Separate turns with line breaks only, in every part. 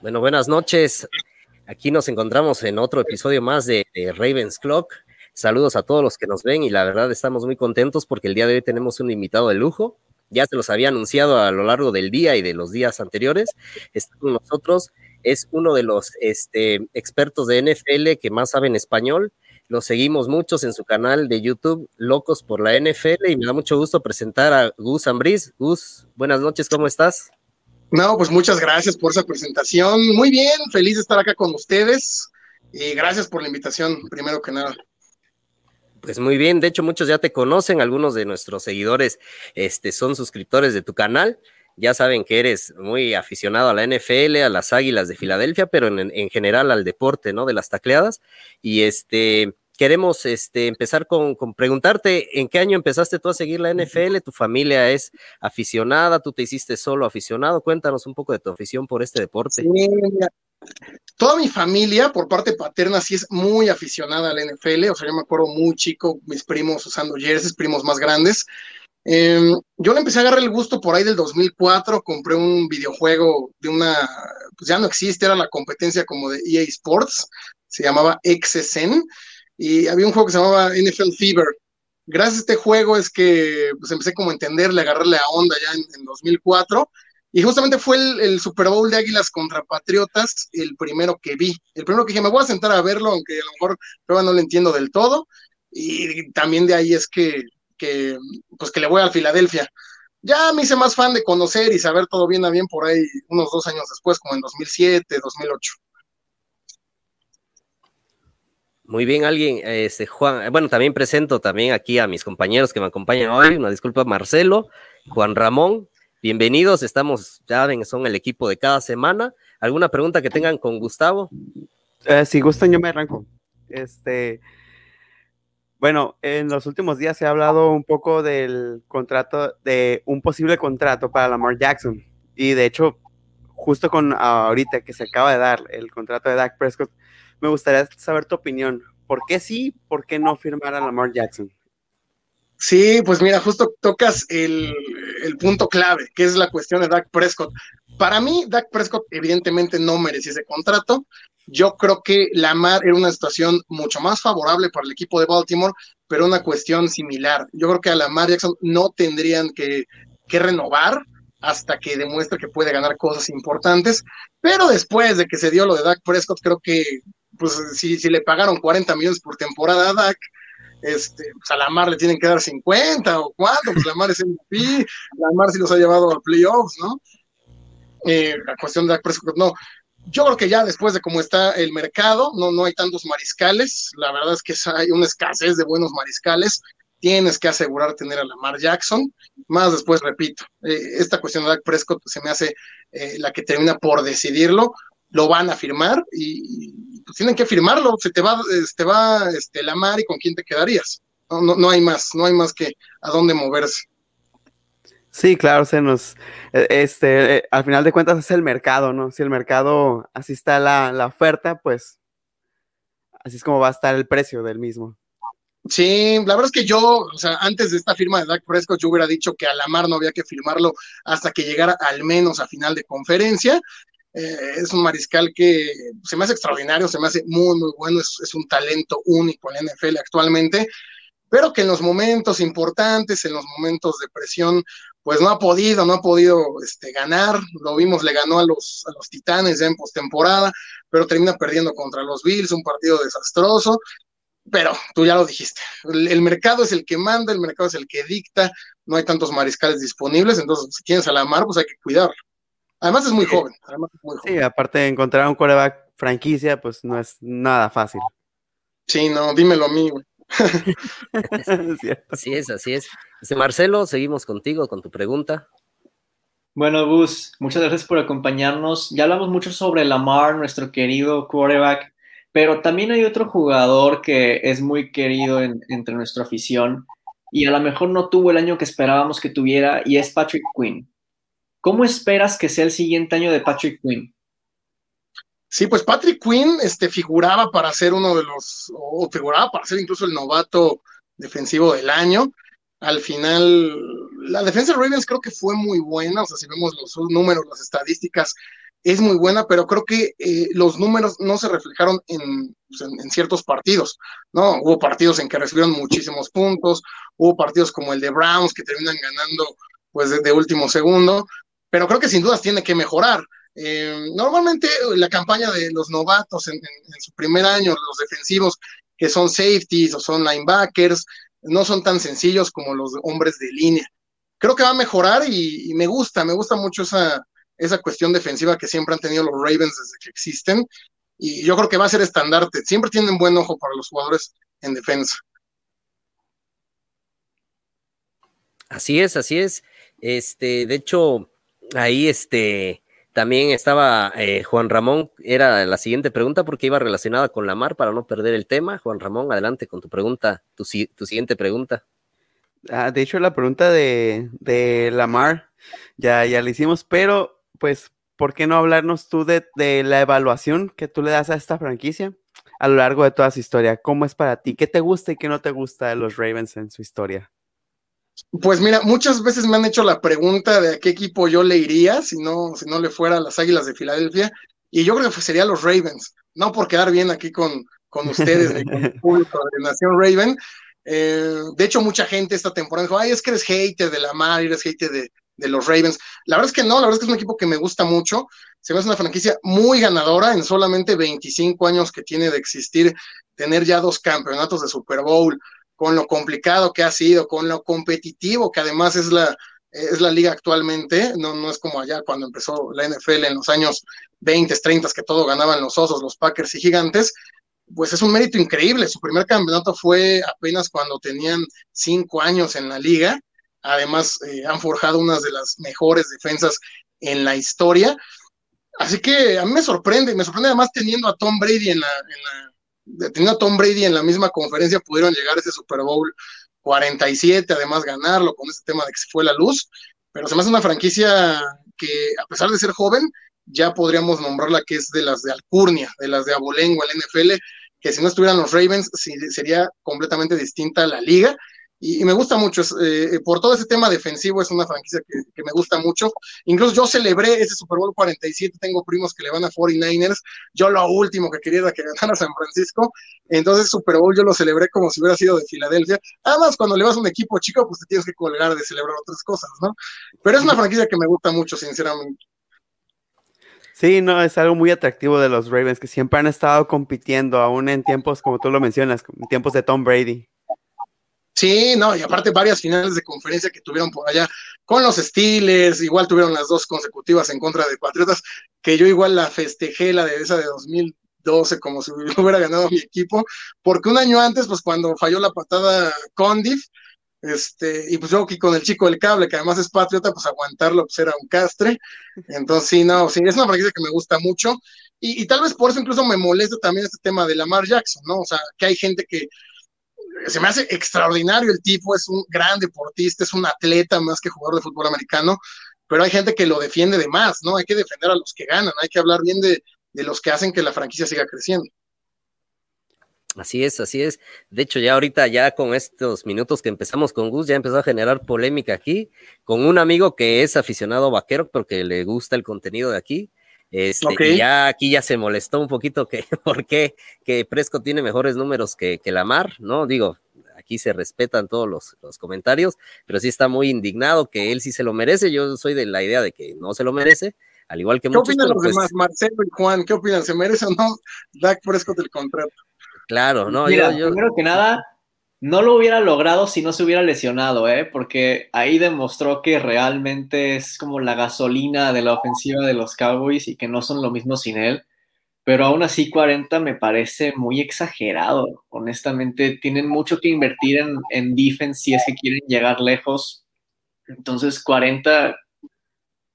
Bueno, buenas noches. Aquí nos encontramos en otro episodio más de, Ravens Clock. Saludos a todos los que nos ven y la verdad estamos muy contentos porque el día de hoy tenemos un invitado de lujo. Ya se los había anunciado a lo largo del día y de los días anteriores. Está con nosotros, es uno de los este, expertos de NFL que más saben español. Lo seguimos muchos en su canal de YouTube, Locos por la NFL, y me da mucho gusto presentar a Gus Ambris. Gus, buenas noches, ¿cómo estás?
No, pues muchas gracias por esa presentación. Muy bien, feliz de estar acá con ustedes y gracias por la invitación, primero que nada.
Pues muy bien, de hecho muchos ya te conocen, algunos de nuestros seguidores este, son suscriptores de tu canal, ya saben que eres muy aficionado a la NFL, a las Águilas de Filadelfia, pero en, en general al deporte, ¿no? De las tacleadas. Y este, queremos este, empezar con, preguntarte en qué año empezaste tú a seguir la NFL, tu familia es aficionada, tú te hiciste solo aficionado, cuéntanos un poco de tu afición por este deporte.
toda mi familia, por parte paterna, sí es muy aficionada a la NFL, o sea, yo me acuerdo muy chico, mis primos usando jerseys, primos más grandes. Em, yo le empecé a agarrar el gusto por ahí del 2004, compré un videojuego de una, pues ya no existe, era la competencia como de EA Sports, se llamaba XSN, y había un juego que se llamaba NFL Fever. Gracias a este juego es que pues, empecé como a entenderle, a agarrarle a onda ya en, 2004. Y justamente fue el, Super Bowl de Águilas contra Patriotas el primero que vi. El primero que dije, me voy a sentar a verlo, aunque a lo mejor todavía no lo entiendo del todo. Y también de ahí es que, que, pues que le voy a Filadelfia. Ya me hice más fan de conocer y saber todo bien a bien por ahí unos dos años después, como en 2007, 2008.
Muy bien, alguien, este Juan, bueno, también presento también aquí a mis compañeros que me acompañan hoy, una disculpa, Marcelo, Juan Ramón, bienvenidos, estamos, ya ven, son el equipo de cada semana. ¿Alguna pregunta que tengan con Gustavo?
Eh, si gustan, yo me arranco. Este, bueno, en los últimos días se ha hablado un poco del contrato, de un posible contrato para Lamar Jackson. Y de hecho, justo con ahorita que se acaba de dar el contrato de Dak Prescott, me gustaría saber tu opinión. ¿Por qué sí? ¿Por qué no firmar a Lamar Jackson?
Sí, pues mira, justo tocas el, punto clave, que es la cuestión de Dak Prescott. Para mí, Dak Prescott evidentemente no merecía ese contrato. Yo creo que Lamar era una situación mucho más favorable para el equipo de Baltimore, pero una cuestión similar. Yo creo que a Lamar Jackson no tendrían que, que renovar hasta que demuestre que puede ganar cosas importantes, pero después de que se dio lo de Dak Prescott, creo que pues si, si le pagaron 40 millones por temporada a Dak, este, pues a Lamar le tienen que dar 50 o cuánto, pues Lamar es MVP, Lamar sí los ha llevado a playoffs, ¿no? Eh, la cuestión de Dak Prescott, no. Yo creo que ya después de cómo está el mercado, no, no hay tantos mariscales, la verdad es que hay una escasez de buenos mariscales, tienes que asegurar tener a Lamar Jackson, más después, repito, eh, esta cuestión de Dak Prescott se me hace eh, la que termina por decidirlo, lo van a firmar y, pues tienen que firmarlo, se te va, te va este, la mar y con quién te quedarías. No, no, no hay más, no hay más que a dónde moverse.
Sí, claro, se nos, e, este, e, al final de cuentas es el mercado, ¿no? Si el mercado, así está la, la oferta, pues así es como va a estar el precio del mismo.
Sí, la verdad es que yo, o sea, antes de esta firma de Dak Prescott, yo hubiera dicho que a la mar no había que firmarlo hasta que llegara al menos a final de conferencia. Eh, es un mariscal que se me hace extraordinario, se me hace muy, muy bueno, es, un talento único en la NFL actualmente, pero que en los momentos importantes, en los momentos de presión, pues no ha podido, no ha podido este, ganar. Lo vimos, le ganó a los, a los Titanes ya en postemporada, pero termina perdiendo contra los Bills, un partido desastroso. Pero tú ya lo dijiste, el, el, mercado es el que manda, el mercado es el que dicta, no hay tantos mariscales disponibles, entonces si tienes a la mar, pues hay que cuidarlo. Además es muy joven.
Sí, aparte de encontrar un coreback franquicia, pues no es nada fácil.
Sí, no, dímelo a mí, güey.
así es, así es. Este, Marcelo, seguimos contigo con tu pregunta.
Bueno, Gus, muchas gracias por acompañarnos. Ya hablamos mucho sobre Lamar, nuestro querido quarterback, pero también hay otro jugador que es muy querido entre nuestra afición y a lo mejor no tuvo el año que esperábamos que tuviera y es Patrick Quinn. ¿Cómo esperas que sea el siguiente año de Patrick Quinn?
Sí, pues Patrick Quinn este, figuraba para ser uno de los, o figuraba para ser incluso el novato defensivo del año. Al final, la defensa de Ravens creo que fue muy buena, o sea, si vemos los números, las estadísticas, es muy buena, pero creo que eh, los números no se reflejaron pues, en, en, ciertos partidos, ¿no? Hubo partidos en que recibieron muchísimos puntos, hubo partidos como el de Browns que terminan ganando pues de, último segundo, pero creo que sin dudas tiene que mejorar. Eh, normalmente la campaña de los novatos en, su primer año, los defensivos que son safeties o son linebackers, no son tan sencillos como los hombres de línea. Creo que va a mejorar y me gusta, me gusta mucho esa, esa cuestión defensiva que siempre han tenido los Ravens desde que existen. Y yo creo que va a ser estandarte. Siempre tienen buen ojo para los jugadores en defensa.
Así es, así es. Este, de hecho, ahí este también estaba eh, Juan Ramón, era la siguiente pregunta porque iba relacionada con la mar para no perder el tema. Juan Ramón, adelante con tu pregunta, tu, tu siguiente pregunta.
Ah, de hecho, la pregunta de, de Lamar ya, ya la hicimos, pero pues, ¿por qué no hablarnos tú de, la evaluación que tú le das a esta franquicia a lo largo de toda su historia? ¿Cómo es para ti? ¿Qué te gusta y qué no te gusta de los Ravens en su historia?
Pues mira, muchas veces me han hecho la pregunta de a qué equipo yo le iría si no, si no le fuera a las Águilas de Filadelfia, y yo creo que sería los Ravens, no por quedar bien aquí con, con ustedes, con el público de Nación Raven. Eh, de hecho, mucha gente esta temporada dijo, ay, es que eres hater de la mar, eres hater de, de los Ravens. La verdad es que no, la verdad es que es un equipo que me gusta mucho. Se me hace una franquicia muy ganadora en solamente 25 años que tiene de existir, tener ya dos campeonatos de Super Bowl, con lo complicado que ha sido, con lo competitivo que además es la, es la liga actualmente, no, no es como allá cuando empezó la NFL en los años 20, 30, que todo ganaban los osos, los Packers y gigantes, pues es un mérito increíble. Su primer campeonato fue apenas cuando tenían cinco años en la liga Además, eh, han forjado unas de las mejores defensas en la historia. Así que a mí me sorprende, me sorprende además teniendo a Tom Brady en la, teniendo a Tom Brady en la misma conferencia, pudieron llegar a ese Super Bowl 47, además ganarlo con ese tema de que se fue la luz, pero se me una franquicia que a pesar de ser joven, ya podríamos nombrarla que es de las de Alcurnia, de las de Abolengo, el NFL, que si no estuvieran los Ravens sería completamente distinta la liga y, me gusta mucho, eh, eh, por todo ese tema defensivo, es una franquicia que, me gusta mucho. Incluso yo celebré ese Super Bowl 47, tengo primos que le van a 49ers, yo lo último que quería era que ganara San Francisco, entonces Super Bowl yo lo celebré como si hubiera sido de Filadelfia. Además, cuando le vas a un equipo chico, pues te tienes que colgar de celebrar otras cosas, ¿no? Pero es una franquicia que me gusta mucho, sinceramente.
Sí, no, es algo muy atractivo de los Ravens, que siempre han estado compitiendo, aún en tiempos, como tú lo mencionas, en tiempos de Tom Brady.
Sí, no, y aparte varias finales de conferencia que tuvieron por allá con los Steelers, igual tuvieron las dos consecutivas en contra de Patriotas, que yo igual la festejé, la de esa de 2012, como si hubiera ganado mi equipo, porque un año antes, pues cuando falló la patada Condif, este, y pues yo aquí con el chico del cable, que además es patriota, pues aguantarlo pues era un castre. Entonces, sí, no, sí, es una franquicia que me gusta mucho. Y, y, tal vez por eso incluso me molesta también este tema de Lamar Jackson, ¿no? O sea, que hay gente que se me hace extraordinario el tipo, es un gran deportista, es un atleta más que jugador de fútbol americano, pero hay gente que lo defiende de más, ¿no? Hay que defender a los que ganan, hay que hablar bien de, los que hacen que la franquicia siga creciendo.
Así es, así es. De hecho, ya ahorita, ya con estos minutos que empezamos con Gus, ya empezó a generar polémica aquí con un amigo que es aficionado vaquero, porque le gusta el contenido de aquí. Este, ya aquí ya se molestó un poquito que por qué que Prescott tiene mejores números que, que Lamar, ¿no? Digo, aquí se respetan todos los, los, comentarios, pero sí está muy indignado que él sí se lo merece. Yo soy de la idea de que no se lo merece, al igual que
¿Qué opinan los pues demás, Marcelo y Juan? ¿Qué opinan? ¿Se merece o no Dak Prescott el contrato?
Claro, no,
yo, primero que nada, no lo hubiera logrado si no se hubiera lesionado, ¿eh? porque ahí demostró que realmente es como la gasolina de la ofensiva de los Cowboys y que no son lo mismo sin él. Pero aún así 40 me parece muy exagerado. Honestamente, tienen mucho que invertir en, en defense si es que quieren llegar lejos. Entonces 40,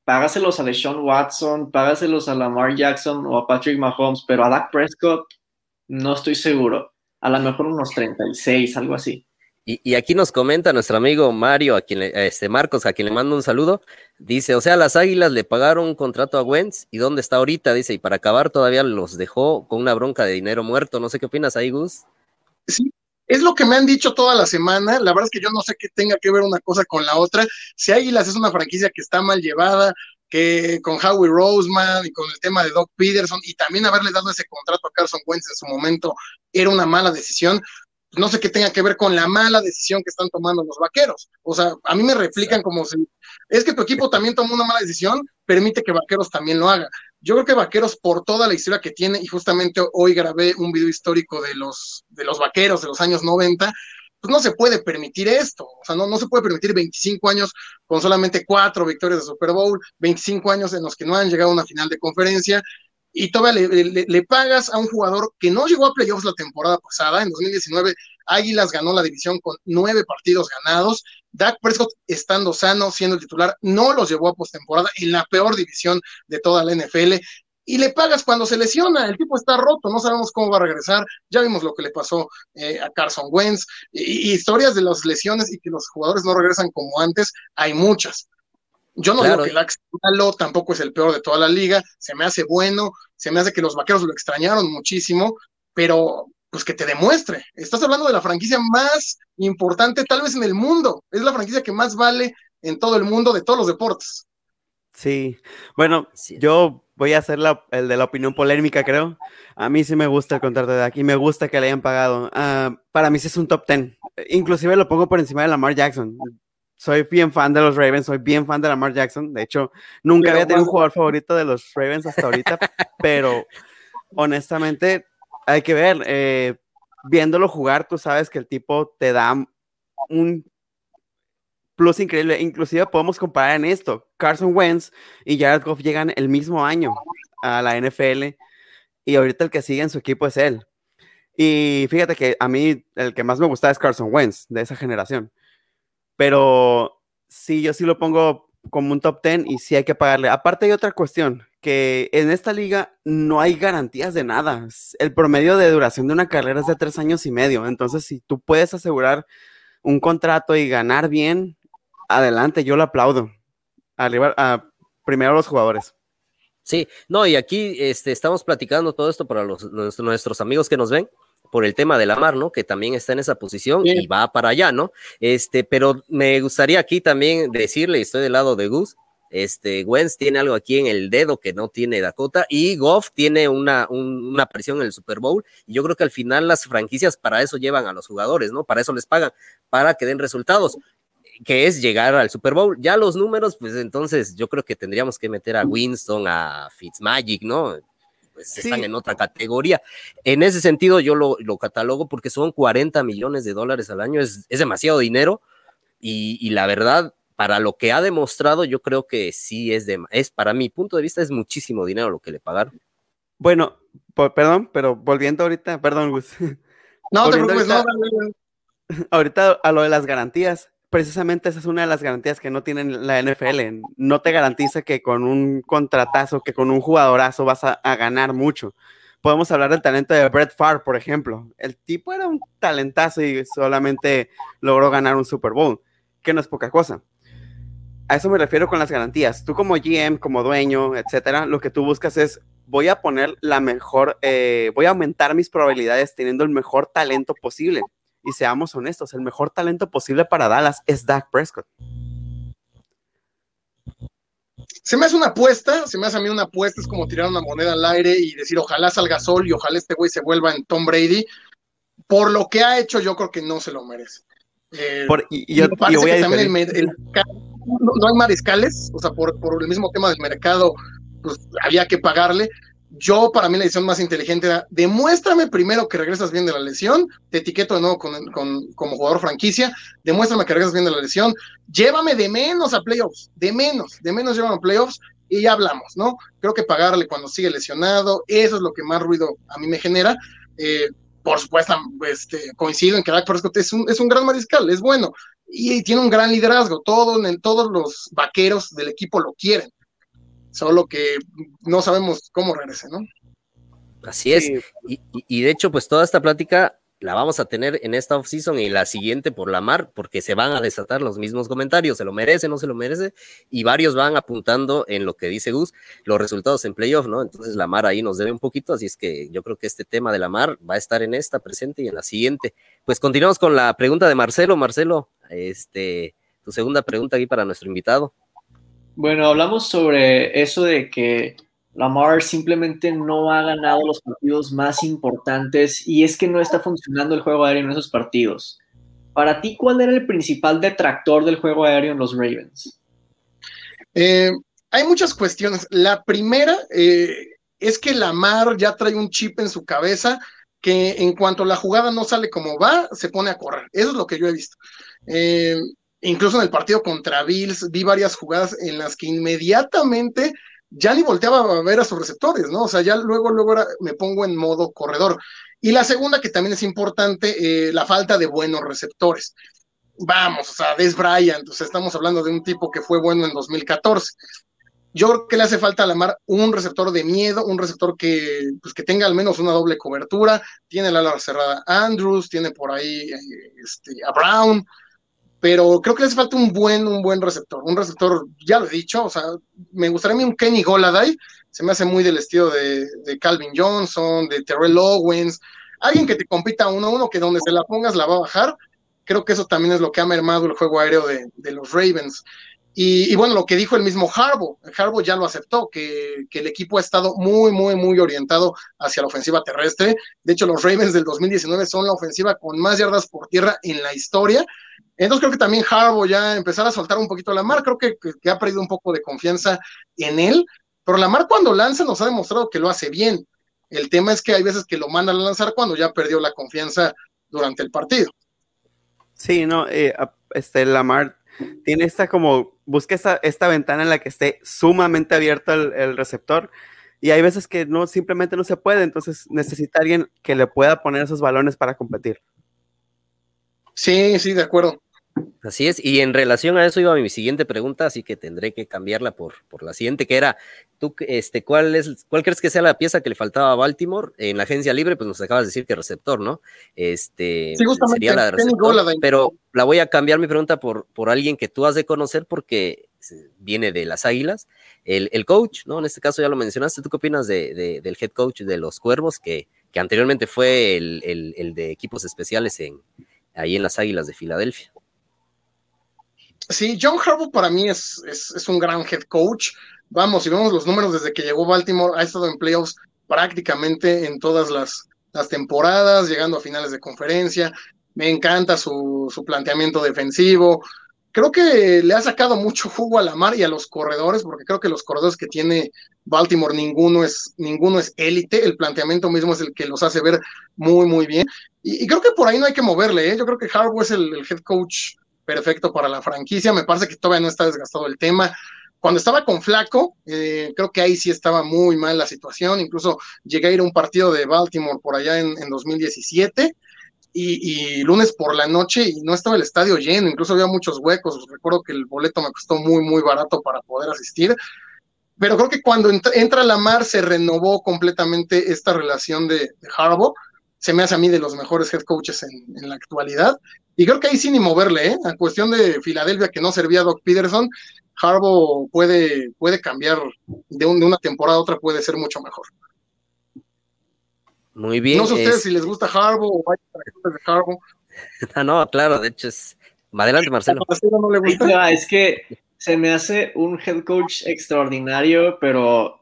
págaselos a Deshaun Watson, págaselos a Lamar Jackson o a Patrick Mahomes, pero a Dak Prescott no estoy seguro a lo mejor unos 36, algo así.
Y, aquí nos comenta nuestro amigo Mario, a quien este Marcos, a quien le mando un saludo. Dice, o sea, las Águilas le pagaron un contrato a Wentz y dónde está ahorita, dice, y para acabar todavía los dejó con una bronca de dinero muerto. No sé qué opinas ahí, Gus.
Sí, es lo que me han dicho toda la semana. La verdad es que yo no sé qué tenga que ver una cosa con la otra. Si Águilas es una franquicia que está mal llevada, que con Howie Roseman y con el tema de Doc Peterson y también haberle dado ese contrato a Carson Wentz en su momento era una mala decisión. No sé qué tenga que ver con la mala decisión que están tomando los vaqueros. O sea, a mí me replican como si es que tu equipo también tomó una mala decisión, permite que Vaqueros también lo haga. Yo creo que Vaqueros, por toda la historia que tiene, y justamente hoy grabé un video histórico de los, de los Vaqueros de los años 90, pues no se puede permitir esto, o sea, no, no se puede permitir 25 años con solamente cuatro victorias de Super Bowl, 25 años en los que no han llegado a una final de conferencia, y todavía le, le, pagas a un jugador que no llegó a playoffs la temporada pasada, en 2019 Águilas ganó la división con nueve partidos ganados, Dak Prescott estando sano, siendo el titular, no los llevó a postemporada en la peor división de toda la NFL, y le pagas cuando se lesiona, el tipo está roto, no sabemos cómo va a regresar, ya vimos lo que le pasó eh, a Carson Wentz, y, historias de las lesiones y que los jugadores no regresan como antes, hay muchas. Yo no digo que Dak malo, tampoco es el peor de toda la liga, se me hace bueno, se me hace que los vaqueros lo extrañaron muchísimo, pero pues que te demuestre. Estás hablando de la franquicia más importante tal vez en el mundo, es la franquicia que más vale en todo el mundo de todos los deportes.
Sí, bueno, yo voy a hacer el de la opinión polémica, creo. A mí sí me gusta el contrato de Dak y me gusta que le hayan pagado. Ah, para mí sí es un top ten. Inclusive lo pongo por encima de Lamar Jackson. Soy bien fan de los Ravens, soy bien fan de Lamar Jackson. De hecho, nunca había tenido un jugador favorito de los Ravens hasta ahorita, pero honestamente hay que ver. Eh, viéndolo jugar, tú sabes que el tipo te da un plus increíble. Inclusive podemos comparar en esto. Carson Wentz y Jared Goff llegan el mismo año a la NFL y ahorita el que sigue en su equipo es él. Y fíjate que a mí el que más me gusta es Carson Wentz de esa generación. Pero sí, yo sí lo pongo como un top 10 y sí hay que pagarle. Aparte hay otra cuestión, que en esta liga no hay garantías de nada. El promedio de duración de una carrera es de tres años y medio. Entonces, si tú puedes asegurar un contrato y ganar bien, adelante, yo lo aplaudo. Arriba, a, primero los jugadores.
Sí, no, y aquí este, estamos platicando todo esto para los, nuestros amigos que nos ven por el tema de la mar, ¿no? Que también está en esa posición y va para allá, ¿no? Este, pero me gustaría aquí también decirle, estoy del lado de Gus, este, Wentz tiene algo aquí en el dedo que no tiene Dakota y Goff tiene una, una aparición en el Super Bowl y yo creo que al final las franquicias para eso llevan a los jugadores, ¿no? Para eso les pagan, para que den resultados que es llegar al Super Bowl. Ya los números, pues entonces yo creo que tendríamos que meter a Winston, a Fitzmagic, ¿no? Pues están en otra categoría. En ese sentido, yo lo, catalogo porque son 40 millones de dólares al año, es, demasiado dinero y, la verdad, para lo que ha demostrado, yo creo que sí es de, es para mi punto de vista, es muchísimo dinero lo que le pagaron.
Bueno, perdón, pero volviendo ahorita, perdón, Gus.
No, te preocupes, no,
ahorita a lo de las garantías, precisamente esa es una de las garantías que no tienen la NFL. No te garantiza que con un contratazo, que con un jugadorazo vas a, ganar mucho. Podemos hablar del talento de Brett Favre, por ejemplo. El tipo era un talentazo y solamente logró ganar un Super Bowl, que no es poca cosa. A eso me refiero con las garantías. Tú como GM, como dueño, etcétera, lo que tú buscas es voy a poner la mejor, eh, voy a aumentar mis probabilidades teniendo el mejor talento posible. Y seamos honestos, el mejor talento posible para Dallas es Dak Prescott.
Se me hace una apuesta, se me hace a mí una apuesta, es como tirar una moneda al aire y decir ojalá salga sol y ojalá este güey se vuelva en Tom Brady. Por lo que ha hecho, yo creo que no se lo merece. y, yo, voy a no, hay mariscales, o sea, por, por el mismo tema del mercado, pues había que pagarle, yo, para mí, la decisión más inteligente era, demuéstrame primero que regresas bien de la lesión, te etiqueto de nuevo con, como jugador franquicia, demuéstrame que regresas bien de la lesión, llévame de menos a playoffs, de menos, de menos llévame a playoffs y ya hablamos, ¿no? Creo que pagarle cuando sigue lesionado, eso es lo que más ruido a mí me genera. Eh, por supuesto, este, coincido en que Dak Prescott es un, es un gran mariscal, es bueno y, tiene un gran liderazgo, todo, en, todos los vaqueros del equipo lo quieren solo que no sabemos cómo regrese, ¿no?
Así es. Y, de hecho, pues toda esta plática la vamos a tener en esta off-season y la siguiente por la mar, porque se van a desatar los mismos comentarios, se lo merece, no se lo merece, y varios van apuntando en lo que dice Gus, los resultados en playoff, ¿no? Entonces la mar ahí nos debe un poquito, así es que yo creo que este tema de la mar va a estar en esta presente y en la siguiente. Pues continuamos con la pregunta de Marcelo. Marcelo, este, tu segunda pregunta aquí para nuestro invitado.
Bueno, hablamos sobre eso de que Lamar simplemente no ha ganado los partidos más importantes y es que no está funcionando el juego aéreo en esos partidos. Para ti, ¿cuál era el principal detractor del juego aéreo en los Ravens?
Eh, hay muchas cuestiones. La primera eh, es que Lamar ya trae un chip en su cabeza que en cuanto la jugada no sale como va, se pone a correr. Eso es lo que yo he visto. Eh, incluso en el partido contra Bills vi varias jugadas en las que inmediatamente ya ni volteaba a ver a sus receptores, ¿no? O sea, ya luego, luego me pongo en modo corredor. Y la segunda, que también es importante, eh, la falta de buenos receptores. Vamos, o sea, Des Bryant, o sea, estamos hablando de un tipo que fue bueno en 2014. Yo creo que le hace falta a Lamar un receptor de miedo, un receptor que, pues, que tenga al menos una doble cobertura. Tiene la ala cerrada Andrews, tiene por ahí eh, este, a Brown, pero creo que hace falta un buen, un buen receptor, un receptor, ya lo he dicho, o sea, me gustaría a mí un Kenny Goladay, se me hace muy del estilo de, Calvin Johnson, de Terrell Owens, alguien que te compita uno a uno, que donde se la pongas la va a bajar, creo que eso también es lo que ha mermado el juego aéreo de, los Ravens. Y, bueno, lo que dijo el mismo Harbaugh, Harbaugh ya lo aceptó, que, que, el equipo ha estado muy, muy, muy orientado hacia la ofensiva terrestre. De hecho, los Ravens del 2019 son la ofensiva con más yardas por tierra en la historia entonces creo que también Harbaugh ya empezar a soltar un poquito la mar, creo que, ha perdido un poco de confianza en él, pero la mar cuando lanza nos ha demostrado que lo hace bien. El tema es que hay veces que lo mandan a lanzar cuando ya perdió la confianza durante el partido.
Sí, no, eh, este Lamar tiene esta como, busca esta, esta, ventana en la que esté sumamente abierto el, el, receptor y hay veces que no, simplemente no se puede, entonces necesita alguien que le pueda poner esos balones para competir.
Sí, sí, de acuerdo.
Así es, y en relación a eso iba mi siguiente pregunta, así que tendré que cambiarla por, por la siguiente, que era, ¿tú, este, cuál, es, ¿cuál crees que sea la pieza que le faltaba a Baltimore en la agencia libre? Pues nos acabas de decir que receptor, ¿no? Este,
sí, sería la de receptor,
pero la voy a cambiar mi pregunta por, por alguien que tú has de conocer porque viene de las Águilas, el, el coach, ¿no? En este caso ya lo mencionaste, ¿tú qué opinas de, del head coach de los Cuervos, que, que anteriormente fue el, el, el de equipos especiales en ahí en las Águilas de Filadelfia.
Sí, John Harbaugh para mí es, es, un gran head coach. Vamos, si vemos los números desde que llegó Baltimore, ha estado en playoffs prácticamente en todas las, las temporadas, llegando a finales de conferencia. Me encanta su, su, planteamiento defensivo. Creo que le ha sacado mucho jugo a la mar y a los corredores, porque creo que los corredores que tiene Baltimore ninguno es ninguno es élite. El planteamiento mismo es el que los hace ver muy, muy bien. Y, creo que por ahí no hay que moverle, ¿eh? Yo creo que Harbaugh es el, head coach perfecto para la franquicia. Me parece que todavía no está desgastado el tema. Cuando estaba con Flaco, eh, creo que ahí sí estaba muy mal la situación. Incluso llegué a ir a un partido de Baltimore por allá en, 2017 y, lunes por la noche y no estaba el estadio lleno. Incluso había muchos huecos. Recuerdo que el boleto me costó muy, muy barato para poder asistir. Pero creo que cuando entra, la mar se renovó completamente esta relación de, de se me hace a mí de los mejores head coaches en, la actualidad. Y creo que ahí sí ni moverle, ¿eh? En cuestión de Filadelfia que no servía a Doc Peterson, Harbaugh puede, puede cambiar de, una temporada a otra, puede ser mucho mejor.
Muy bien.
No sé ustedes si les gusta Harbaugh o vayan para de Harbaugh.
Ah, no, claro, de hecho es. Adelante, Marcelo.
no le gusta. es que se me hace un head coach extraordinario, pero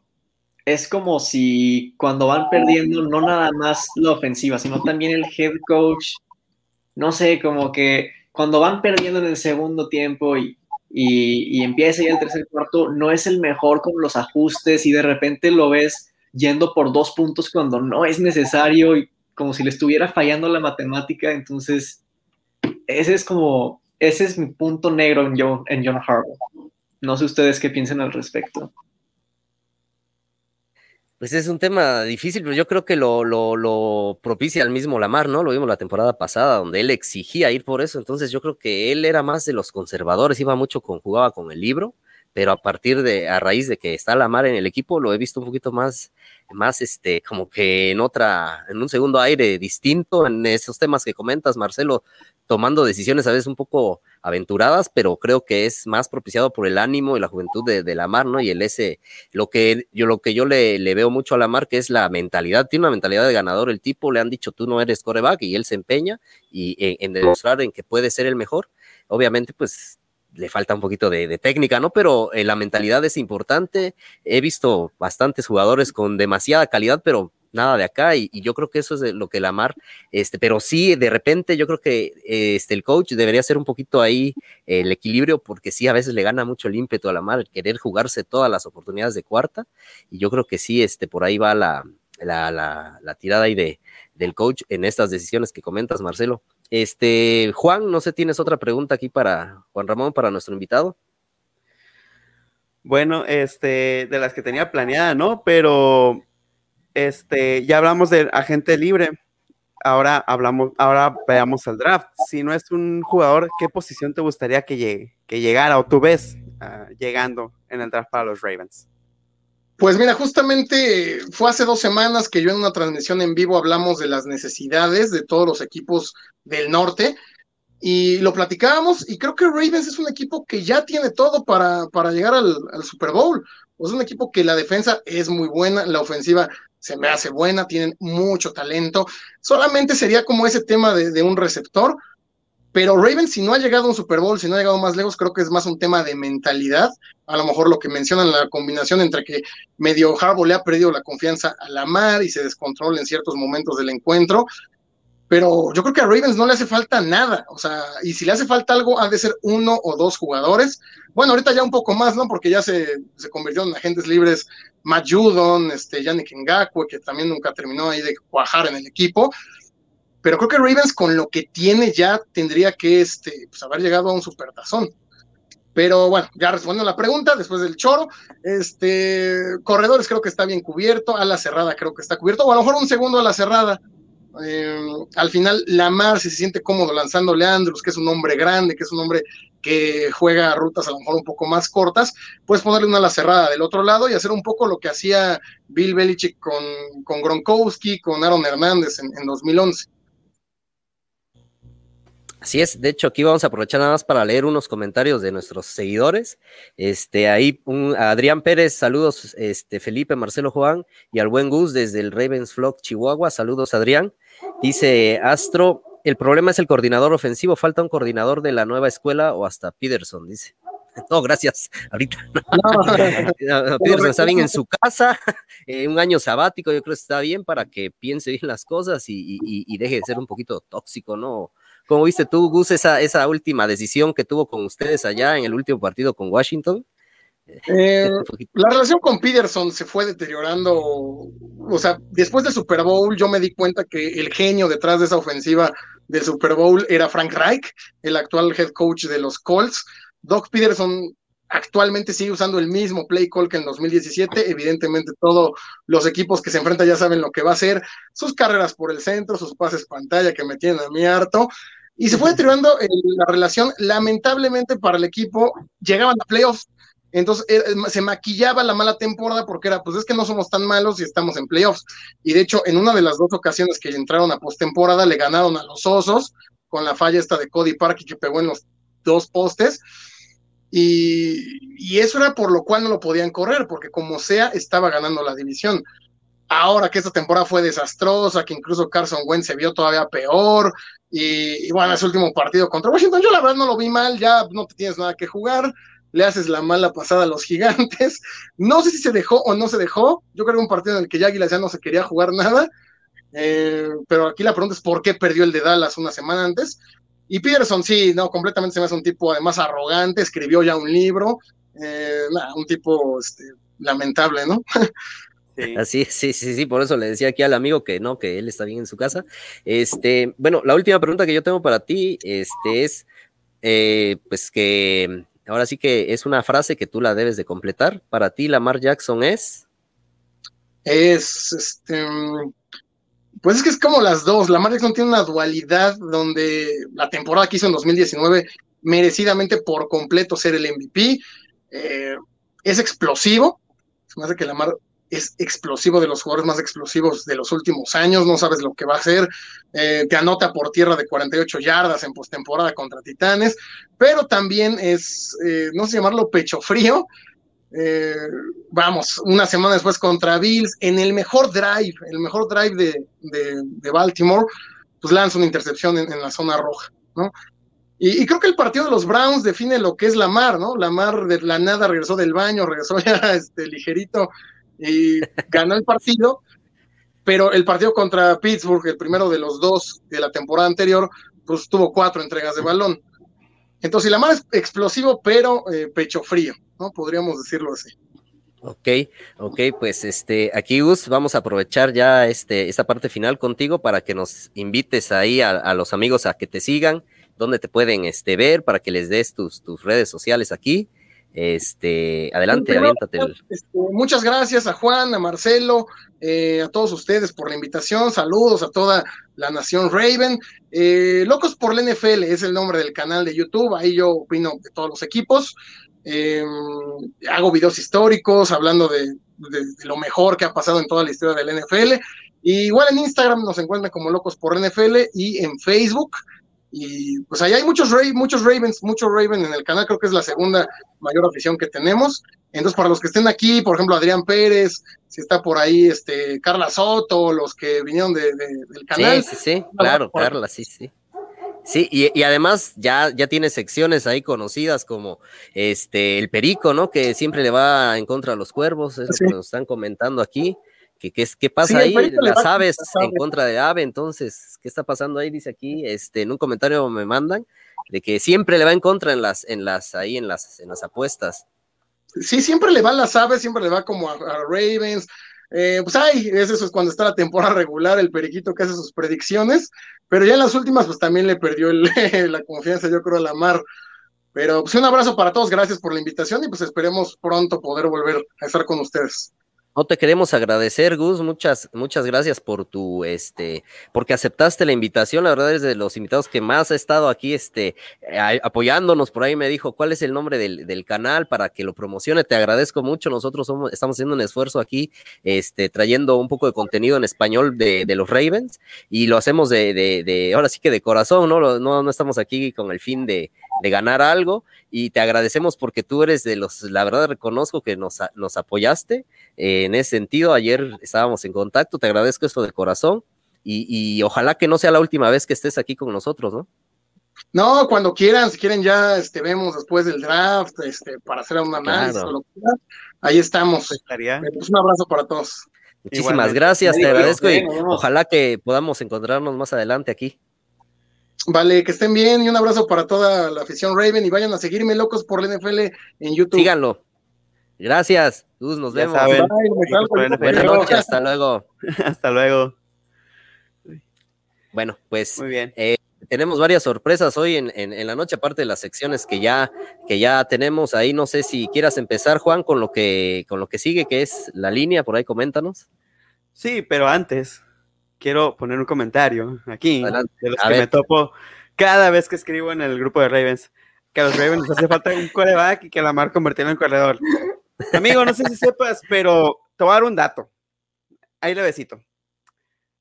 es como si cuando van perdiendo, no nada más la ofensiva, sino también el head coach, no sé, como que cuando van perdiendo en el segundo tiempo y, y, empieza ya el tercer cuarto, no es el mejor con los ajustes y de repente lo ves yendo por dos puntos cuando no es necesario y como si le estuviera fallando la matemática, entonces ese es como, ese es mi punto negro en John, en John Harbaugh. No sé ustedes qué piensan al respecto.
Pues es un tema difícil, pero yo creo que lo, lo, propicia el mismo Lamar, ¿no? Lo vimos la temporada pasada, donde él exigía ir por eso. Entonces yo creo que él era más de los conservadores, iba mucho con, jugaba con el libro, pero a partir de, a raíz de que está Lamar en el equipo, lo he visto un poquito más, más este, como que en otra, en un segundo aire distinto, en esos temas que comentas, Marcelo, tomando decisiones a veces un poco aventuradas, pero creo que es más propiciado por el ánimo y la juventud de, de Lamar, ¿no? Y el ese, lo que yo, lo que yo le, le, veo mucho a Lamar, que es la mentalidad, tiene una mentalidad de ganador, el tipo le han dicho tú no eres coreback y él se empeña y en, demostrar en que puede ser el mejor. Obviamente, pues le falta un poquito de, técnica, ¿no? Pero eh, la mentalidad es importante. He visto bastantes jugadores con demasiada calidad, pero nada de acá y, yo creo que eso es lo que la Mar, este, pero sí, de repente yo creo que este, el coach debería hacer un poquito ahí el equilibrio porque sí, a veces le gana mucho el ímpetu a la Mar, querer jugarse todas las oportunidades de cuarta y yo creo que sí, este, por ahí va la, la, la, tirada ahí de, del coach en estas decisiones que comentas, Marcelo. Este, Juan, no sé, ¿tienes otra pregunta aquí para Juan Ramón, para nuestro invitado?
Bueno, este, de las que tenía planeada, ¿no? Pero este, ya hablamos del agente libre. Ahora hablamos, ahora veamos el draft. Si no es un jugador, ¿qué posición te gustaría que llegue, que llegara o tú ves ah, llegando en el draft para los Ravens?
Pues mira, justamente fue hace dos semanas que yo en una transmisión en vivo hablamos de las necesidades de todos los equipos del norte y lo platicábamos y creo que Ravens es un equipo que ya tiene todo para, para llegar al, Super Bowl. Es un equipo que la defensa es muy buena, la ofensiva se me hace buena, tienen mucho talento. Solamente sería como ese tema de, un receptor, pero Ravens, si no ha llegado a un Super Bowl, si no ha llegado más lejos, creo que es más un tema de mentalidad. A lo mejor lo que mencionan, la combinación entre que medio Harbaugh le ha perdido la confianza a la mar y se descontrola en ciertos momentos del encuentro. Pero yo creo que a Ravens no le hace falta nada. O sea, y si le hace falta algo, ha de ser uno o dos jugadores. Bueno, ahorita ya un poco más, ¿no? Porque ya se, se convirtieron en agentes libres Matt Judon, este, Yannick Ngakwe, que también nunca terminó ahí de cuajar en el equipo. Pero creo que Ravens con lo que tiene ya tendría que este, pues, haber llegado a un supertazón. Pero bueno, ya respondiendo a la pregunta, después del choro, este, corredores creo que está bien cubierto, a la cerrada creo que está cubierto, o a lo mejor un segundo a la cerrada, eh, al final, Lamar, si se siente cómodo lanzándole a Andrews, que es un hombre grande, que es un hombre que juega rutas a lo mejor un poco más cortas, puedes ponerle una ala cerrada del otro lado y hacer un poco lo que hacía Bill Belichick con, con Gronkowski, con Aaron Hernández en, en 2011.
Así es, de hecho aquí vamos a aprovechar nada más para leer unos comentarios de nuestros seguidores. Este, ahí un, Adrián Pérez, saludos, este, Felipe, Marcelo Juan y al buen Gus desde el Ravens Flock, Chihuahua, saludos Adrián. Dice Astro, el problema es el coordinador ofensivo, falta un coordinador de la nueva escuela o hasta Peterson, dice. No, gracias. Ahorita. Peterson está bien en su casa, eh, un año sabático, yo creo que está bien para que piense bien las cosas y, y deje de ser un poquito tóxico, ¿no? ¿Cómo viste tú, Gus, esa, esa última decisión que tuvo con ustedes allá en el último partido con Washington?
Eh, la relación con Peterson se fue deteriorando, o sea, después del Super Bowl yo me di cuenta que el genio detrás de esa ofensiva del Super Bowl era Frank Reich, el actual head coach de los Colts. Doc Peterson actualmente sigue usando el mismo play call que en 2017. Evidentemente, todos los equipos que se enfrentan ya saben lo que va a hacer. Sus carreras por el centro, sus pases pantalla que me tienen a mí harto. Y se fue deteriorando la relación. Lamentablemente para el equipo, llegaban a playoffs. Entonces eh, eh, se maquillaba la mala temporada porque era, pues es que no somos tan malos y estamos en playoffs. Y de hecho, en una de las dos ocasiones que entraron a postemporada, le ganaron a los Osos con la falla esta de Cody Park que pegó en los dos postes. Y, y, eso era por lo cual no lo podían correr, porque como sea, estaba ganando la división. Ahora que esta temporada fue desastrosa, que incluso Carson Wentz se vio todavía peor, y, bueno, ese último partido contra Washington, yo la verdad no lo vi mal, ya no te tienes nada que jugar, le haces la mala pasada a los gigantes. No sé si se dejó o no se dejó. Yo creo que un partido en el que ya Águilas ya no se quería jugar nada. Eh, pero aquí la pregunta es por qué perdió el de Dallas una semana antes. Y Peterson, sí, no, completamente se me hace un tipo además arrogante, escribió ya un libro, eh, un tipo este, lamentable, ¿no?
Así, sí, sí, sí, por eso le decía aquí al amigo que no, que él está bien en su casa. Este, bueno, la última pregunta que yo tengo para ti, este, es, eh, pues que ahora sí que es una frase que tú la debes de completar. Para ti, Lamar Jackson es.
Es, este, pues es que es como las dos. Lamar Jackson tiene una dualidad donde la temporada que hizo en 2019, merecidamente por completo ser el MVP, eh, es explosivo. Se me hace que Lamar es explosivo de los jugadores más explosivos de los últimos años, no sabes lo que va a hacer, eh, te anota por tierra de 48 yardas en postemporada contra Titanes, pero también es, eh, no sé llamarlo pecho frío, eh, vamos, una semana después contra Bills, en el mejor drive, el mejor drive de, de, Baltimore, pues lanza una intercepción en, la zona roja, ¿no? Y, creo que el partido de los Browns define lo que es Lamar, ¿no? Lamar de la nada regresó del baño, regresó ya este, ligerito y ganó el partido. Pero el partido contra Pittsburgh, el primero de los dos de la temporada anterior, pues tuvo cuatro entregas de balón. Entonces, Lamar es explosivo, pero eh, pecho frío, ¿no? Podríamos decirlo así.
Ok, ok, pues este, aquí Gus, vamos a aprovechar ya este, esta parte final contigo para que nos invites ahí a, los amigos a que te sigan, donde te pueden este, ver, para que les des tus, tus redes sociales aquí. Este, adelante, aviéntate.
Este, muchas gracias a Juan, a Marcelo, eh, a todos ustedes por la invitación. Saludos a toda la nación Raven. Eh, Locos por la NFL es el nombre del canal de YouTube. Ahí yo opino de todos los equipos. Eh, hago videos históricos hablando de, lo mejor que ha pasado en toda la historia del NFL. igual en Instagram nos encuentran como Locos por NFL y en Facebook. Y pues ahí hay muchos, muchos Ravens, muchos Raven en el canal, creo que es la segunda mayor afición que tenemos. Entonces, para los que estén aquí, por ejemplo, Adrián Pérez, si está por ahí, este, Carla Soto, los que vinieron de, del canal.
Sí, sí, sí, claro, Carla, sí, sí. Sí, y, además ya, ya tiene secciones ahí conocidas como este el Perico, ¿no? Que siempre le va en contra de los cuervos, es lo que nos están comentando aquí. ¿Qué, qué, pasa ahí? Las aves en contra de ave, entonces, ¿qué está pasando ahí? Dice aquí, este, en un comentario me mandan, de que siempre le va en contra en las, en las, ahí en las, en las apuestas.
Sí, siempre le va a las aves, siempre le va como a, Ravens. Eh, pues ay, eso es cuando está la temporada regular, el periquito que hace sus predicciones, pero ya en las últimas, pues también le perdió la confianza, yo creo, a la mar. Pero pues un abrazo para todos, gracias por la invitación y pues esperemos pronto poder volver a estar con ustedes.
No te queremos agradecer, Gus. Muchas, muchas gracias por tu, este, porque aceptaste la invitación. La verdad eres de los invitados que más ha estado aquí, este, apoyándonos. Por ahí me dijo cuál es el nombre del, canal para que lo promocione. Te agradezco mucho. Nosotros somos, estamos haciendo un esfuerzo aquí, este, trayendo un poco de contenido en español de, los Ravens y lo hacemos de, de, de, ahora sí que de corazón, ¿no? No, no estamos aquí con el fin de, de ganar algo y te agradecemos porque tú eres de los, la verdad reconozco que nos, nos apoyaste eh, en ese sentido, ayer estábamos en contacto, te agradezco esto de corazón y, ojalá que no sea la última vez que estés aquí con nosotros, ¿no?
No, cuando quieran, si quieren ya este, vemos después del draft, este, para hacer una análisis ahí estamos. Pues, un abrazo para todos.
Muchísimas gracias, te agradezco y ojalá que podamos encontrarnos más adelante aquí.
Vale, que estén bien y un abrazo para toda la afición Raven y vayan a seguirme locos por la NFL en YouTube.
Síganlo. Gracias, Luz, nos vemos. Buenas noches, hasta luego.
hasta luego.
Bueno, pues
Muy bien.
Eh, tenemos varias sorpresas hoy en, en, la noche, aparte de las secciones que ya, que ya tenemos ahí. No sé si quieras empezar, Juan, con lo que, con lo que sigue, que es la línea, por ahí coméntanos.
Sí, pero antes, quiero poner un comentario aquí de los que me topo cada vez que escribo en el grupo de Ravens que a los Ravens les hace falta un coreback y que la mar convertirlo en corredor. Amigo, no sé si sepas, pero te voy a dar un dato. Ahí le besito.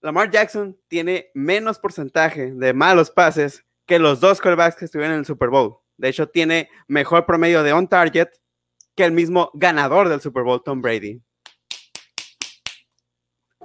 Lamar Jackson tiene menos porcentaje de malos pases que los dos quarterbacks que estuvieron en el Super Bowl. De hecho, tiene mejor promedio de on target que el mismo ganador del Super Bowl, Tom Brady.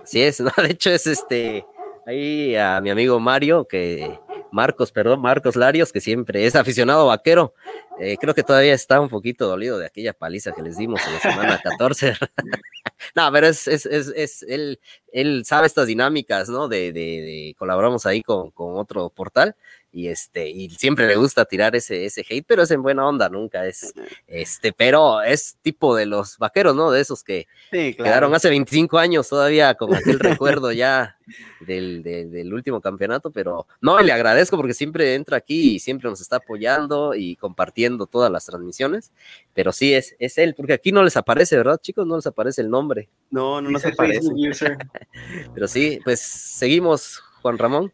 Sí es, ¿no? De hecho es este, ahí a mi amigo Mario, que Marcos, perdón, Marcos Larios, que siempre es aficionado vaquero. Eh, creo que todavía está un poquito dolido de aquella paliza que les dimos en la semana 14. no, pero es, es, es, es, él, él sabe estas dinámicas, ¿no? De, de, de colaboramos ahí con, con, otro portal y este, y siempre le gusta tirar ese, ese hate, pero es en buena onda, nunca es, este, pero es tipo de los vaqueros, ¿no? De esos que quedaron hace 25 años todavía con aquel recuerdo ya del, del, último campeonato, pero no, le agradezco porque siempre entra aquí y siempre nos está apoyando y compartiendo todas las transmisiones, pero sí es, es él, porque aquí no les aparece, ¿verdad, chicos? No les aparece el nombre.
No, no nos aparece.
pero sí, pues seguimos, Juan Ramón.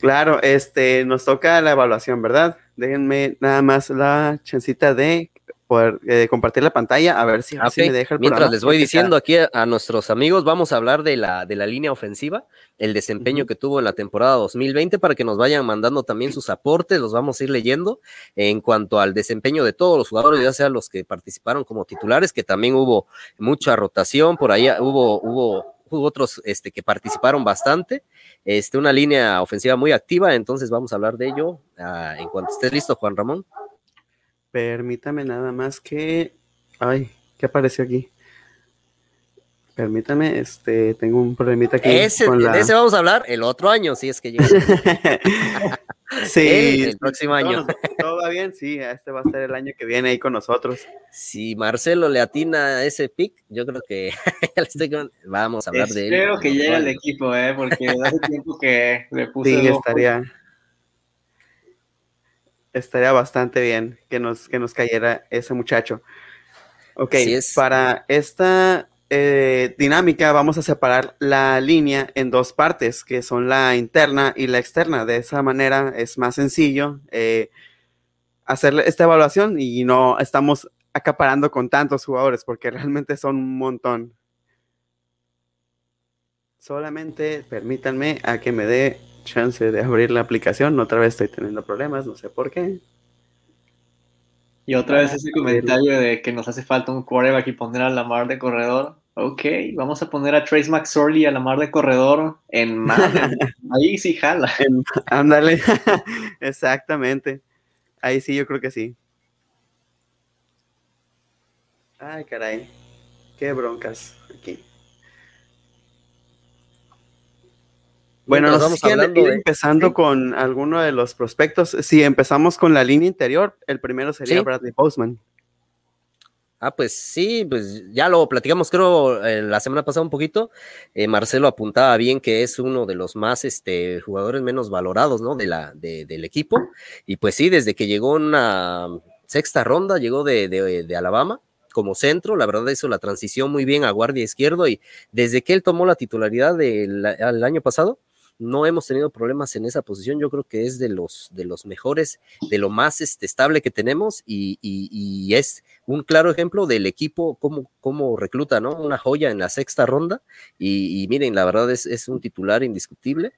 Claro, este, nos toca la evaluación, ¿verdad? Déjenme nada más la chancita de poder eh, compartir la pantalla, a ver si, me deja
el Mientras les voy diciendo aquí a, nuestros amigos, vamos a hablar de la, de la línea ofensiva, el desempeño que tuvo en la temporada 2020, para que nos vayan mandando también sus aportes, los vamos a ir leyendo en cuanto al desempeño de todos los jugadores, ya sea los que participaron como titulares, que también hubo mucha rotación, por ahí hubo, hubo hubo otros este, que participaron bastante, este, una línea ofensiva muy activa, entonces vamos a hablar de ello ah, en cuanto estés listo, Juan Ramón.
Permítame nada más que, ay, ¿qué apareció aquí? Permítame, este, tengo un problemita aquí.
Ese, De ese vamos a hablar el otro año, si es que llega.
sí,
el, próximo año.
Todo, va bien, sí, este va a ser el año que viene ahí con nosotros.
Si Marcelo le atina a ese pick, yo creo que vamos a hablar de él.
Espero que llegue al equipo, ¿eh? porque hace tiempo que le puse.
Sí, estaría, estaría bastante bien que nos, que nos cayera ese muchacho. Ok, para esta eh, dinámica vamos a separar la línea en dos partes, que son la interna y la externa. De esa manera es más sencillo eh, hacer esta evaluación y no estamos acaparando con tantos jugadores porque realmente son un montón. Solamente permítanme a que me dé chance de abrir la aplicación. Otra vez estoy teniendo problemas, no sé por qué.
Y otra vez ese comentario de que nos hace falta un quarterback y poner a la mar de corredor. Ok, vamos a poner a Trace McSorley a la mar de corredor en Madden. Ahí sí jala.
ándale, exactamente. Ahí sí, yo creo que sí. Ay, caray. Qué broncas aquí. Bueno, nos vamos hablando empezando con alguno de los prospectos. Si empezamos con la línea interior, el primero sería Bradley Boseman.
Ah, pues sí, pues ya lo platicamos, creo, eh, la semana pasada un poquito. Eh, Marcelo apuntaba bien que es uno de los más este, jugadores menos valorados, ¿no? De la, del equipo. Y pues sí, desde que llegó una sexta ronda, llegó de, Alabama como centro, la verdad hizo la transición muy bien a guardia izquierdo y desde que él tomó la titularidad del año pasado, no hemos tenido problemas en esa posición. Yo creo que es de los, de los mejores, de lo más este, estable que tenemos y, es un claro ejemplo del equipo, cómo, cómo recluta, ¿no? Una joya en la sexta ronda y, miren, la verdad es, es, un titular indiscutible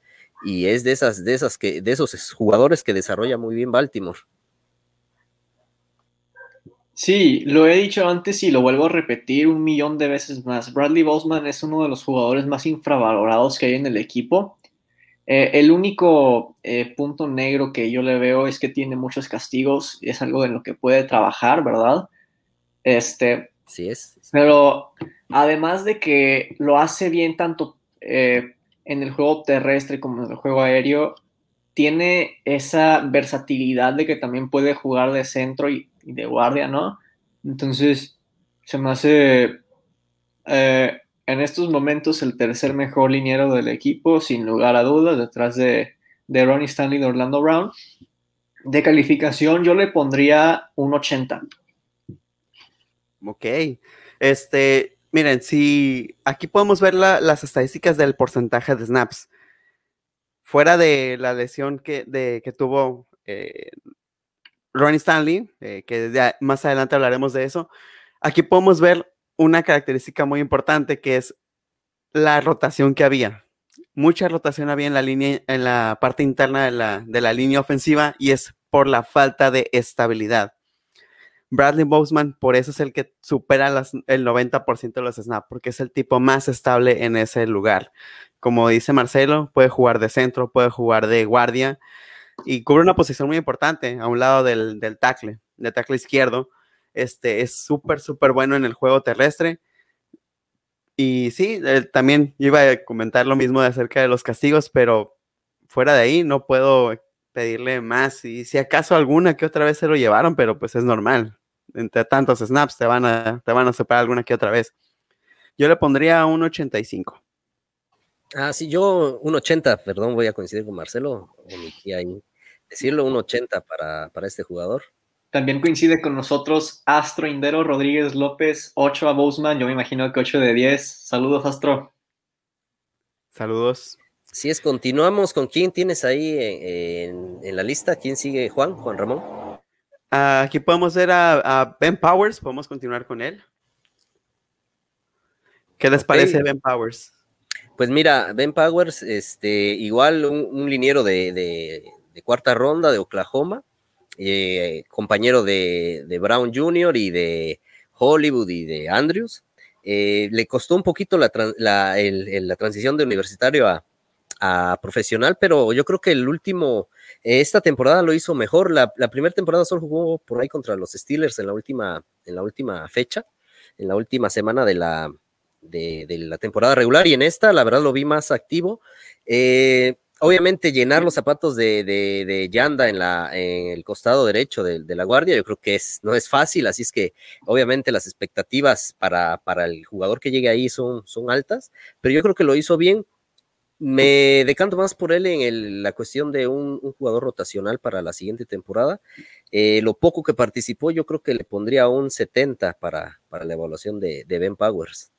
y es de esas, de esas que, de esos jugadores que desarrolla muy bien Baltimore.
Sí, lo he dicho antes y lo vuelvo a repetir un millón de veces más. Bradley Bosman es uno de los jugadores más infravalorados que hay en el equipo. Eh, el único eh, punto negro que yo le veo es que tiene muchos castigos es algo en lo que puede trabajar, ¿verdad? Este,
sí es.
Pero además de que lo hace bien tanto eh, en el juego terrestre como en el juego aéreo, tiene esa versatilidad de que también puede jugar de centro y, de guardia, ¿no? Entonces, se me hace en estos momentos el tercer mejor liniero del equipo, sin lugar a dudas, detrás de, de Ronnie Stanley de Orlando Brown. De calificación yo le pondría un 80.
Ok. Este, miren, si aquí podemos ver las estadísticas del porcentaje de snaps. Fuera de la lesión que, de, tuvo eh, Ronnie Stanley, eh, que más adelante hablaremos de eso, aquí podemos ver una característica muy importante que es la rotación que había. Mucha rotación había en la línea, en la parte interna de de la línea ofensiva y es por la falta de estabilidad. Bradley Boseman, por eso es el que supera el 90% de los snaps, porque es el tipo más estable en ese lugar. Como dice Marcelo, puede jugar de centro, puede jugar de guardia y cubre una posición muy importante a un lado del, del tackle, del tackle izquierdo este, es súper, súper bueno en el juego terrestre. Y sí, también iba a comentar lo mismo de acerca de los castigos, pero fuera de ahí no puedo pedirle más. Y si acaso alguna que otra vez se lo llevaron, pero pues es normal. Entre tantos snaps te van a, te van a separar alguna que otra vez. Yo le pondría un 85.
Ah, sí, yo un 80, perdón, voy a coincidir con Marcelo, ahí. Decirlo un 80 para, para este jugador.
También coincide con nosotros Astro Indero Rodríguez López, 8 a Boseman, yo me imagino que 8 de 10. Saludos, Astro.
Saludos.
Si es, continuamos con quién tienes ahí en, la lista. ¿Quién sigue, Juan? Juan Ramón.
Aquí podemos ver a, Ben Powers, podemos continuar con él. ¿Qué les parece Ben Powers?
Pues mira, Ben Powers, este, igual un, liniero de, cuarta ronda de Oklahoma, eh, compañero de, Brown Jr. y de Hollywood y de Andrews. Eh, le costó un poquito la, la, transición de universitario a, a, profesional, pero yo creo que el último, esta temporada lo hizo mejor. La, primera temporada solo jugó por ahí contra los Steelers en la última, en la última fecha, en la última semana de la, de, de temporada regular, y en esta, la verdad, lo vi más activo. Eh, obviamente llenar los zapatos de, de, Yanda en, el costado derecho de, la guardia, yo creo que no es fácil, así es que obviamente las expectativas para, para el jugador que llegue ahí son, son altas, pero yo creo que lo hizo bien. Me decanto más por él en la cuestión de un, jugador rotacional para la siguiente temporada. Eh, lo poco que participó, yo creo que le pondría un 70 para, para la evaluación de, de Ben Powers.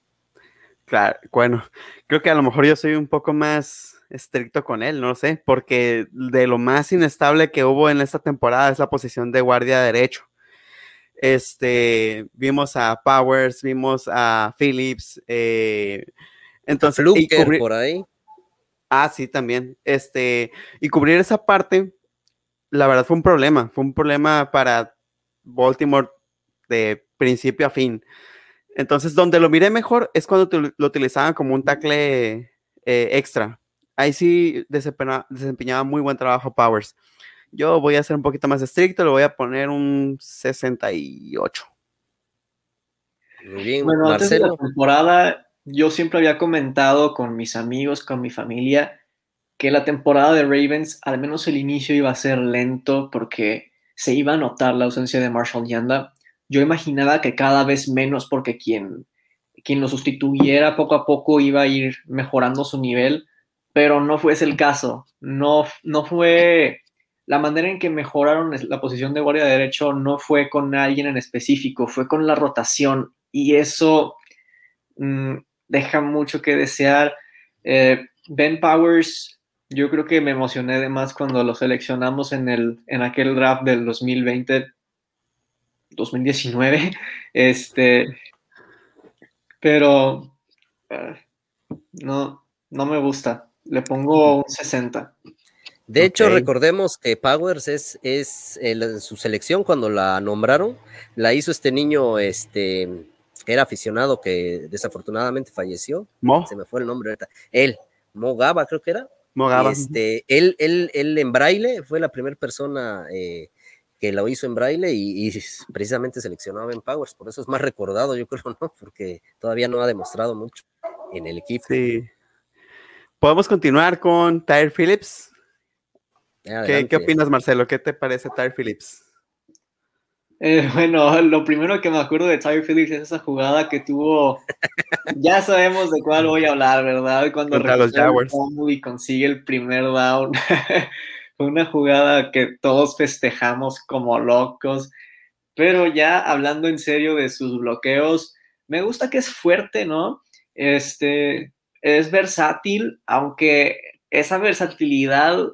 Claro, bueno, creo que a lo mejor yo soy un poco más estricto con él, no sé, porque de lo más inestable que hubo en esta temporada es la posición de guardia derecho. Este, vimos a Powers, vimos a Phillips, eh, entonces
y por ahí.
Ah, sí, también. Este, y cubrir esa parte, la verdad fue un problema, fue un problema para Baltimore de principio a fin. Entonces, donde lo miré mejor es cuando lo utilizaban como un tackle eh, extra, ahí sí desempeñaba, muy buen trabajo Powers. Yo voy a ser un poquito más estricto, le voy a poner un 68.
Muy bien, bueno, antes de la temporada, yo siempre había comentado con mis amigos, con mi familia, que la temporada de Ravens, al menos el inicio iba a ser lento porque se iba a notar la ausencia de Marshall Yanda. Yo imaginaba que cada vez menos porque quien, quien lo sustituyera poco a poco iba a ir mejorando su nivel pero no fue ese el caso. No, no fue la manera en que mejoraron la posición de guardia derecho, no fue con alguien en específico, fue con la rotación y eso mm, deja mucho que desear. Eh, ben Powers, yo creo que me emocioné de más cuando lo seleccionamos en, el, en aquel draft del 2020. 2019, este, pero eh, no, no me gusta. Le pongo un 60.
De hecho, recordemos que Powers es, es su selección cuando la nombraron, la hizo este niño, este, era aficionado que desafortunadamente falleció. Se me fue el nombre. Él, Mo Gaba, creo que era.
Mo Gaba.
Este, él, él, él en braille fue la primera persona eh, que lo hizo en braille y, y, precisamente seleccionó a Ben Powers. Por eso es más recordado, yo creo, ¿no? Porque todavía no ha demostrado mucho en el equipo.
Sí. Podemos continuar con Tyre Phillips. ¿Qué, opinas, Marcelo? ¿Qué te parece Tyre Phillips?
Eh, bueno, lo primero que me acuerdo de Tyre Phillips es esa jugada que tuvo. ya sabemos de cuál voy a hablar, ¿verdad? Cuando
los
y consigue el primer down. Fue una jugada que todos festejamos como locos. Pero ya hablando en serio de sus bloqueos, me gusta que es fuerte, ¿no? Este, es versátil, aunque esa versatilidad,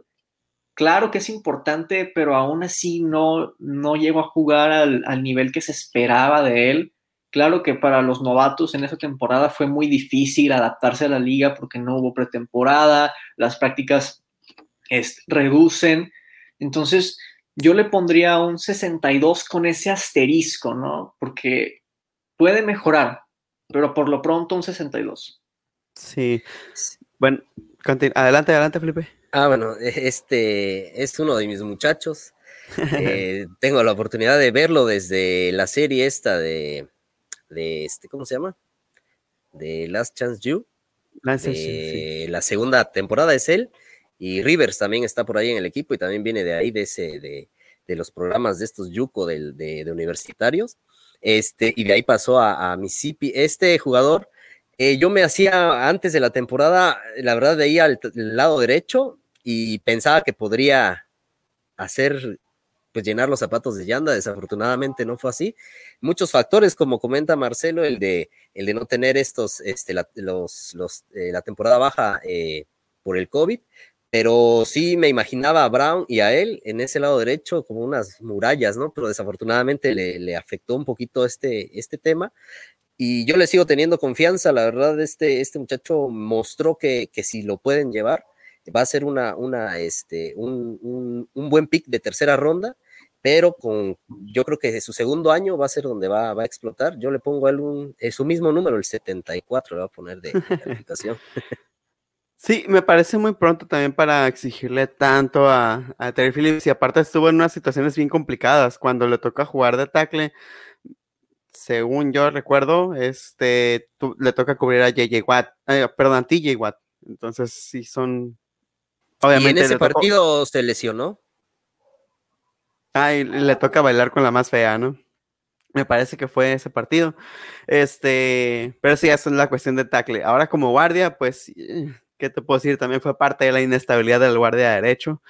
claro que es importante, pero aún así no, no llegó a jugar al, nivel que se esperaba de él. Claro que para los novatos en esa temporada fue muy difícil adaptarse a la liga porque no hubo pretemporada, las prácticas reducen. Entonces, yo le pondría un 62 con ese asterisco, ¿no? Porque puede mejorar, pero por lo pronto un 62.
Sí. Bueno, adelante, adelante, Felipe.
Ah, bueno, e-, este es uno de mis muchachos. Eh, tengo la oportunidad de verlo desde la serie esta de, de este, ¿cómo se llama? De Last Chance You. Last La segunda temporada es él. Y Rivers también está por ahí en el equipo y también viene de ahí, de ese, de, de los programas de estos Yuko de, de, universitarios. Este, y de ahí pasó a, a Mississippi. Este jugador eh, yo me hacía antes de la temporada, la verdad, de ahí al lado derecho y pensaba que podría hacer, pues llenar los zapatos de Yanda. Desafortunadamente no fue así. Muchos factores, como comenta Marcelo, el de, el de no tener estos, este, la, los, los, eh, la temporada baja eh, por el COVID, pero sí me imaginaba a Brown y a él en ese lado derecho como unas murallas, ¿no? Pero desafortunadamente le, le afectó un poquito este, este tema y yo le sigo teniendo confianza, la verdad, este, este muchacho mostró que, que si lo pueden llevar, va a ser una, una, este, un, un, buen pick de tercera ronda pero con, yo creo que su segundo año va a ser donde va, va a explotar. Yo le pongo a él un, eh, su mismo número, el 74, le va a poner de calificación.
Sí, me parece muy pronto también para exigirle tanto a, a, Terry Phillips y aparte estuvo en unas situaciones bien complicadas cuando le toca jugar de tackle. Según yo recuerdo, este le toca cubrir a JJ Watt, eh, perdón, a TJ Watt. Entonces sí son.
Obviamente. ¿Y en ese partido se lesionó?
Ay, le toca bailar con la más fea, ¿no? Me parece que fue ese partido. Este, pero sí, eso es la cuestión de tackle. Ahora como guardia, pues, ¿qué te puedo decir? También fue parte de la inestabilidad del guardia derecho.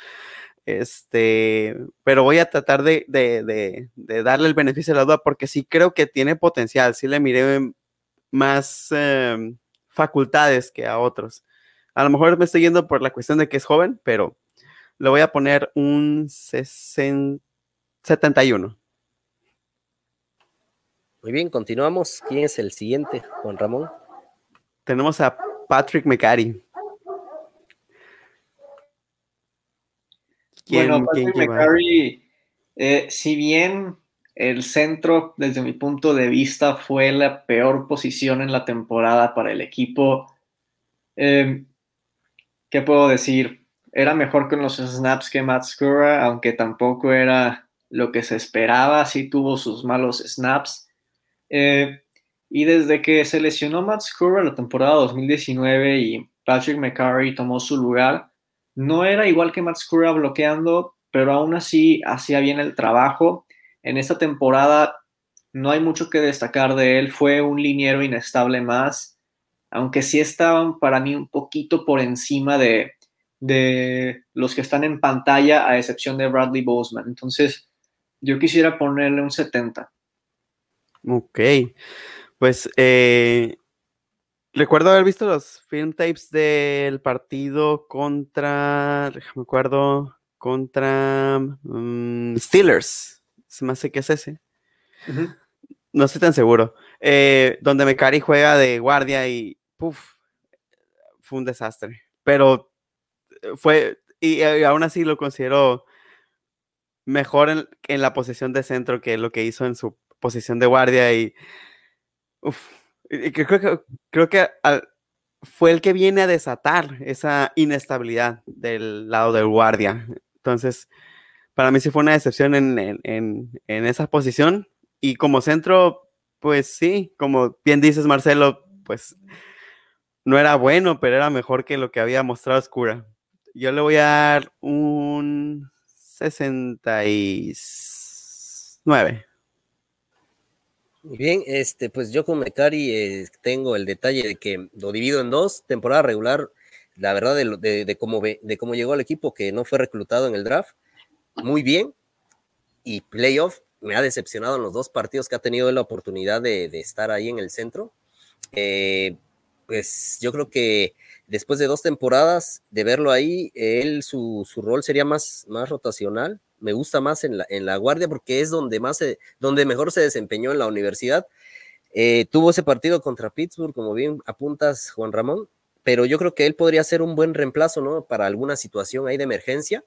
Este, pero voy a tratar de, darle el beneficio de la duda porque sí creo que tiene potencial. Sí le miré más em, facultades que a otros. A lo mejor me estoy yendo por la cuestión de que es joven, pero le voy a poner un 60 71.
Muy bien, continuamos. ¿Quién es el siguiente, Juan Ramón?
Tenemos a Patrick McCarry.
bueno, Patrick McCarry, eh, si bien el centro, desde mi punto de vista, fue la peor posición en la temporada para el equipo, eh, ¿qué puedo decir? Era mejor con los snaps que Matt Scura, aunque tampoco era lo que se esperaba, sí tuvo sus malos snaps. Eh, y desde que se lesionó Matt Scurra la temporada 2019 y Patrick McCarry tomó su lugar, no era igual que Matt Scurra bloqueando, pero aún así hacía bien el trabajo. En esta temporada no hay mucho que destacar de él, fue un liniero inestable más, aunque sí estaban para mí un poquito por encima de, de los que están en pantalla, a excepción de Bradley Boseman. Entonces, yo quisiera ponerle un 70.
Ok. Pues eh, recuerdo haber visto los film tapes del partido contra, déjame acuerdo, contra mm, Steelers. Se me hace que es ese. No estoy tan seguro. Eh, donde Mecari juega de guardia y puff, fue un desastre. Pero fue, y, y aún así lo considero mejor en, la posición de centro que lo que hizo en su posición de guardia y, creo que, creo que fue el que viene a desatar esa inestabilidad del lado del guardia. Entonces, para mí sí fue una decepción en, en, esa posición y como centro, pues sí, como bien dices Marcelo, pues no era bueno, pero era mejor que lo que había mostrado Oscura. Yo le voy a dar un 69.
Muy bien, este, pues yo con Mecari eh, tengo el detalle de que lo divido en dos, temporada regular, la verdad de, de, cómo, de cómo llegó al equipo que no fue reclutado en el draft, muy bien, y playoff, me ha decepcionado en los dos partidos que ha tenido la oportunidad de, estar ahí en el centro. Eh, pues yo creo que después de dos temporadas de verlo ahí, él, su, rol sería más, más rotacional. Me gusta más en la, en la guardia porque es donde, más donde mejor se desempeñó en la universidad. Eh, tuvo ese partido contra Pittsburgh, como bien apuntas, Juan Ramón, pero yo creo que él podría ser un buen reemplazo, ¿no? Para alguna situación ahí de emergencia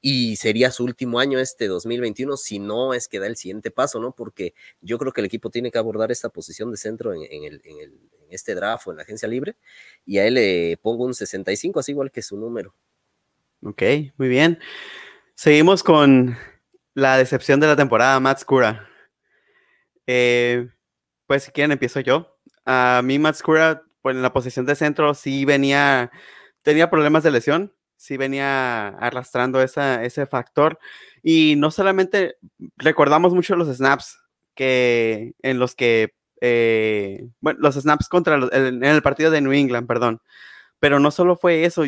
y sería su último año este 2021 si no es que da el siguiente paso, ¿no? Porque yo creo que el equipo tiene que abordar esta posición de centro en, el, este draft o en la agencia libre y a él le pongo un 65, así igual que su número.
Ok, muy bien. Seguimos con la decepción de la temporada, Matt Scura. Eh, pues si quieren empiezo yo. A mí Matt Scura, pues en la posición de centro sí venía, tenía problemas de lesión, sí venía arrastrando ese factor. Y no solamente recordamos mucho los snaps que en los que, eh, bueno, los snaps contra en el partido de New England, perdón. Pero no solo fue eso,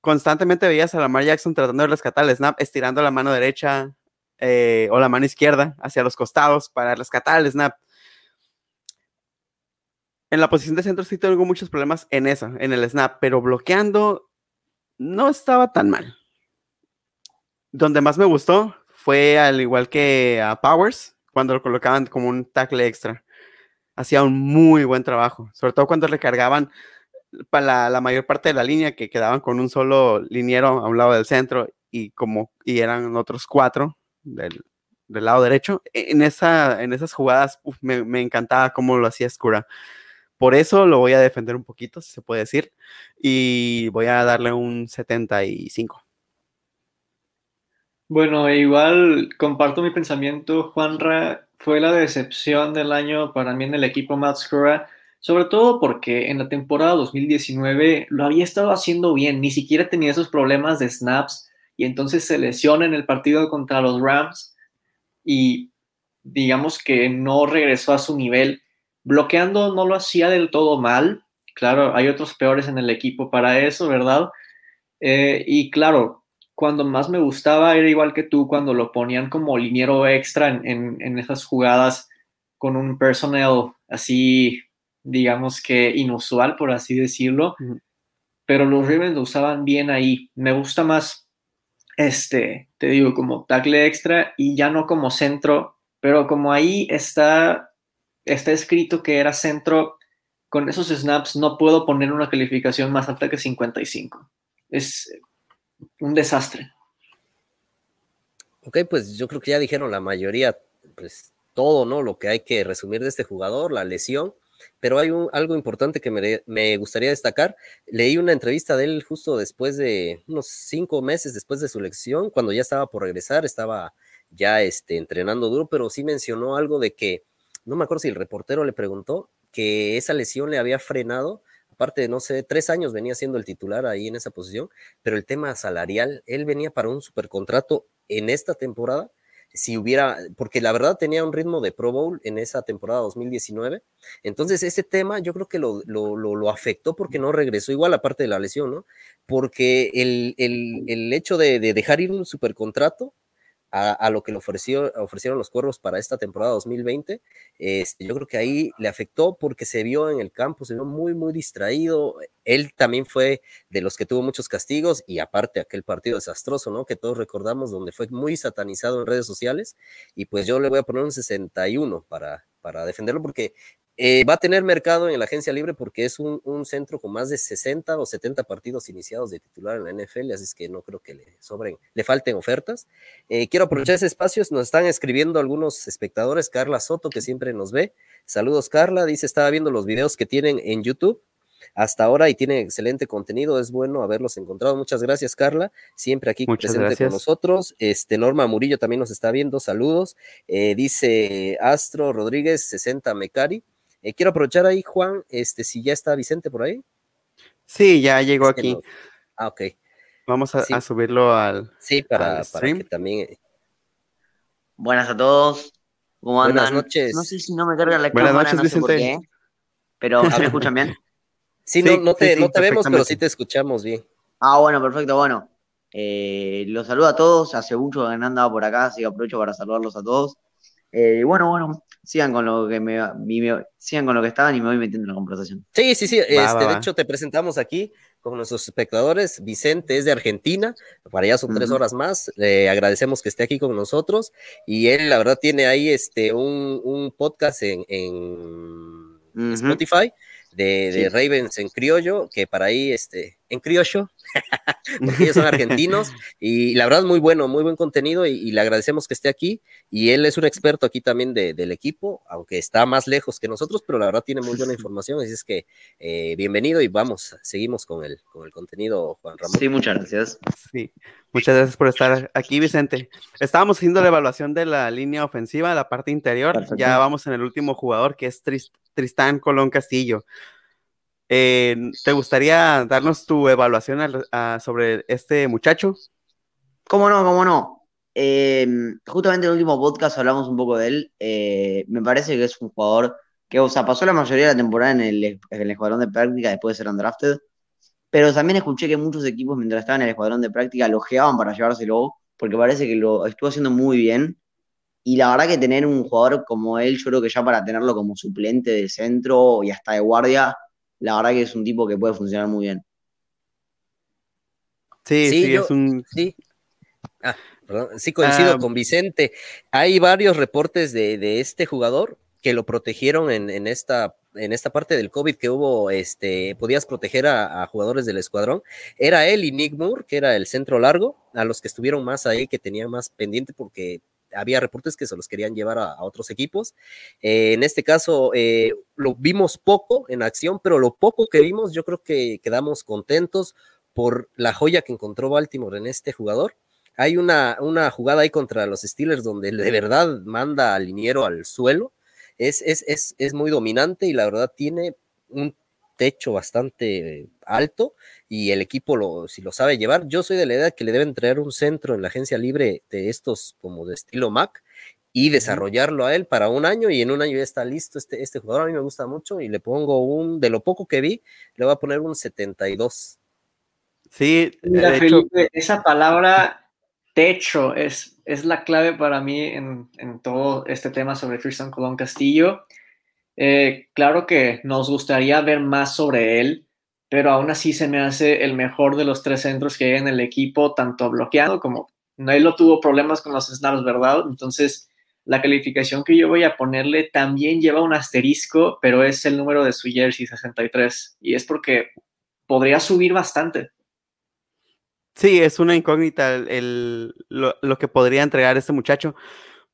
constantemente veías a Lamar Jackson tratando de rescatar el snap, estirando la mano derecha eh, o la mano izquierda hacia los costados para rescatar el snap. En la posición de centro sí tengo muchos problemas en eso, en el snap, pero bloqueando no estaba tan mal. Donde más me gustó fue al igual que a Powers, cuando lo colocaban como un tackle extra. Hacía un muy buen trabajo, sobre todo cuando recargaban para la, mayor parte de la línea, que quedaban con un solo liniero a un lado del centro y como y eran otros cuatro del, lado derecho. E, en, esa, en esas jugadas me, me, encantaba cómo lo hacía Skura. Por eso lo voy a defender un poquito, si se puede decir, y voy a darle un 75.
Bueno, igual comparto mi pensamiento, Juanra, fue la decepción del año para mí en el equipo Matskura, sobre todo porque en la temporada 2019 lo había estado haciendo bien, ni siquiera tenía esos problemas de snaps y entonces se lesiona en el partido contra los Rams y digamos que no regresó a su nivel. Bloqueando no lo hacía del todo mal, claro, hay otros peores en el equipo para eso, ¿verdad? Eh, y claro, cuando más me gustaba era igual que tú, cuando lo ponían como liniero extra en, esas jugadas con un personnel así, digamos que inusual, por así decirlo. Pero los Ravens lo usaban bien ahí. Me gusta más, este, te digo, como tackle extra y ya no como centro, pero como ahí está, está escrito que era centro, con esos snaps no puedo poner una calificación más alta que 55. Es un desastre.
Ok, pues yo creo que ya dijeron la mayoría, pues todo, ¿no? Lo que hay que resumir de este jugador, la lesión, pero hay un, algo importante que me, gustaría destacar. Leí una entrevista de él justo después de unos cinco meses después de su lesión, cuando ya estaba por regresar, estaba ya este, entrenando duro, pero sí mencionó algo de que, no me acuerdo si el reportero le preguntó, que esa lesión le había frenado aparte, no sé, tres años venía siendo el titular ahí en esa posición, pero el tema salarial, él venía para un supercontrato en esta temporada, si hubiera, porque la verdad tenía un ritmo de Pro Bowl en esa temporada 2019, entonces ese tema yo creo que lo, lo, afectó porque no regresó igual aparte de la lesión, ¿no? Porque el, el, hecho de, de dejar ir un supercontrato, a, lo que le ofrecieron los cuervos para esta temporada 2020. Este, yo creo que ahí le afectó porque se vio en el campo, se vio muy, muy distraído. Él también fue de los que tuvo muchos castigos y aparte aquel partido desastroso, ¿no? Que todos recordamos, donde fue muy satanizado en redes sociales. Y pues yo le voy a poner un 61 para, para defenderlo porque eh, va a tener mercado en la agencia libre porque es un, centro con más de 60 o 70 partidos iniciados de titular en la NFL, así es que no creo que le sobren, le falten ofertas. Eh, quiero aprovechar ese espacio, nos están escribiendo algunos espectadores, Carla Soto, que siempre nos ve. Saludos, Carla, dice, estaba viendo los videos que tienen en YouTube hasta ahora y tiene excelente contenido. Es bueno haberlos encontrado. Muchas gracias, Carla. Siempre aquí presente con nosotros. Este Norma Murillo también nos está viendo. Saludos. Eh, dice Astro Rodríguez 60 Mecari. Eh, quiero aprovechar ahí, Juan, este, si ya está Vicente por ahí.
Sí, ya llegó aquí.
Ah, ok.
Vamos a, subirlo al.
Sí, para, que también. Eh,
Buenas a todos. ¿Cómo andan?
Buenas noches.
No sé si no me carga la
Buenas noches, no sé Vicente. por qué,
pero ¿me escuchan bien?
Sí, no, no te, no te vemos, pero sí te escuchamos bien.
Ah, bueno, perfecto, bueno. Eh, los saludo a todos, hace mucho que han andado por acá, así que aprovecho para saludarlos a todos. Eh, bueno, bueno, sigan con lo que me, sigan con lo que estaban y me voy metiendo en la conversación.
Sí, sí, sí. este, de hecho, te presentamos aquí con nuestros espectadores. Vicente es de Argentina, para allá son tres horas más. Le agradecemos que esté aquí con nosotros. Y él, la verdad, tiene ahí este un, podcast en, Spotify de, Ravens en criollo, que para ahí, este, en criollo, porque ellos son argentinos, y la verdad muy bueno, muy buen contenido, y, le agradecemos que esté aquí, y él es un experto aquí también del equipo, aunque está más lejos que nosotros, pero la verdad tiene muy buena información, así es que eh, bienvenido y vamos, seguimos con el, con el contenido, Juan Ramón.
Sí, muchas gracias.
Sí, muchas gracias por estar aquí, Vicente. Estábamos haciendo la evaluación de la línea ofensiva, la parte interior, ya vamos en el último jugador, que es Tristán Colón Castillo. Eh, ¿Te gustaría darnos tu evaluación sobre este muchacho?
¿Cómo no? ¿Cómo no? Eh, justamente en el último podcast hablamos un poco de él. Eh, me parece que es un jugador que, o sea, pasó la mayoría de la temporada en el, escuadrón de práctica después de ser undrafted. Pero también escuché que muchos equipos, mientras estaban en el escuadrón de práctica, lo para llevárselo, porque parece que lo estuvo haciendo muy bien. Y la verdad que tener un jugador como él, yo creo que ya para tenerlo como suplente de centro y hasta de guardia, la verdad que es un tipo que puede funcionar muy bien.
Sí, sí, es un...
Sí. Ah, perdón, sí coincido ah, con Vicente. Hay varios reportes de, este jugador que lo protegieron en, esta en esta parte del COVID que hubo, este, podías proteger a, jugadores del escuadrón, era él y Nick Moore, que era el centro largo, a los que estuvieron más ahí, que tenían más pendiente porque había reportes que se los querían llevar a, otros equipos. Eh, en este caso, eh, lo vimos poco en acción, pero lo poco que vimos, yo creo que quedamos contentos por la joya que encontró Baltimore en este jugador. Hay una, una jugada ahí contra los Steelers donde de verdad manda al liniero al suelo. Es, es, es, es muy dominante y la verdad tiene un techo bastante alto y el equipo lo, si lo sabe llevar, yo soy de la idea que le deben traer un centro en la agencia libre de estos como de estilo Mac y desarrollarlo a él para un año y en un año ya está listo este, este jugador, a mí me gusta mucho y le pongo un, de lo poco que vi, le voy a poner un 72.
Sí, Mira, Felipe, esa palabra techo es, es la clave para mí en, en todo este tema sobre Tristan Colón Castillo. Eh, claro que nos gustaría ver más sobre él, pero aún así se me hace el mejor de los tres centros que hay en el equipo, tanto bloqueado como no él no tuvo problemas con los snaps, ¿verdad? Entonces, la calificación que yo voy a ponerle también lleva un asterisco, pero es el número de su jersey 63 y es porque podría subir bastante.
Sí, es una incógnita el, lo, que podría entregar este muchacho,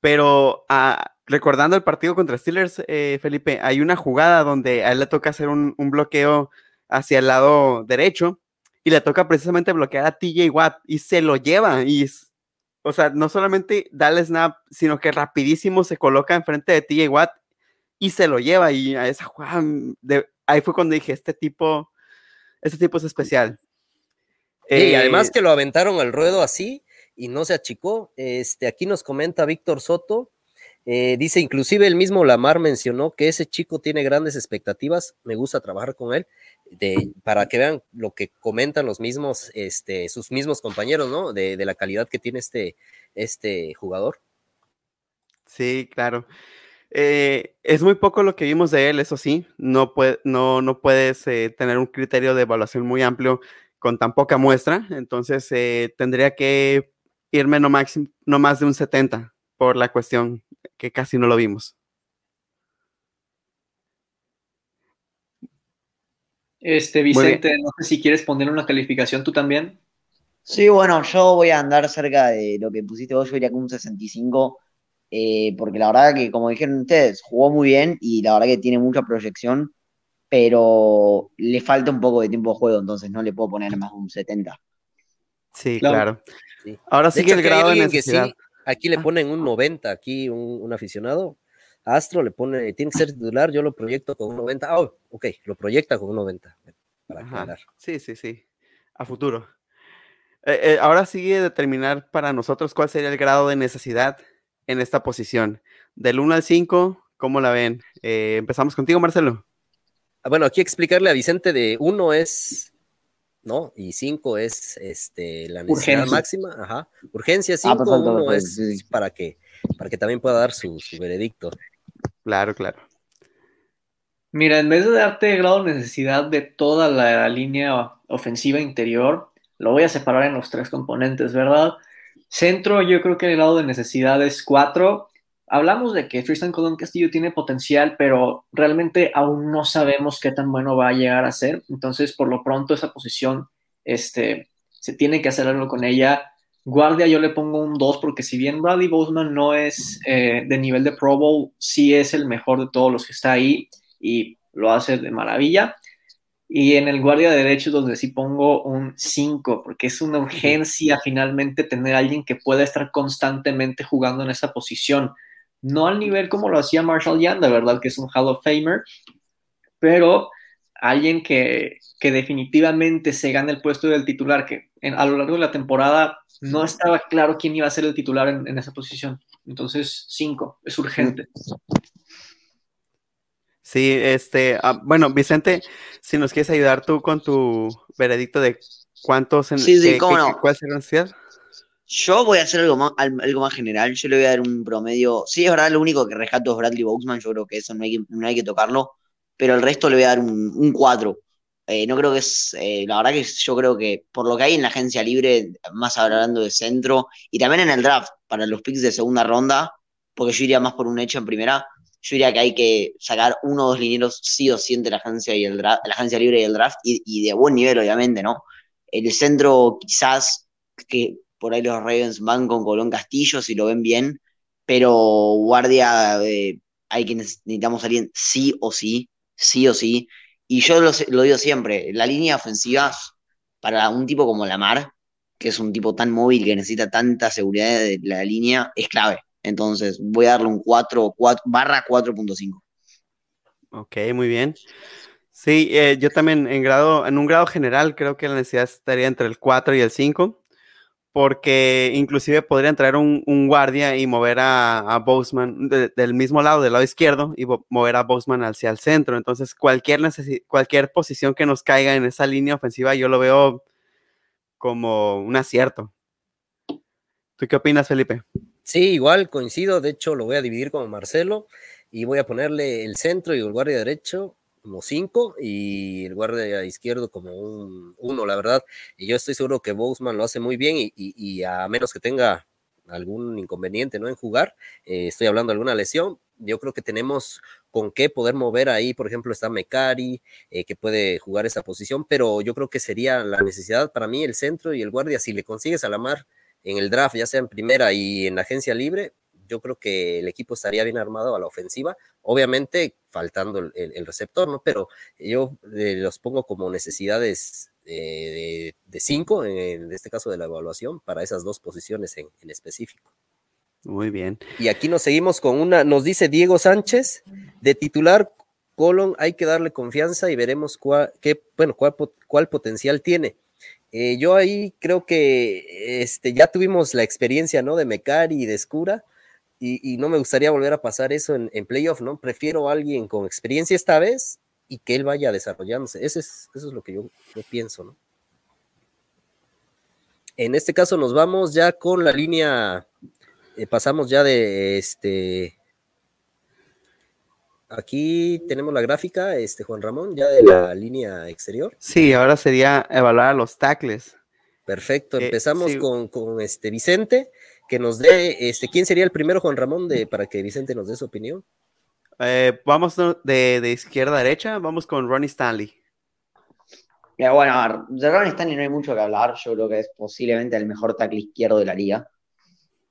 pero ah, recordando el partido contra Steelers, eh, Felipe, hay una jugada donde a él le toca hacer un, bloqueo hacia el lado derecho y le toca precisamente bloquear a TJ Watt y se lo lleva y o sea, no solamente da el snap, sino que rapidísimo se coloca enfrente de TJ Watt y se lo lleva y a esa jugada mm, ahí fue cuando dije, este tipo este tipo es especial.
y además eh, que lo aventaron al ruedo así y no se achicó. Este, aquí nos comenta Víctor Soto, eh, dice, inclusive el mismo Lamar mencionó que ese chico tiene grandes expectativas, me gusta trabajar con él, de, para que vean lo que comentan los mismos, este, sus mismos compañeros, ¿no? De, la calidad que tiene este, este jugador.
Sí, claro. Eh, es muy poco lo que vimos de él, eso sí, no, puede, no, no puedes eh, tener un criterio de evaluación muy amplio con tan poca muestra, entonces tendría que irme no, no más de un 70 por la cuestión que casi no lo vimos.
Este, Vicente, no sé si quieres poner una calificación tú también.
Sí, bueno, yo voy a andar cerca de lo que pusiste vos, yo iría con un 65, eh, porque la verdad que, como dijeron ustedes, jugó muy bien y la verdad que tiene mucha proyección, pero le falta un poco de tiempo de juego, entonces no le puedo poner más de un 70.
Sí, claro. Ahora sí que el grado de necesidad.
Aquí le ponen un 90, aquí un, aficionado. Astro le pone, tiene que ser titular, yo lo proyecto con un 90. Ah, ok, lo proyecta con un 90.
sí, sí, sí. A futuro. Eh, eh, ahora sigue determinar para nosotros cuál sería el grado de necesidad en esta posición. Del 1 al 5, ¿cómo la ven? Eh, empezamos contigo, Marcelo.
Ah, bueno, aquí explicarle a Vicente de 1 es ¿no? Y 5 es este, la necesidad máxima, ajá. Urgencia 5, ah, uno es para que, para que también pueda dar su, veredicto.
Claro, claro.
Mira, en vez de darte grado de necesidad de toda la línea ofensiva interior, lo voy a separar en los tres componentes, ¿verdad? Centro, yo creo que el grado de necesidad es 4 hablamos de que Tristan Colón Castillo tiene potencial, pero realmente aún no sabemos qué tan bueno va a llegar a ser. Entonces, por lo pronto, esa posición este, se tiene que hacer algo con ella. Guardia, yo le pongo un 2 porque si bien Bradley Boseman no es eh, de nivel de Pro Bowl, sí es el mejor de todos los que está ahí y lo hace de maravilla. Y en el guardia derecho donde sí pongo un 5, porque es una urgencia finalmente tener a alguien que pueda estar constantemente jugando en esa posición no al nivel como lo hacía Marshall Yanda, ¿verdad? Que es un Hall of Famer, pero alguien que, definitivamente se gana el puesto del titular, que a lo largo de la temporada no estaba claro quién iba a ser el titular en, esa posición. Entonces, cinco, es urgente.
Sí, este, ah, bueno, Vicente, si nos quieres ayudar tú con tu veredicto de cuántos en
sí, sí, cómo no.
cuál será la
yo voy a hacer algo más, algo más general. Yo le voy a dar un promedio. Sí, es verdad, lo único que rescato es Bradley Boxman. Yo creo que eso no hay que, no hay que tocarlo. Pero el resto le voy a dar un, 4. Eh, no creo que es. Eh, la verdad que yo creo que por lo que hay en la agencia libre, más hablando de centro, y también en el draft, para los picks de segunda ronda, porque yo iría más por un hecho en primera. Yo diría que hay que sacar uno o dos linieros sí o sí entre la agencia, y el la agencia libre y el draft, y, y de buen nivel, obviamente, ¿no? El centro, quizás, que por ahí los Ravens van con Colón Castillo, si lo ven bien, pero guardia, eh, hay que necesitamos alguien sí o sí, sí o sí. Y yo lo, digo siempre, la línea ofensiva para un tipo como Lamar, que es un tipo tan móvil que necesita tanta seguridad de la línea, es clave. Entonces voy a darle un 4, 4 barra 4.5.
Ok, muy bien. Sí, eh, yo también en grado, en un grado general creo que la necesidad estaría entre el 4 y el 5, porque inclusive podría entrar un, guardia y mover a, a Boseman del mismo lado, del lado izquierdo, y mover a Boseman hacia el centro. Entonces, cualquier, cualquier posición que nos caiga en esa línea ofensiva, yo lo veo como un acierto. ¿Tú qué opinas, Felipe?
Sí, igual coincido. De hecho, lo voy a dividir como Marcelo y voy a ponerle el centro y el guardia derecho como cinco y el guardia izquierdo como un uno, la verdad. Y yo estoy seguro que Boseman lo hace muy bien y, a menos que tenga algún inconveniente ¿no? en jugar, eh, estoy hablando de alguna lesión, yo creo que tenemos con qué poder mover ahí, por ejemplo, está Mecari, eh, que puede jugar esa posición, pero yo creo que sería la necesidad para mí el centro y el guardia, si le consigues a la mar en el draft, ya sea en primera y en la agencia libre, yo creo que el equipo estaría bien armado a la ofensiva, obviamente faltando el, receptor, ¿no? Pero yo eh, los pongo como necesidades eh, de, cinco, en, este caso de la evaluación, para esas dos posiciones en, específico.
Muy bien.
Y aquí nos seguimos con una, nos dice Diego Sánchez, de titular, Colon, hay que darle confianza y veremos cuál, qué, bueno, cuál, cuál potencial tiene. Eh, yo ahí creo que este, ya tuvimos la experiencia, ¿no? De Mecari y de Escura, y, no me gustaría volver a pasar eso en, playoff, ¿no? Prefiero a alguien con experiencia esta vez y que él vaya desarrollándose. Eso es, eso es lo que yo, pienso, ¿no? En este caso nos vamos ya con la línea, eh, pasamos ya de este, Aquí tenemos la gráfica, este Juan Ramón, ya de la línea exterior.
Sí, ahora sería evaluar los tackles.
Perfecto, eh, empezamos con, este Vicente, que nos dé, este, ¿quién sería el primero, Juan Ramón, de, para que Vicente nos dé su opinión?
Eh, vamos de, izquierda a derecha, vamos con Ronnie Stanley.
bueno, de Ronnie Stanley no hay mucho que hablar, yo creo que es posiblemente el mejor tackle izquierdo de la liga.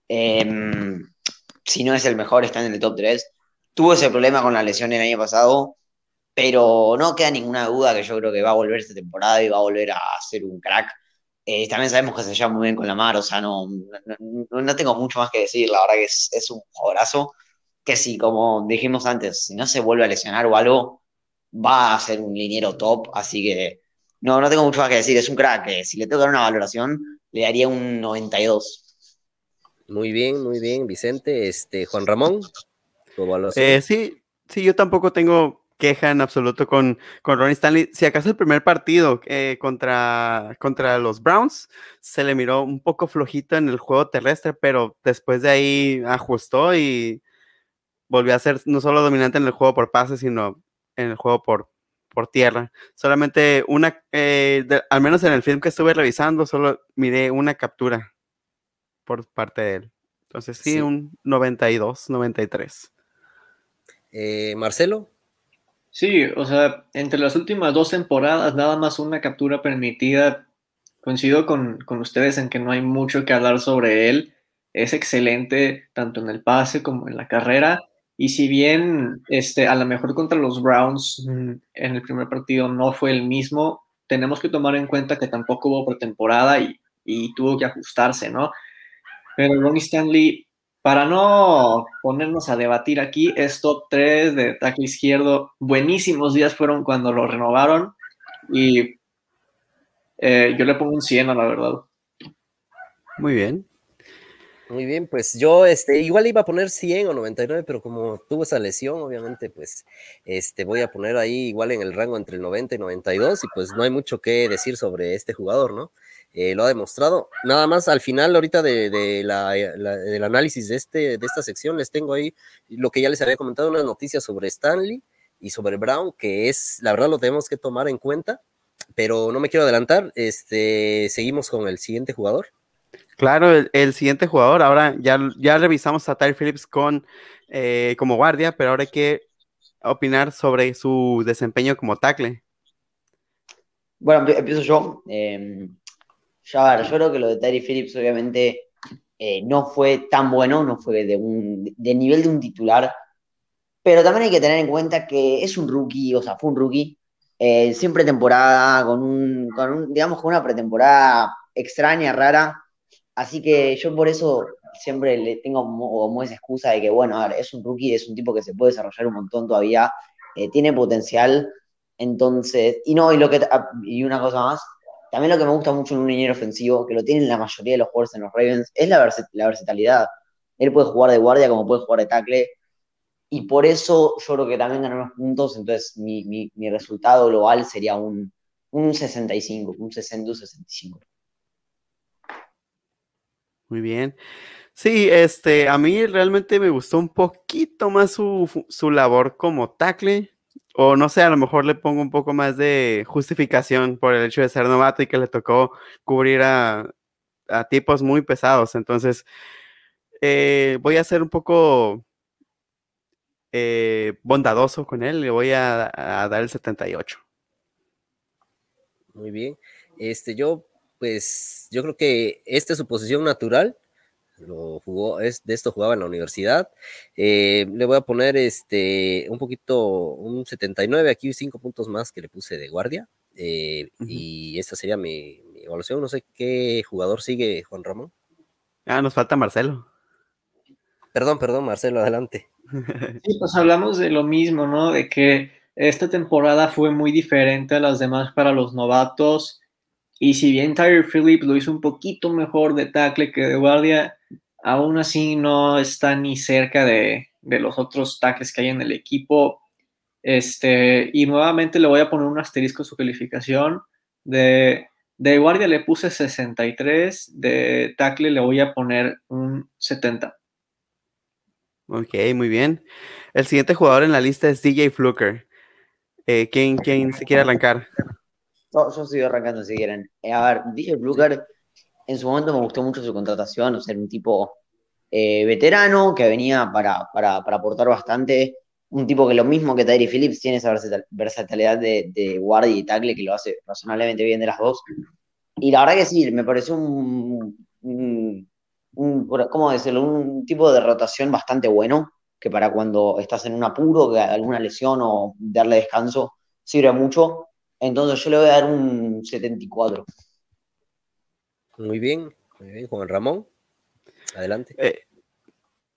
Em, si no es el mejor, está en el top 3 tuvo ese problema con la lesión el año pasado, pero no queda ninguna duda que yo creo que va a volver esta temporada y va a volver a ser un crack. Eh, también sabemos que se lleva muy bien con la mar, o sea, no, no, tengo mucho más que decir, la verdad que es, es un jugadorazo que si, como dijimos antes, si no se vuelve a lesionar o algo, va a ser un liniero top, así que no, no tengo mucho más que decir, es un crack, que si le tengo que dar una valoración, le daría un 92.
Muy bien, muy bien, Vicente. Este, Juan Ramón.
Eh, sí, sí, yo tampoco tengo queja en absoluto con, con Ronnie Stanley. Si acaso el primer partido eh, contra, contra los Browns se le miró un poco flojito en el juego terrestre, pero después de ahí ajustó y volvió a ser no solo dominante en el juego por pases, sino en el juego por, por tierra. Solamente una, eh, al menos en el film que estuve revisando, solo miré una captura por parte de él. Entonces sí. un 92, 93.
Eh, Marcelo.
Sí, o sea, entre las últimas dos temporadas, nada más una captura permitida. Coincido con, ustedes en que no hay mucho que hablar sobre él. Es excelente tanto en el pase como en la carrera. Y si bien este, a lo mejor contra los Browns mm, en el primer partido no fue el mismo, tenemos que tomar en cuenta que tampoco hubo pretemporada y, y tuvo que ajustarse, ¿no? Pero Ronnie Stanley para no ponernos a debatir aquí, es top 3 de tackle izquierdo. Buenísimos días fueron cuando lo renovaron y eh, yo le pongo un 100 a la verdad.
Muy bien.
Muy bien, pues yo este, igual iba a poner 100 o 99, pero como tuvo esa lesión, obviamente, pues este, voy a poner ahí igual en el rango entre el 90 y 92 y pues no hay mucho que decir sobre este jugador, ¿no? Eh, lo ha demostrado. Nada más al final ahorita de, del análisis de, este, de esta sección les tengo ahí lo que ya les había comentado, unas noticias sobre Stanley y sobre Brown, que es, la verdad lo tenemos que tomar en cuenta, pero no me quiero adelantar, este, seguimos con el siguiente jugador.
Claro, el, siguiente jugador, ahora ya, ya revisamos a Ty Phillips con, eh, como guardia, pero ahora hay que opinar sobre su desempeño como tackle.
Bueno, empiezo yo. Eh, ya, ver, yo creo que lo de Terry Phillips, obviamente, eh, no fue tan bueno, no fue de, un, de nivel de un titular, pero también hay que tener en cuenta que es un rookie, o sea, fue un rookie, eh, sin pretemporada, con un, con un, digamos, con una pretemporada extraña, rara, así que yo por eso siempre le tengo como, esa excusa de que, bueno, a ver, es un rookie, es un tipo que se puede desarrollar un montón todavía, eh, tiene potencial, entonces, y no, y lo que, ah, y una cosa más, también lo que me gusta mucho en un liniero ofensivo, que lo tienen la mayoría de los jugadores en los Ravens, es la, la versatilidad. Él puede jugar de guardia como puede jugar de tackle, y por eso yo creo que también ganamos puntos, entonces mi, mi, mi resultado global sería un, un 65, un 60, un 65.
Muy bien. Sí, este, a mí realmente me gustó un poquito más su, su labor como tackle. O no sé, a lo mejor le pongo un poco más de justificación por el hecho de ser novato y que le tocó cubrir a, tipos muy pesados. Entonces, eh, voy a ser un poco eh, bondadoso con él. Le voy a, dar el 78.
Muy bien. Este, yo, pues, yo creo que esta es su posición natural lo jugó, es, de esto jugaba en la universidad. Eh, le voy a poner este un poquito, un 79, aquí cinco puntos más que le puse de guardia. Eh, y esta sería mi, evaluación. No sé qué jugador sigue, Juan Ramón.
Ah, nos falta Marcelo.
Perdón, perdón, Marcelo, adelante.
Sí, pues hablamos de lo mismo, ¿no? De que esta temporada fue muy diferente a las demás para los novatos. Y si bien Tyler Phillips lo hizo un poquito mejor de tackle que de guardia, aún así no está ni cerca de, los otros tackles que hay en el equipo. Este, y nuevamente le voy a poner un asterisco a su calificación. De, de guardia le puse 63, de tackle le voy a poner un 70.
Ok, muy bien. El siguiente jugador en la lista es DJ Fluker. Eh, ¿quién, ¿quién, se quiere arrancar?
Yo, yo sigo arrancando si quieren. Eh, a ver, DJ Fluker, en su momento me gustó mucho su contratación, o sea, un tipo eh, veterano que venía para, para, para, aportar bastante. Un tipo que lo mismo que Tyree Phillips tiene esa versatilidad de, de guardia y tackle que lo hace razonablemente bien de las dos. Y la verdad que sí, me pareció un, un, un, ¿cómo decirlo? Un tipo de rotación bastante bueno, que para cuando estás en un apuro, que alguna lesión o darle descanso, sirve mucho. Entonces yo le voy a dar un 74.
Muy bien, muy bien, Juan Ramón. Adelante.
Eh,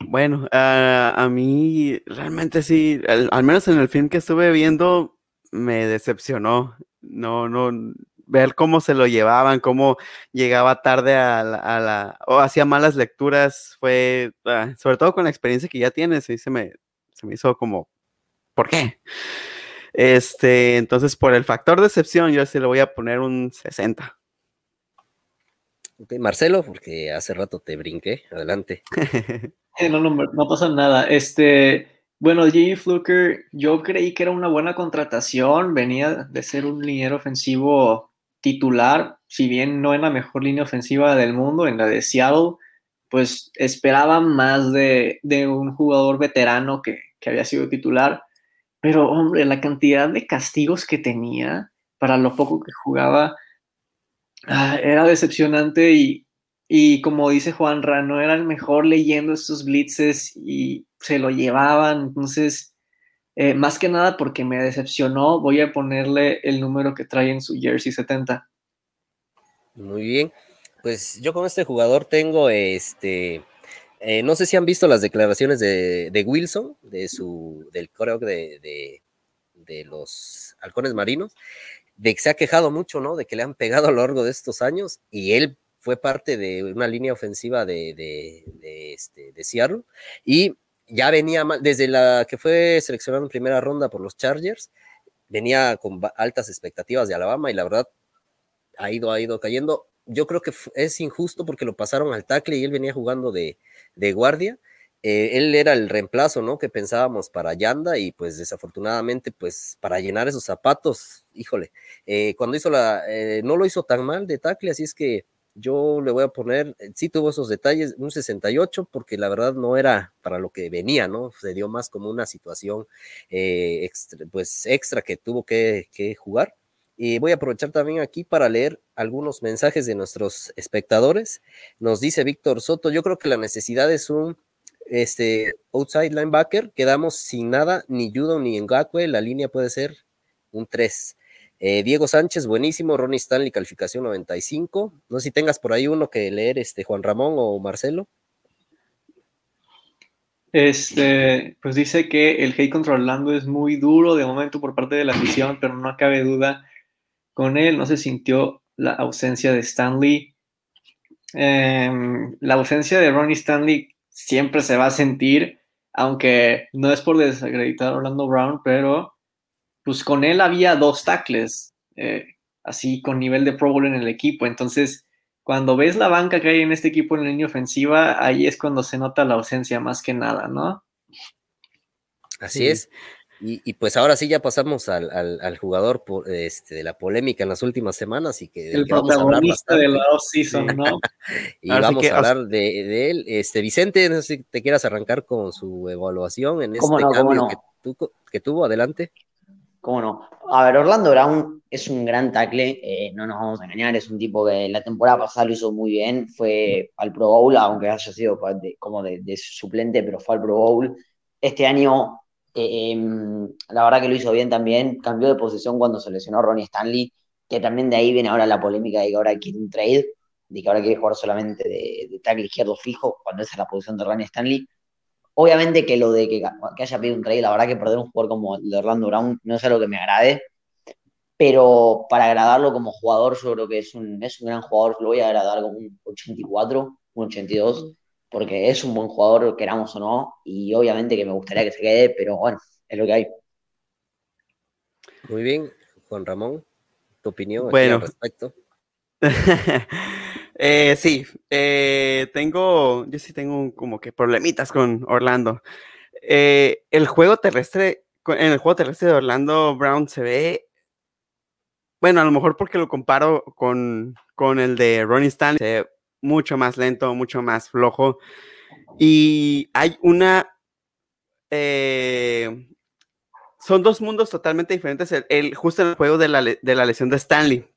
bueno, a mí realmente sí, al, menos en el film que estuve viendo, me decepcionó. No, no, ver cómo se lo llevaban, cómo llegaba tarde a la, o hacía malas lecturas, fue, ah, sobre todo con la experiencia que ya tienes, y se me, se me hizo como, ¿por qué? Este, entonces, por el factor decepción, yo se le voy a poner un 60.
Ok, Marcelo, porque hace rato te brinqué, adelante.
no, no, no pasa nada. Este, bueno, J.J. Fluker, yo creí que era una buena contratación, venía de ser un liniero ofensivo titular, si bien no en la mejor línea ofensiva del mundo, en la de Seattle, pues esperaba más de, un jugador veterano que, que había sido titular pero, hombre, la cantidad de castigos que tenía para lo poco que jugaba ah, era decepcionante y, y, como dice Juan no era el mejor leyendo estos blitzes y se lo llevaban. Entonces, eh, más que nada porque me decepcionó, voy a ponerle el número que trae en su jersey 70.
Muy bien. Pues yo con este jugador tengo este eh, no sé si han visto las declaraciones de, Wilson, de su, del coreo de, de, los halcones marinos, de que se ha quejado mucho, ¿no? De que le han pegado a lo largo de estos años y él fue parte de una línea ofensiva de, de, este, de Seattle y ya venía mal, desde la que fue seleccionado en primera ronda por los Chargers, venía con altas expectativas de Alabama y la verdad ha ido, ha ido cayendo. Yo creo que es injusto porque lo pasaron al tackle y él venía jugando de, de guardia. Eh, él era el reemplazo, ¿no? Que pensábamos para Yanda y pues desafortunadamente, pues para llenar esos zapatos, híjole, eh, cuando hizo la, eh, no lo hizo tan mal de tackle, así es que yo le voy a poner, sí tuvo esos detalles, un 68, porque la verdad no era para lo que venía, ¿no? Se dio más como una situación extra, pues extra que tuvo que, que jugar Y voy a aprovechar también aquí para leer algunos mensajes de nuestros espectadores. Nos dice Víctor Soto, yo creo que la necesidad es un este, outside linebacker, quedamos sin nada, ni Judo ni Ngakwe, la línea puede ser un 3. Eh, Diego Sánchez, buenísimo. Ronnie Stanley, calificación 95. No sé si tengas por ahí uno que leer, este, Juan Ramón o Marcelo.
Este, pues dice que el hate contra Orlando es muy duro de momento por parte de la afición, pero no cabe duda con él. No se sintió la ausencia de Stanley. Em, la ausencia de Ronnie Stanley siempre se va a sentir, aunque no es por desacreditar a Orlando Brown, pero pues con él había dos tackles, eh, así con nivel de Pro Bowl en el equipo. Entonces, cuando ves la banca que hay en este equipo en la línea ofensiva, ahí es cuando se nota la ausencia más que nada, ¿no?
Así es. Y, pues ahora sí ya pasamos al, jugador este, de la polémica en las últimas semanas y que,
el protagonista de la off-season, ¿no?
y vamos a hablar de, él. Este, Vicente, no sé si te quieras arrancar con su evaluación en este cambio que tuvo. Adelante.
¿Cómo no? A ver, Orlando Brown es un gran tackle, eh, no nos vamos a engañar, es un tipo que la temporada pasada lo hizo muy bien, fue al Pro Bowl, aunque haya sido como de, suplente, pero fue al Pro Bowl. Este año, eh, em, la verdad que lo hizo bien también, cambió de posición cuando se lesionó Ronnie Stanley, que también de ahí viene ahora la polémica de que ahora quiere un trade, de que ahora quiere jugar solamente de, de tackle izquierdo fijo, cuando esa es la posición de Ronnie Stanley. Obviamente que lo de que, haya pedido un trade, la verdad que perder un jugador como el de Orlando Brown no es algo que me agrade, pero para agradarlo como jugador yo creo que es un, es un gran jugador, lo voy a agradar como un 84, un 82, porque es un buen jugador, queramos o no, y obviamente que me gustaría que se quede, pero bueno, es lo que hay.
Muy bien, Juan Ramón, tu opinión
bueno.
al respecto.
Eh, sí, eh, tengo, yo sí tengo como que problemitas con Orlando. Eh, el juego terrestre, en el juego terrestre de Orlando Brown se ve, bueno, a lo mejor porque lo comparo con, con el de Ronnie Stanley, se ve mucho más lento, mucho más flojo. Y hay una, son dos mundos totalmente diferentes, el, justo en el juego de la, de la lesión de Stanley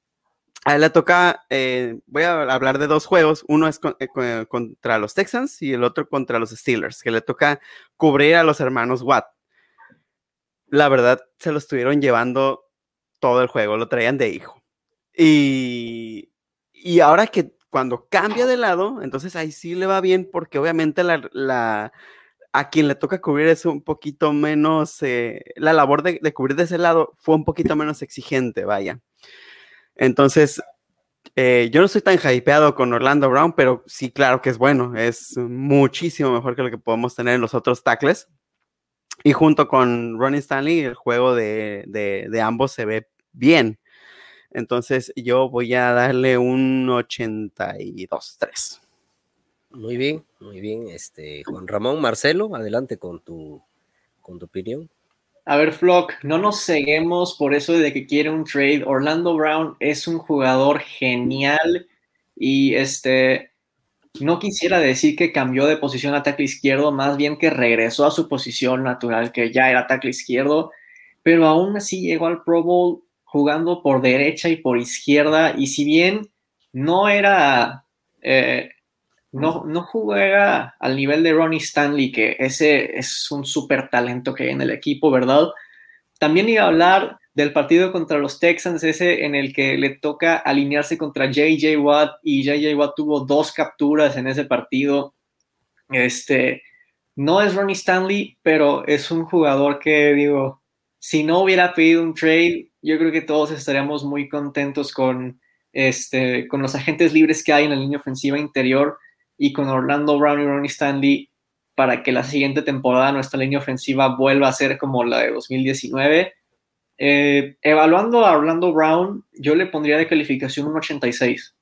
a él le toca, eh, voy a hablar de dos juegos, uno es eh, contra los Texans y el otro contra los Steelers, que le toca cubrir a los hermanos Watt. La verdad, se lo estuvieron llevando todo el juego, lo traían de hijo. Y, y ahora que cuando cambia de lado, entonces ahí sí le va bien porque obviamente la, a quien le toca cubrir es un poquito menos, eh, la labor de, de cubrir de ese lado fue un poquito menos exigente, vaya. Entonces, eh, yo no estoy tan hypeado con Orlando Brown, pero sí, claro que es bueno. Es muchísimo mejor que lo que podemos tener en los otros tackles. Y junto con Ronnie Stanley, el juego de, ambos se ve bien. Entonces, yo voy a darle un 82-3.
Muy bien, muy bien. Este, Juan Ramón Marcelo, adelante con tu, con tu opinión.
A ver, Flock, no nos ceguemos por eso de que quiere un trade. Orlando Brown es un jugador genial y este no quisiera decir que cambió de posición a tackle izquierdo, más bien que regresó a su posición natural, que ya era tackle izquierdo, pero aún así llegó al Pro Bowl jugando por derecha y por izquierda, y si bien no era eh, no, no juega al nivel de Ronnie Stanley, que ese es un súper talento que hay en el equipo, ¿verdad? También iba a hablar del partido contra los Texans, ese en el que le toca alinearse contra JJ Watt y JJ Watt tuvo dos capturas en ese partido. Este, no es Ronnie Stanley, pero es un jugador que digo, si no hubiera pedido un trade, yo creo que todos estaríamos muy contentos con, este, con los agentes libres que hay en la línea ofensiva interior y con Orlando Brown y Ronnie Stanley para que la siguiente temporada nuestra línea ofensiva vuelva a ser como la de 2019. Eh, evaluando a Orlando Brown, yo le pondría de calificación un 86.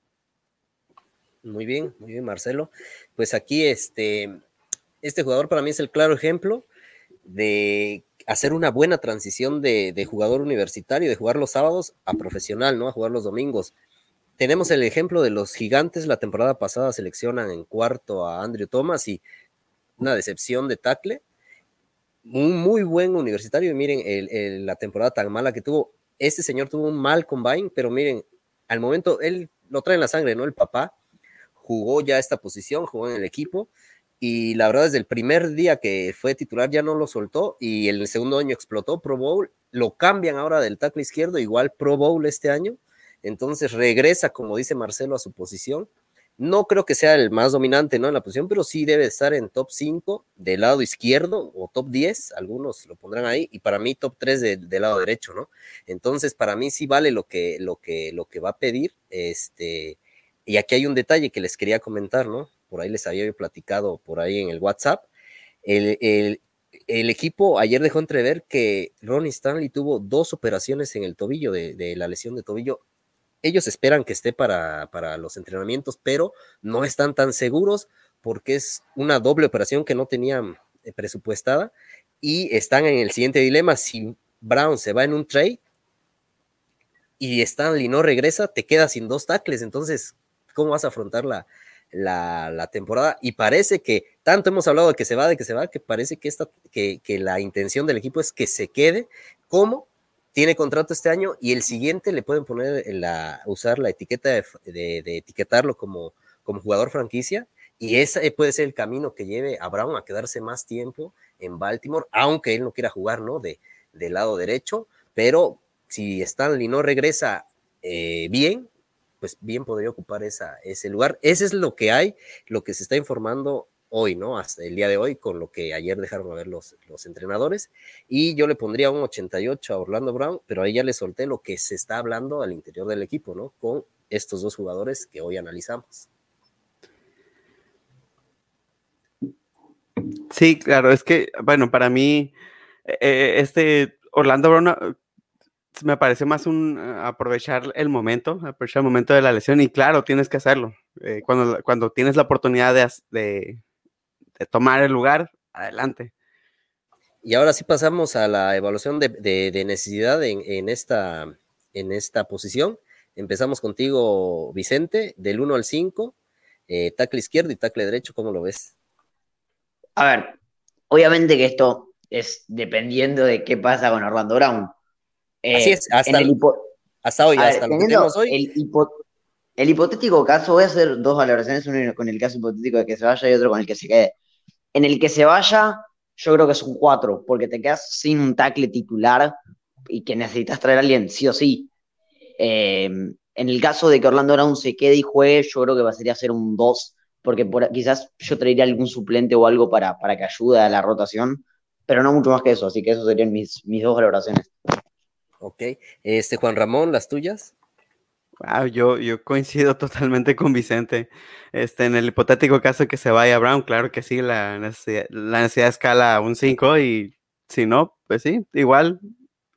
Muy bien, muy bien, Marcelo. Pues aquí este, este jugador para mí es el claro ejemplo de hacer una buena transición de, jugador universitario, de jugar los sábados a profesional, ¿no? A jugar los domingos. Tenemos el ejemplo de los gigantes, la temporada pasada seleccionan en cuarto a Andrew Thomas y una decepción de tackle. Un muy buen universitario, y miren la temporada tan mala que tuvo. este señor tuvo un mal combine, pero miren, al momento él lo trae en la sangre, ¿no? El papá jugó ya esta posición, jugó en el equipo y la verdad desde el primer día que fue titular ya no lo soltó y el segundo año explotó Pro Bowl, lo cambian ahora del tackle izquierdo, igual Pro Bowl este año, entonces regresa, como dice Marcelo, a su posición no creo que sea el más dominante ¿no? en la posición, pero sí debe estar en top 5 del lado izquierdo o top 10, algunos lo pondrán ahí, y para mí top 3 del lado derecho, ¿no? Entonces, para mí sí vale lo que, lo que, lo que va a pedir. Este, y aquí hay un detalle que les quería comentar, ¿no? Por ahí les había platicado por ahí en el WhatsApp. El, el, equipo ayer dejó entrever que Ronnie Stanley tuvo dos operaciones en el tobillo de, la lesión de tobillo ellos esperan que esté para, para los entrenamientos, pero no están tan seguros porque es una doble operación que no tenían eh, presupuestada y están en el siguiente dilema. Si Brown se va en un trade y Stanley no regresa, te quedas sin dos tackles. Entonces, ¿cómo vas a afrontar la, la, temporada? Y parece que tanto hemos hablado de que se va, de que se va, que parece que, esta, que, que la intención del equipo es que se quede como tiene contrato este año y el siguiente le pueden poner la, usar la etiqueta de, etiquetarlo como, como jugador franquicia y ese puede ser el camino que lleve a Brown a quedarse más tiempo en Baltimore, aunque él no quiera jugar, ¿no? De, del lado derecho, pero si Stanley no regresa eh, bien, pues bien podría ocupar esa, ese lugar. Ese es lo que hay, lo que se está informando hoy, ¿no? Hasta el día de hoy, con lo que ayer dejaron a ver los, los entrenadores. Y yo le pondría un 88 a Orlando Brown, pero ahí ya le solté lo que se está hablando al interior del equipo, ¿no? Con estos dos jugadores que hoy analizamos.
Sí, claro, es que, bueno, para mí, eh, eh, este Orlando Brown me parece más un ah, aprovechar el momento, aprovechar el momento de la lesión y claro, tienes que hacerlo. Eh, cuando, cuando tienes la oportunidad de, tomar el lugar, adelante.
Y ahora sí pasamos a la evaluación de, necesidad en, esta, en esta posición. Empezamos contigo, Vicente, del 1 al 5, eh, tackle izquierdo y tackle derecho, ¿cómo lo ves?
A ver, obviamente que esto es dependiendo de qué pasa con Orlando Brown.
Así es, hasta, hasta hoy, hasta lo que tenemos hoy.
El, hipotético caso, voy a hacer dos valoraciones, uno con el caso hipotético de que se vaya y otro con el que se quede. En el que se vaya, yo creo que es un 4, porque te quedas sin un tackle titular y que necesitas traer a alguien sí o sí. Em, en el caso de que Orlando Brown se quede y juegue, yo creo que sería ser un 2, porque quizás yo traería algún suplente o algo para, para que ayude a la rotación, pero no mucho más que eso, así que eso serían mis, mis dos valoraciones.
Ok, este Juan Ramón, las tuyas.
Wow, yo, yo coincido totalmente con Vicente. Este, en el hipotético caso de que se vaya Brown, claro que sí, la necesidad, la necesidad escala a un 5 y si no, pues sí, igual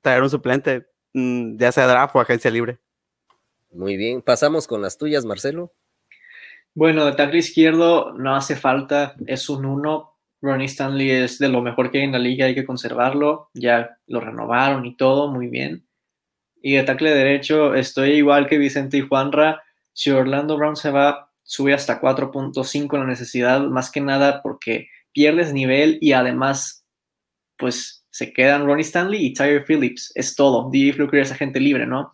traer un suplente, mm, ya sea draft o agencia libre.
Muy bien, pasamos con las tuyas, Marcelo.
Bueno, de tackle izquierdo no hace falta, es un 1. Ronnie Stanley es de lo mejor que hay en la liga, hay que conservarlo, ya lo renovaron y todo, muy bien. Y de tackle derecho estoy igual que Vicente y Juanra. Si Orlando Brown se va, sube hasta 4.5 la necesidad, más que nada porque pierdes nivel y además, pues se quedan Ronnie Stanley y Tyre Phillips. Es todo. DJ Fluker es agente libre, ¿no?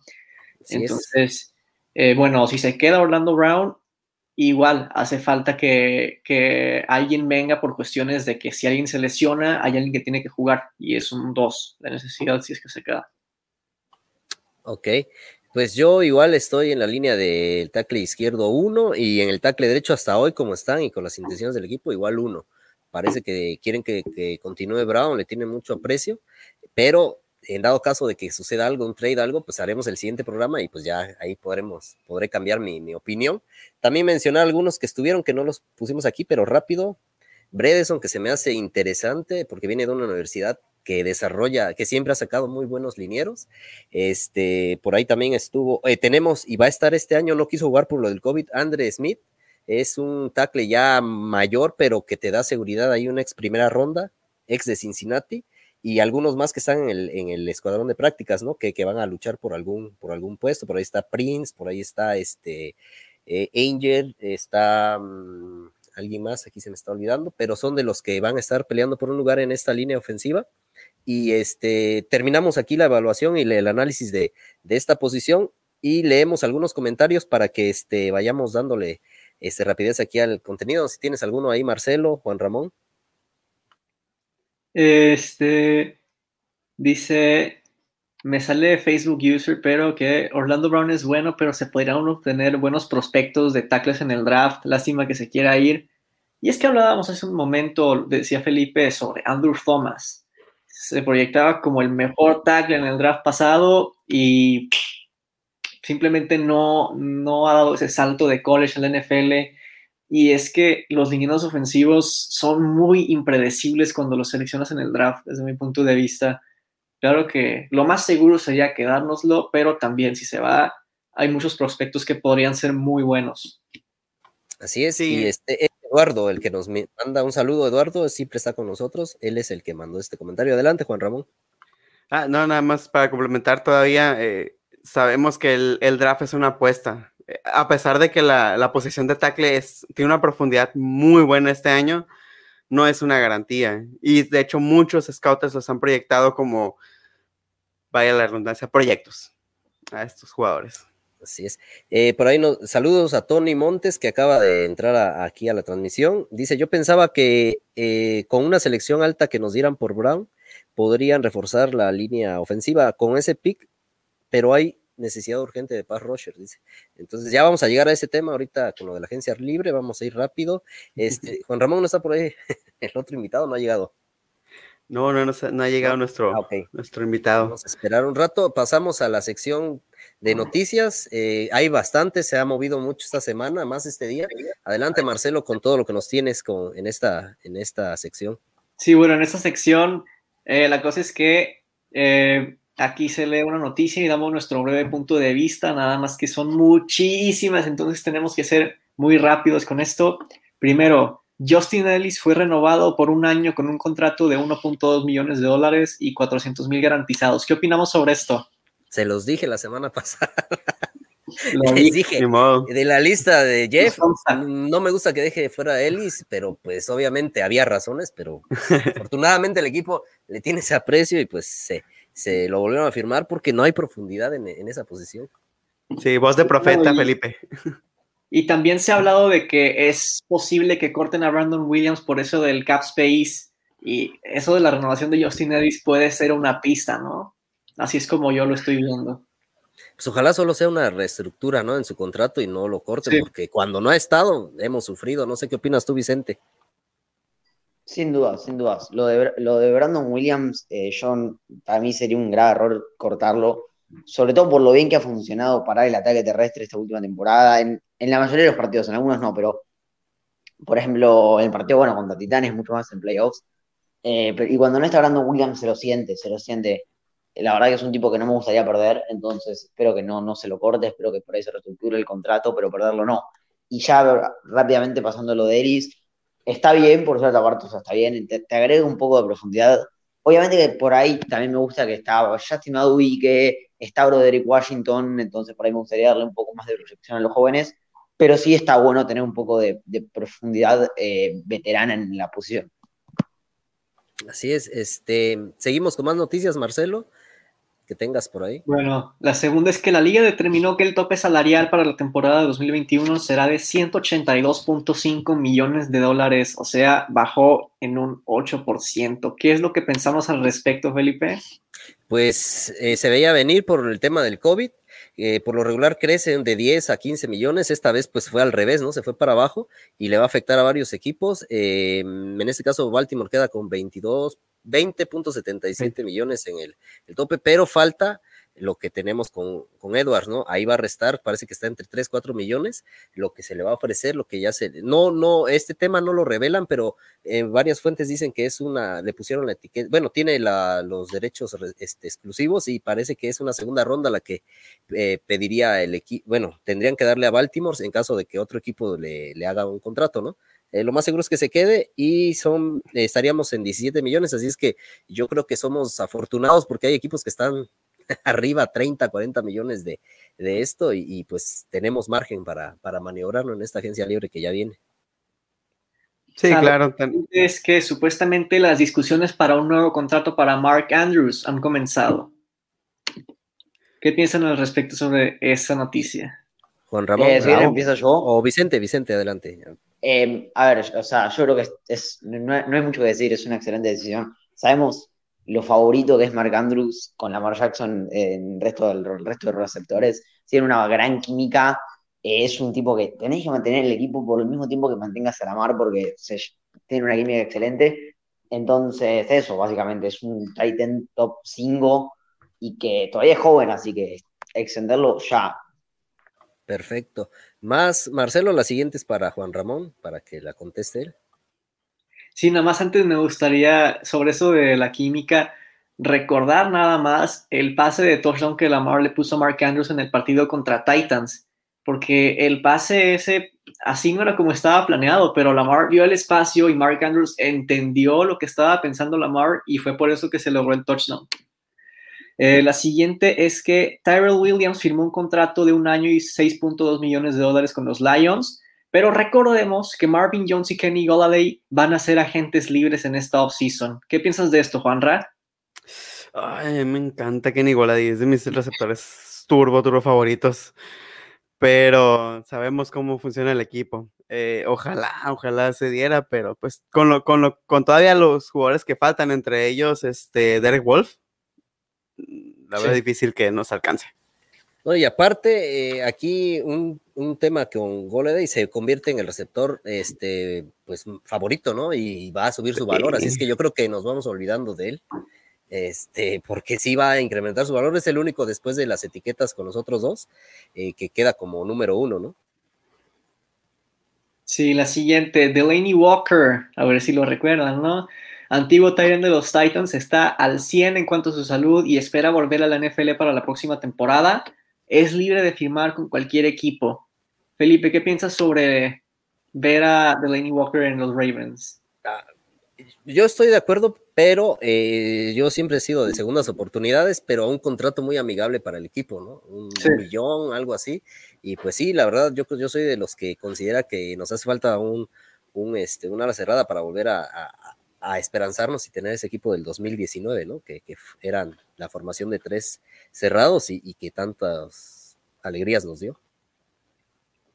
Entonces, eh, bueno, si se queda Orlando Brown, igual hace falta que, que, alguien venga por cuestiones de que si alguien se lesiona, hay alguien que tiene que jugar y es un 2 de necesidad si es que se queda.
Ok, pues yo igual estoy en la línea del tackle izquierdo 1 y en el tackle derecho hasta hoy como están y con las intenciones del equipo igual 1. Parece que quieren que, continúe Brown, le tiene mucho aprecio, pero en dado caso de que suceda algo, un trade, algo, pues haremos el siguiente programa y pues ya ahí podremos, podré cambiar mi, mi opinión. También mencionar algunos que estuvieron, que no los pusimos aquí, pero rápido. Bredeson, que se me hace interesante porque viene de una universidad que desarrolla, que siempre ha sacado muy buenos linieros. Este, por ahí también estuvo, eh, tenemos y va a estar este año, no quiso jugar por lo del COVID, Andre Smith, es un tackle ya mayor, pero que te da seguridad, hay una ex primera ronda, ex de Cincinnati, y algunos más que están en el, escuadrón de prácticas, ¿no? Que, que, van a luchar por algún, por algún puesto, por ahí está Prince, por ahí está este eh, Angel, está... Mm, alguien más, aquí se me está olvidando, pero son de los que van a estar peleando por un lugar en esta línea ofensiva y este, terminamos aquí la evaluación y el análisis de, de esta posición y leemos algunos comentarios para que este, vayamos dándole este, rapidez aquí al contenido. Si tienes alguno ahí, Marcelo, Juan Ramón.
Este dice, me sale Facebook user, pero que Orlando Brown es bueno, pero se podrían obtener buenos prospectos de tackles en el draft. Lástima que se quiera ir. Y es que hablábamos hace un momento, decía Felipe, sobre Andrew Thomas. Se proyectaba como el mejor tackle en el draft pasado y simplemente no, no ha dado ese salto de college en la NFL. Y es que los linieros ofensivos son muy impredecibles cuando los seleccionas en el draft, desde mi punto de vista. Claro que lo más seguro sería quedárnoslo, pero también si se va, hay muchos prospectos que podrían ser muy buenos.
Así es, y este Eduardo, el que nos manda un saludo, Eduardo, siempre está con nosotros. Él es el que mandó este comentario. Adelante, Juan Ramón.
Ah, no, nada más para complementar todavía. Eh, sabemos que el, draft es una apuesta. Eh, a pesar de que la, posición de tackle es, tiene una profundidad muy buena este año, no es una garantía. Y de hecho, muchos scouts los han proyectado como, vaya la redundancia, proyectos a estos jugadores.
Así es. Eh, por ahí nos, saludos a Tony Montes que acaba de entrar aquí a la transmisión. Dice, yo pensaba que eh, con una selección alta que nos dieran por Brown, podrían reforzar la línea ofensiva. Con ese pick pero hay necesidad urgente de Paz Roger, dice. Entonces ya vamos a llegar a ese tema ahorita con lo de la agencia libre, vamos a ir rápido. Este, Juan Ramón no está por ahí, el otro invitado no ha llegado.
No, no, no, ha llegado nuestro, ah, nuestro invitado.
Vamos a esperar un rato, pasamos a la sección de noticias. Eh, hay bastante, se ha movido mucho esta semana, más este día. Adelante, Marcelo, con todo lo que nos tienes con, en, esta, en esta sección.
Sí, bueno, en esta sección eh, la cosa es que eh, Aquí se lee una noticia y damos nuestro breve punto de vista, nada más que son muchísimas, entonces tenemos que ser muy rápidos con esto. Primero, Justin Ellis fue renovado por un año con un contrato de 1.2 millones de dólares y 400 mil garantizados. ¿Qué opinamos sobre esto?
Se los dije la semana pasada. Les dije, de la lista de Jeff, no me gusta que deje fuera a Ellis, pero pues obviamente había razones, pero afortunadamente el equipo le tiene ese aprecio y pues se, se lo volvieron a firmar porque no hay profundidad en, esa posición.
Sí, voz de profeta, Felipe.
Y también se ha hablado de que es posible que corten a Brandon Williams por eso del cap space y eso de la renovación de Justin Edis puede ser una pista, ¿no? Así es como yo lo estoy viendo.
Pues ojalá solo sea una reestructura, ¿no? En su contrato y no lo corten, porque cuando no ha estado hemos sufrido. No sé qué opinas tú, Vicente.
Sin dudas, sin dudas. Lo de, lo de Brandon Williams, eh, John, para mí sería un gran error cortarlo, sobre todo por lo bien que ha funcionado para el ataque terrestre esta última temporada, en, la mayoría de los partidos, en algunos no, pero por ejemplo, en el partido, bueno, contra Titanes, mucho más en playoffs. Eh, y cuando no está Brandon Williams, se lo siente, se lo siente. La verdad que es un tipo que no me gustaría perder, entonces espero que no, no se lo corte, espero que por ahí se reestructure el contrato, pero perderlo no. Y ya rápidamente pasando lo de Eris, está bien por cierta parte, o está bien, te, agrega un poco de profundidad. Obviamente que por ahí también me gusta que está Justin Aduy, que está Broderick Washington, entonces por ahí me gustaría darle un poco más de proyección a los jóvenes, pero sí está bueno tener un poco de, profundidad eh, veterana en la posición.
Así es, este, seguimos con más noticias, Marcelo que tengas por ahí.
Bueno, la segunda es que la liga determinó que el tope salarial para la temporada de 2021 será de 182.5 millones de dólares, o sea, bajó en un 8%. ¿Qué es lo que pensamos al respecto, Felipe?
Pues eh, se veía venir por el tema del COVID. Eh, por lo regular crecen de 10 a 15 millones, esta vez pues fue al revés, ¿no? Se fue para abajo y le va a afectar a varios equipos. Eh, en este caso Baltimore queda con 22 20.77 millones en el, el, tope, pero falta lo que tenemos con, con Edwards, ¿no? Ahí va a restar, parece que está entre 3, 4 millones, lo que se le va a ofrecer, lo que ya se... No, no, este tema no lo revelan, pero en eh, varias fuentes dicen que es una, le pusieron la etiqueta, bueno, tiene la, los derechos este, exclusivos y parece que es una segunda ronda la que eh, pediría el equipo, bueno, tendrían que darle a Baltimore en caso de que otro equipo le, le haga un contrato, ¿no? Eh, lo más seguro es que se quede y son, estaríamos en 17 millones, así es que yo creo que somos afortunados porque hay equipos que están arriba 30, 40 millones de, de esto y, pues tenemos margen para, para maniobrarlo en esta agencia libre que ya viene.
Sí, claro.
Es que supuestamente las discusiones para un nuevo contrato para Mark Andrews han comenzado. ¿Qué piensan al respecto sobre esa noticia?
Juan Ramón.
Eh, si empiezo yo.
O Vicente, Vicente, adelante.
Eh, a ver, o sea, yo creo que es, no, hay mucho que decir, es una excelente decisión. Sabemos lo favorito que es Mark Andrews con Lamar Jackson en el resto, del, resto de los receptores. Tiene una gran química. Eh, es un tipo que tenéis que mantener el equipo por el mismo tiempo que mantengas a Lamar porque tiene una química excelente. Entonces, eso, básicamente, es un Titan top 5 y que todavía es joven, así que extenderlo ya.
Perfecto. Más, Marcelo, la siguiente es para Juan Ramón, para que la conteste él.
Sí, nada más antes me gustaría, sobre eso de la química, recordar nada más el pase de touchdown que Lamar le puso a Mark Andrews en el partido contra Titans, porque el pase ese así no era como estaba planeado, pero Lamar vio el espacio y Mark Andrews entendió lo que estaba pensando Lamar y fue por eso que se logró el touchdown. Eh, la siguiente es que Tyrell Williams firmó un contrato de un año y 6.2 millones de dólares con los Lions, pero recordemos que Marvin Jones y Kenny Golladay van a ser agentes libres en esta offseason. ¿Qué piensas de esto, Juanra?
Ay, me encanta Kenny Golladay, es de mis receptores turbo, turbo favoritos, pero sabemos cómo funciona el equipo. Eh, ojalá, ojalá se diera, pero pues con, con, con todavía los jugadores que faltan, entre ellos este Derek Wolf, la verdad es difícil que nos alcance.
No, y aparte, eh, aquí un, tema con Goleday se convierte en el receptor este, pues, favorito, ¿no? Y va a subir su valor, así es que yo creo que nos vamos olvidando de él, este, porque sí va a incrementar su valor, es el único después de las etiquetas con los otros dos, eh, que queda como número uno, ¿no?
Sí, la siguiente, Delaney Walker, a ver si lo recuerdan, ¿no? Antiguo Tyrant de los Titans está al 100 en cuanto a su salud y espera volver a la NFL para la próxima temporada. Es libre de firmar con cualquier equipo. Felipe, ¿qué piensas sobre ver a Delaney Walker en los Ravens?
Ah, yo estoy de acuerdo, pero eh, yo siempre he sido de segundas oportunidades, pero a un contrato muy amigable para el equipo, ¿no? Un, millón, algo así. Y pues sí, la verdad, yo, yo soy de los que considera que nos hace falta un, un este, una ala cerrada para volver a, a esperanzarnos y tener ese equipo del 2019, ¿no? Que, eran la formación de tres cerrados y, que tantas alegrías nos dio.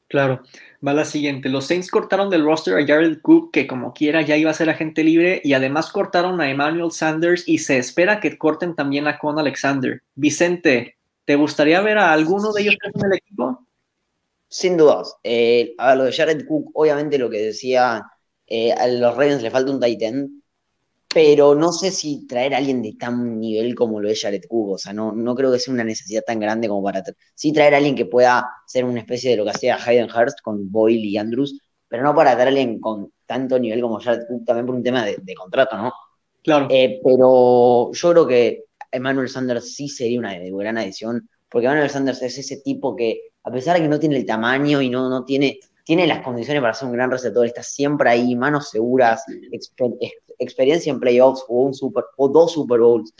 Claro, va la siguiente. Los Saints cortaron del roster a Jared Cook, que como quiera ya iba a ser agente libre, y además cortaron a Emmanuel Sanders y se espera que corten también a Con Alexander. Vicente, ¿te gustaría ver a alguno de ellos en el equipo?
Sin dudas. Eh, a lo de Jared Cook, obviamente lo que decía eh, a los Ravens le falta un Titan, pero no sé si traer a alguien de tan nivel como lo es Jared Cook, o sea, no, no creo que sea una necesidad tan grande como para... Sí traer a alguien que pueda ser una especie de lo que hacía Hayden Hurst con Boyle y Andrews, pero no para traer a alguien con tanto nivel como Jared Cook, también por un tema de, contrato, ¿no?
Claro.
Eh, pero yo creo que Emmanuel Sanders sí sería una gran adición, porque Emmanuel Sanders es ese tipo que, a pesar de que no tiene el tamaño y no, no tiene tiene las condiciones para ser un gran receptor, está siempre ahí, manos seguras, experiencia en playoffs, o un super, o dos Super Bowls.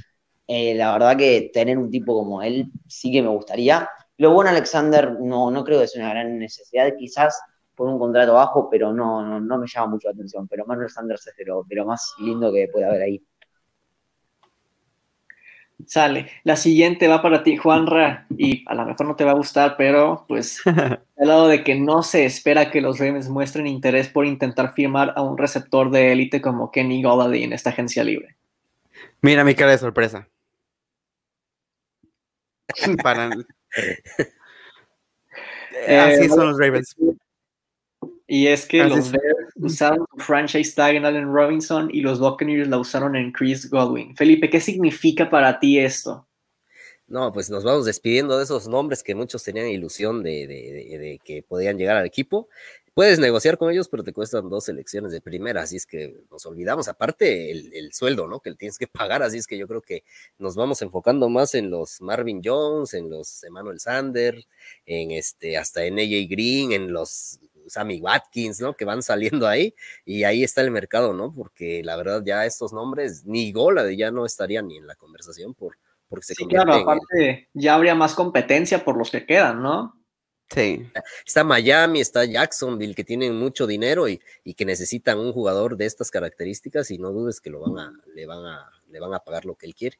Eh, la verdad que tener un tipo como él sí que me gustaría. Lo bueno, Alexander, no, no creo que sea una gran necesidad, quizás por un contrato bajo, pero no, no, me llama mucho la atención. Pero Manuel Sanders es de lo más lindo que puede haber ahí.
Sale. La siguiente va para ti, Juanra, y a lo mejor no te va a gustar, pero pues al lado de que no se espera que los Ravens muestren interés por intentar firmar a un receptor de élite como Kenny Golladay en esta agencia libre.
Mira mi cara de sorpresa. para... Eh, Así son los Ravens.
Y es que los Bears usaron franchise tag en Allen Robinson y los Buccaneers la usaron en Chris Godwin. Felipe, ¿qué significa para ti esto?
No, pues nos vamos despidiendo de esos nombres que muchos tenían ilusión de, que podían llegar al equipo. Puedes negociar con ellos, pero te cuestan dos selecciones de primera, así es que nos olvidamos. Aparte, el, sueldo, ¿no? Que tienes que pagar, así es que yo creo que nos vamos enfocando más en los Marvin Jones, en los Emmanuel Sander, en este, hasta en AJ Green, en los Sammy Watkins, ¿no? Que van saliendo ahí y ahí está el mercado, ¿no? Porque la verdad ya estos nombres, ni Gola ya no estarían ni en la conversación por, porque se
sí, claro, aparte ya habría más competencia por los que quedan, ¿no?
Sí.
Está Miami, está Jacksonville, que tienen mucho dinero y, y, que necesitan un jugador de estas características y no dudes que lo van a, le, van a, le van a pagar lo que él quiere.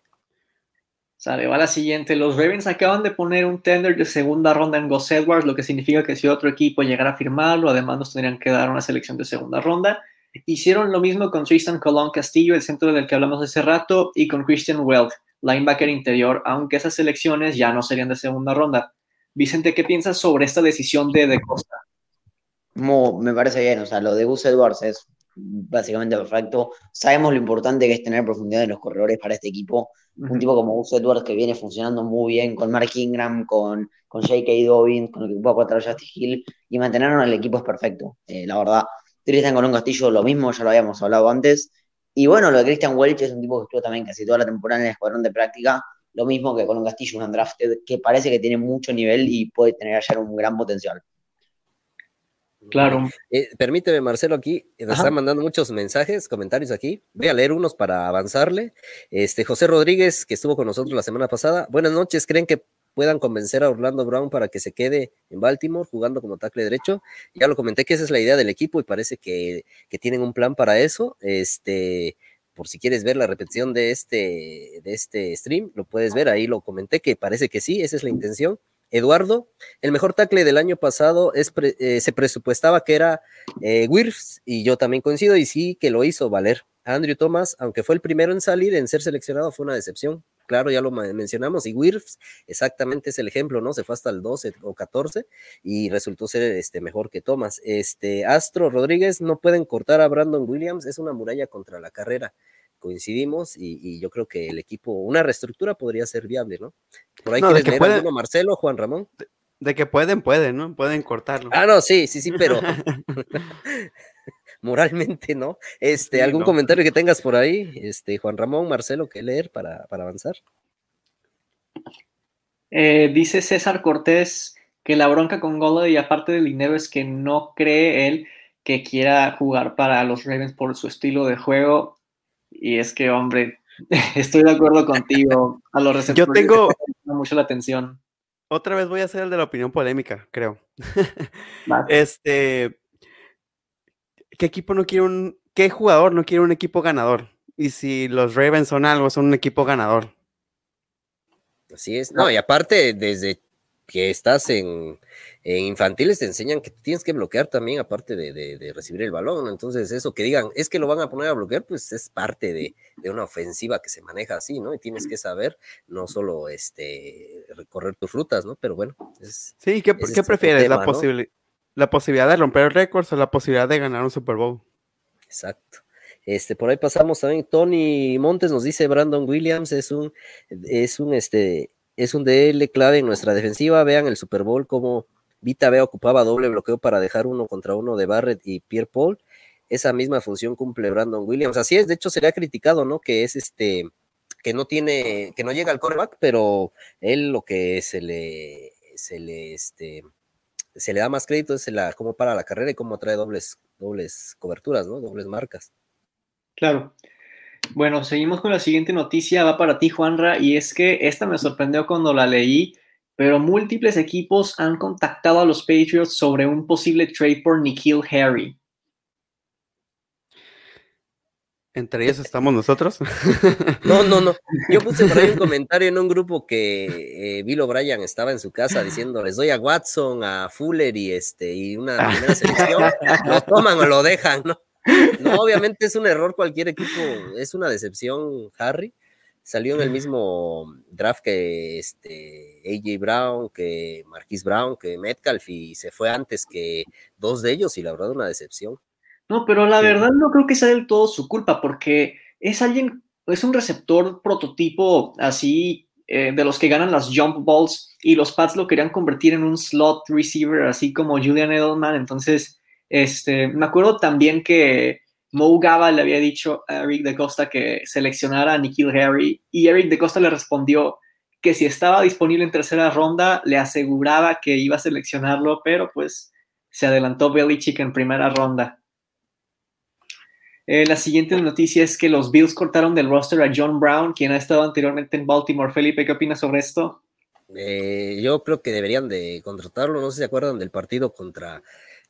Sale, va la siguiente. Los Ravens acaban de poner un tender de segunda ronda en Gus Edwards, lo que significa que si otro equipo llegara a firmarlo, además nos tendrían que dar una selección de segunda ronda. Hicieron lo mismo con Tristan Colón Castillo, el centro del que hablamos hace rato, y con Christian Weld, linebacker interior, aunque esas selecciones ya no serían de segunda ronda. Vicente, ¿qué piensas sobre esta decisión de De Costa?
me parece bien, o sea, lo de Gus Edwards es básicamente perfecto. Sabemos lo importante que es tener profundidad en los corredores para este equipo. Un tipo como Gus Edwards que viene funcionando muy bien con Mark Ingram, con, con J.K. Dobbins, con el equipo a cuatro Justin Hill, y mantenerlo en el equipo es perfecto, eh, la verdad. Tristan con un Castillo lo mismo, ya lo habíamos hablado antes. Y bueno, lo de Christian Welch es un tipo que estuvo también casi toda la temporada en el escuadrón de práctica, lo mismo que con un Castillo, un undrafted, que parece que tiene mucho nivel y puede tener allá un gran potencial.
Claro.
Eh, permíteme, Marcelo, aquí nos están mandando muchos mensajes, comentarios aquí. Voy a leer unos para avanzarle. Este José Rodríguez, que estuvo con nosotros la semana pasada. Buenas noches, ¿creen que puedan convencer a Orlando Brown para que se quede en Baltimore jugando como tackle derecho? Ya lo comenté que esa es la idea del equipo y parece que, que tienen un plan para eso. Este, por si quieres ver la repetición de este, de este stream, lo puedes ver, ahí lo comenté que parece que sí, esa es la intención. Eduardo, el mejor tackle del año pasado es eh, se presupuestaba que era eh, Wirfs, y yo también coincido, y sí que lo hizo valer. Andrew Thomas, aunque fue el primero en salir, en ser seleccionado, fue una decepción. Claro, ya lo mencionamos, y Wirfs exactamente es el ejemplo, ¿no? Se fue hasta el 12 o 14 y resultó ser este, mejor que Thomas. Este, Astro Rodríguez, no pueden cortar a Brandon Williams, es una muralla contra la carrera coincidimos y, yo creo que el equipo, una reestructura podría ser viable, ¿no? Por ahí no, quieres leer pueden, Marcelo, Juan Ramón.
De, que pueden, pueden, ¿no? Pueden cortarlo.
Ah, no, sí, sí, sí, pero moralmente, ¿no? Este, ¿algún comentario que tengas por ahí? Este, Juan Ramón, Marcelo, ¿qué leer para, para avanzar?
Eh, dice César Cortés que la bronca con y aparte del dinero, es que no cree él que quiera jugar para los Ravens por su estilo de juego y es que, hombre, estoy de acuerdo contigo. A los receptores
Yo tengo
mucho la atención.
Otra vez voy a hacer el de la opinión polémica, creo. este, ¿qué equipo no quiere un, qué jugador no quiere un equipo ganador? Y si los Ravens son algo, son un equipo ganador.
Así es. No, y aparte, desde que estás en, infantiles te enseñan que tienes que bloquear también, aparte de, recibir el balón. Entonces, eso que digan, es que lo van a poner a bloquear, pues es parte de, una ofensiva que se maneja así, ¿no? Y tienes que saber, no solo este recorrer tus rutas, ¿no? Pero bueno, es.
Sí, ¿qué, ¿qué prefieres? la, ¿La posibilidad de romper récords o la posibilidad de ganar un Super Bowl?
Exacto. Este, por ahí pasamos también. Tony Montes nos dice Brandon Williams es un, es un este, es un DL clave en nuestra defensiva. Vean el Super Bowl como Vita Vea ocupaba doble bloqueo para dejar uno contra uno de Barrett y Pierre Paul. Esa misma función cumple Brandon Williams. Así es, de hecho sería criticado, ¿no? Que es este, que no tiene, que no llega al coreback, pero él lo que se le, se le, este, se le da más crédito es la, cómo para la carrera y cómo trae dobles, dobles coberturas, ¿no? Dobles marcas.
Claro. Bueno, seguimos con la siguiente noticia, va para ti, Juanra, y es que esta me sorprendió cuando la leí, pero múltiples equipos han contactado a los Patriots sobre un posible trade por Nikhil Harry.
¿Entre ellos estamos nosotros?
No, no, no. Yo puse por ahí un comentario en un grupo que eh, Bill O'Brien estaba en su casa diciendo, les doy a Watson, a Fuller y este, y una primera selección, lo toman o lo dejan, ¿no? No, obviamente es un error cualquier equipo, es una decepción, Harry. Salió en el mismo draft que este AJ Brown, que Marquis Brown, que Metcalf y se fue antes que dos de ellos y la verdad una decepción.
No, pero la verdad no creo que sea del todo su culpa porque es alguien, es un receptor prototipo así eh, de los que ganan las jump balls y los Pats lo querían convertir en un slot receiver así como Julian Edelman, entonces este, me acuerdo también que Mo Gaba le había dicho a Eric de Costa que seleccionara a Nikhil Harry y Eric de Costa le respondió que si estaba disponible en tercera ronda le aseguraba que iba a seleccionarlo, pero pues se adelantó Belichick en primera ronda. Eh, la siguiente noticia es que los Bills cortaron del roster a John Brown, quien ha estado anteriormente en Baltimore. Felipe, ¿qué opinas sobre esto?
Eh, yo creo que deberían de contratarlo. No sé si se acuerdan del partido contra,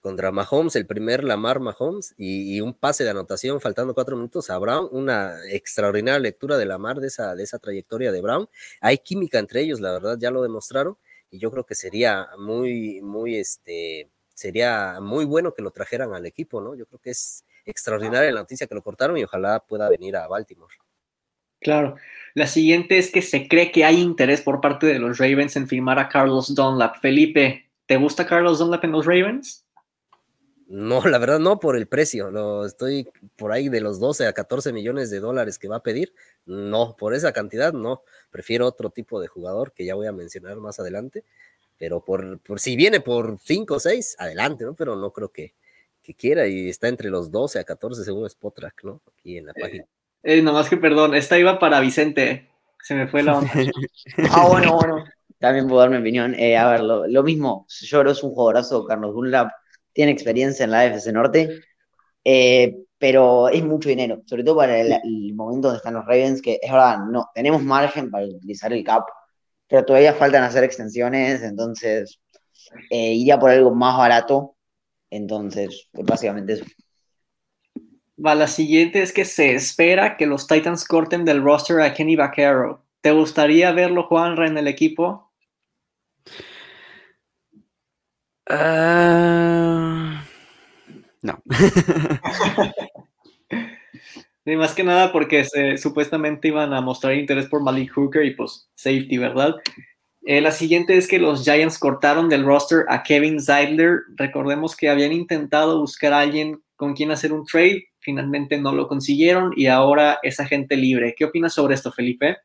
contra Mahomes, el primer Lamar Mahomes, y, un pase de anotación faltando cuatro minutos a Brown. Una extraordinaria lectura de Lamar de esa, de esa trayectoria de Brown. Hay química entre ellos, la verdad, ya lo demostraron. Y yo creo que sería muy, muy, este, sería muy bueno que lo trajeran al equipo, ¿no? Yo creo que es extraordinaria la noticia que lo cortaron y ojalá pueda venir a Baltimore.
Claro. La siguiente es que se cree que hay interés por parte de los Ravens en firmar a Carlos Dunlap. Felipe, ¿te gusta Carlos Dunlap en los Ravens?
No, la verdad no por el precio. Lo estoy por ahí de los 12 a 14 millones de dólares que va a pedir. No, por esa cantidad no. Prefiero otro tipo de jugador que ya voy a mencionar más adelante. Pero por, por si viene por 5 o 6, adelante, ¿no? Pero no creo que, que quiera y está entre los 12 a 14 según Spotrack, ¿no? Aquí en la página.
Eh, nomás que perdón, esta iba para Vicente. Se me fue la onda.
ah, bueno, bueno. También puedo dar mi opinión. Eh, a ver, lo, mismo. Yo creo es un jugadorazo. Carlos Dunlap tiene experiencia en la AFC Norte. Eh, pero es mucho dinero, sobre todo para el, momento donde están los Ravens, que es verdad, no, tenemos margen para utilizar el cap, pero todavía faltan hacer extensiones, entonces eh, iría por algo más barato. Entonces, pues básicamente eso.
Va, la siguiente es que se espera que los Titans corten del roster a Kenny Vaquero. ¿Te gustaría verlo, Juanra, en el equipo?
Uh, no.
Y más que nada porque supuestamente iban a mostrar interés por Malik Hooker y pues safety, ¿verdad? Eh, la siguiente es que los Giants cortaron del roster a Kevin Zeidler. Recordemos que habían intentado buscar a alguien con quien hacer un trade, finalmente no lo consiguieron y ahora es agente libre. ¿Qué opinas sobre esto, Felipe?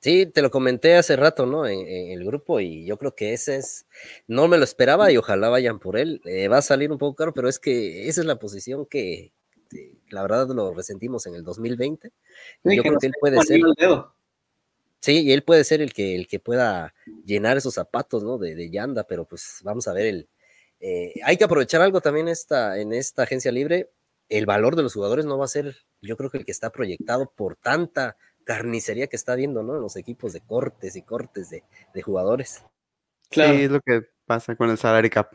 Sí, te lo comenté hace rato, ¿no? En, el grupo y yo creo que ese es, no me lo esperaba y ojalá vayan por él. Eh, va a salir un poco caro, pero es que esa es la posición que, la verdad lo resentimos en el 2020. Y yo creo que él puede ser. Sí, y él puede ser el que, el que pueda llenar esos zapatos, ¿no? De, de Yanda, pero pues vamos a ver el. Eh, hay que aprovechar algo también esta, en esta agencia libre. El valor de los jugadores no va a ser, yo creo que el que está proyectado por tanta carnicería que está viendo, ¿no? En los equipos de cortes y cortes de, de jugadores.
Claro. Sí, es lo que pasa con el salary cap.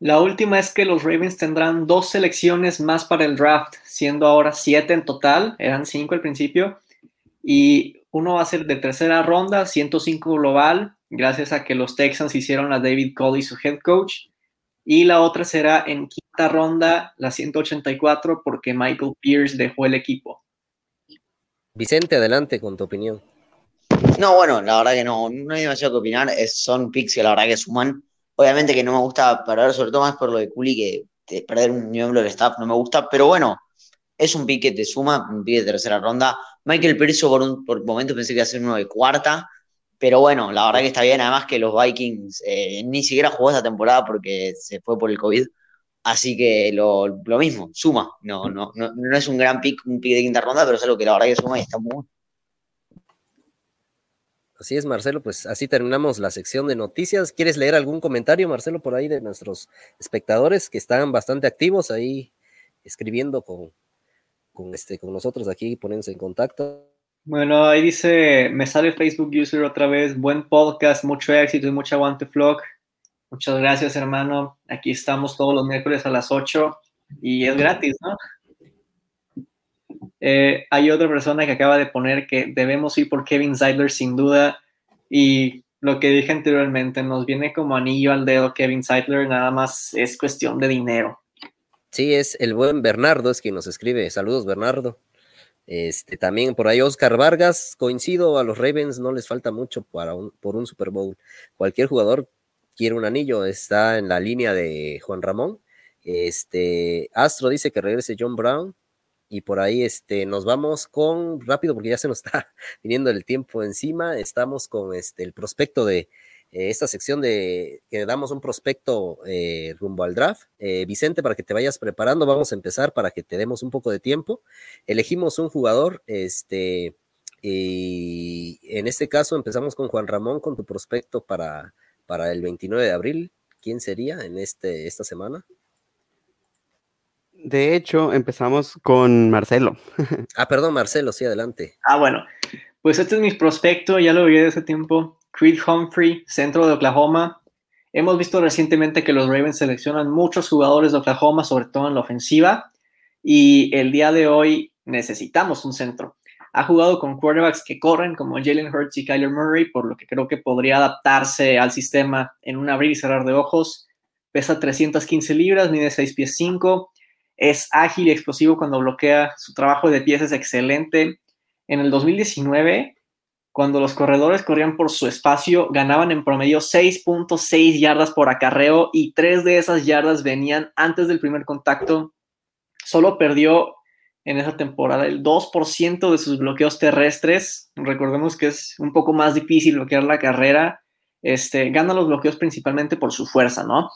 La última es que los Ravens tendrán dos selecciones más para el draft, siendo ahora siete en total, eran cinco al principio, y uno va a ser de tercera ronda, 105 global, gracias a que los Texans hicieron a David Cole su head coach, y la otra será en quinta ronda, la 184, porque Michael Pierce dejó el equipo.
Vicente, adelante con tu opinión.
No, bueno, la verdad que no, no hay demasiado que opinar, son picks que la verdad que suman Obviamente que no me gusta perder, sobre todo más por lo de Culi, que perder un miembro del staff no me gusta, pero bueno, es un pique de suma, un pique de tercera ronda. Michael Pierce por un por momentos pensé que iba a ser uno de cuarta, pero bueno, la verdad que está bien, además que los Vikings eh, ni siquiera jugó esta temporada porque se fue por el COVID. Así que lo, mismo, suma. No, no, no, no es un gran pick, un pick de quinta ronda, pero es algo que la verdad que suma y está muy bueno.
Así es, Marcelo, pues así terminamos la sección de noticias. ¿Quieres leer algún comentario, Marcelo, por ahí de nuestros espectadores que están bastante activos ahí escribiendo con, con, este, con nosotros aquí, poniéndose en contacto?
Bueno, ahí dice, me sale Facebook User otra vez, buen podcast, mucho éxito y mucho aguante, Flock. Muchas gracias, hermano. Aquí estamos todos los miércoles a las 8 y es gratis, ¿no? Eh, hay otra persona que acaba de poner que debemos ir por Kevin Zeidler sin duda. Y lo que dije anteriormente, nos viene como anillo al dedo Kevin Zeidler, nada más es cuestión de dinero.
Sí, es el buen Bernardo, es quien nos escribe. Saludos, Bernardo. Este, también por ahí Oscar Vargas, coincido, a los Ravens no les falta mucho para por un Super Bowl. Cualquier jugador quiere un anillo, está en la línea de Juan Ramón. Este, Astro dice que regrese John Brown y por ahí este, nos vamos con, rápido porque ya se nos está viniendo el tiempo encima, estamos con este, el prospecto de eh, esta sección de que damos un prospecto eh, rumbo al draft. Eh, Vicente, para que te vayas preparando, vamos a empezar para que te demos un poco de tiempo. Elegimos un jugador, este, y en este caso empezamos con Juan Ramón, con tu prospecto para, para el 29 de abril. ¿Quién sería en este, esta semana?
De hecho, empezamos con Marcelo.
ah, perdón, Marcelo, sí, adelante.
Ah, bueno. Pues este es mi prospecto, ya lo vi de ese tiempo. Creed Humphrey, centro de Oklahoma. Hemos visto recientemente que los Ravens seleccionan muchos jugadores de Oklahoma, sobre todo en la ofensiva, y el día de hoy necesitamos un centro. Ha jugado con quarterbacks que corren como Jalen Hurts y Kyler Murray, por lo que creo que podría adaptarse al sistema en un abrir y cerrar de ojos. Pesa 315 libras, mide 6 pies 5, es ágil y explosivo cuando bloquea, su trabajo de pies es excelente. En el 2019, cuando los corredores corrían por su espacio, ganaban en promedio 6.6 yardas por acarreo y tres de esas yardas venían antes del primer contacto. Solo perdió en esa temporada el 2% de sus bloqueos terrestres. Recordemos que es un poco más difícil bloquear la carrera. Este, gana los bloqueos principalmente por su fuerza, ¿no?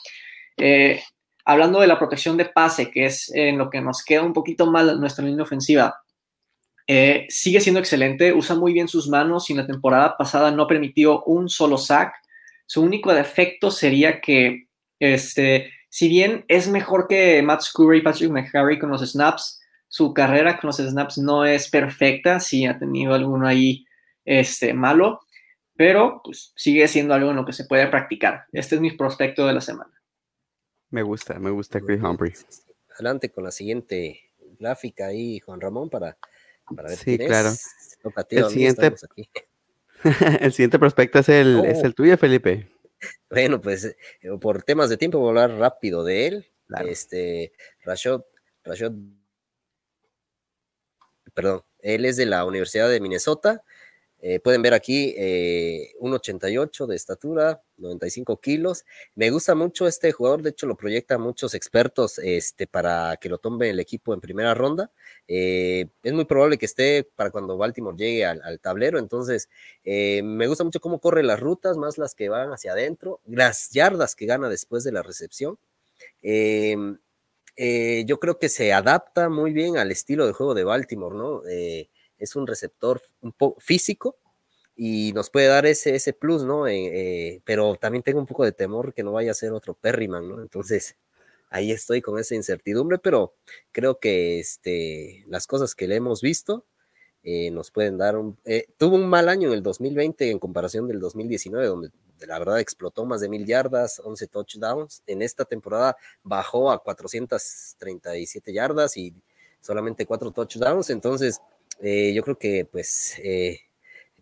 Eh, hablando de la protección de pase, que es en lo que nos queda un poquito mal nuestra línea ofensiva, eh, sigue siendo excelente, usa muy bien sus manos y en la temporada pasada no permitió un solo sack. Su único defecto sería que, este, si bien es mejor que Matt Scurry y Patrick McHarry con los snaps, su carrera con los snaps no es perfecta, sí ha tenido alguno ahí este, malo, pero pues, sigue siendo algo en lo que se puede practicar. Este es mi prospecto de la semana.
Me gusta, me gusta Chris Humphrey.
Adelante con la siguiente gráfica ahí, Juan Ramón, para, para ver
Sí, claro. el, siguiente, el siguiente prospecto es el, es el tuyo, Felipe.
Bueno, pues eh, por temas de tiempo voy a hablar rápido de él. Este, Rashad, Rashad perdón, él es de la Universidad de Minnesota. Eh, pueden ver aquí eh, 1,88 de estatura, 95 kilos. Me gusta mucho este jugador, de hecho lo proyectan muchos expertos este, para que lo tome el equipo en primera ronda. Eh, es muy probable que esté para cuando Baltimore llegue al, al tablero, entonces eh, me gusta mucho cómo corre las rutas, más las que van hacia adentro, las yardas que gana después de la recepción. Eh, eh, yo creo que se adapta muy bien al estilo de juego de Baltimore, ¿no? Eh, es un receptor un poco físico y nos puede dar ese, ese plus, ¿no? Eh, pero también tengo un poco de temor que no vaya a ser otro Perryman, ¿no? Entonces, ahí estoy con esa incertidumbre, pero creo que este, las cosas que le hemos visto nos pueden dar un... tuvo un mal año en el 2020 en comparación del 2019, donde la verdad explotó más de mil yardas, 11 touchdowns. En esta temporada bajó a 437 yardas y solamente cuatro touchdowns. Entonces, eh, yo creo que pues eh,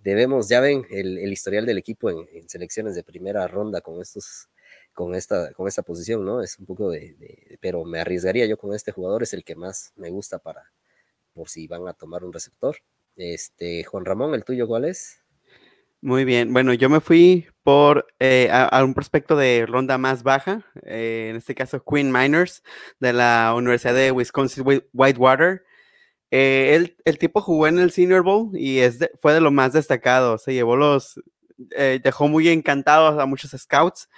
debemos, ya ven el, historial del equipo en, selecciones de primera ronda con estos con esta, con esta posición, ¿no? Es un poco de, de, pero me arriesgaría yo con este jugador, es el que más me gusta para, por si van a tomar un receptor. Este, Juan Ramón, ¿el tuyo cuál es?
Muy bien, bueno, yo me fui por eh, a, un prospecto de ronda más baja, eh, en este caso Queen Miners, de la Universidad de Wisconsin Whitewater. Eh, el, tipo jugó en el Senior Bowl y es fue de lo más destacado, se llevó los, dejó muy encantados a muchos scouts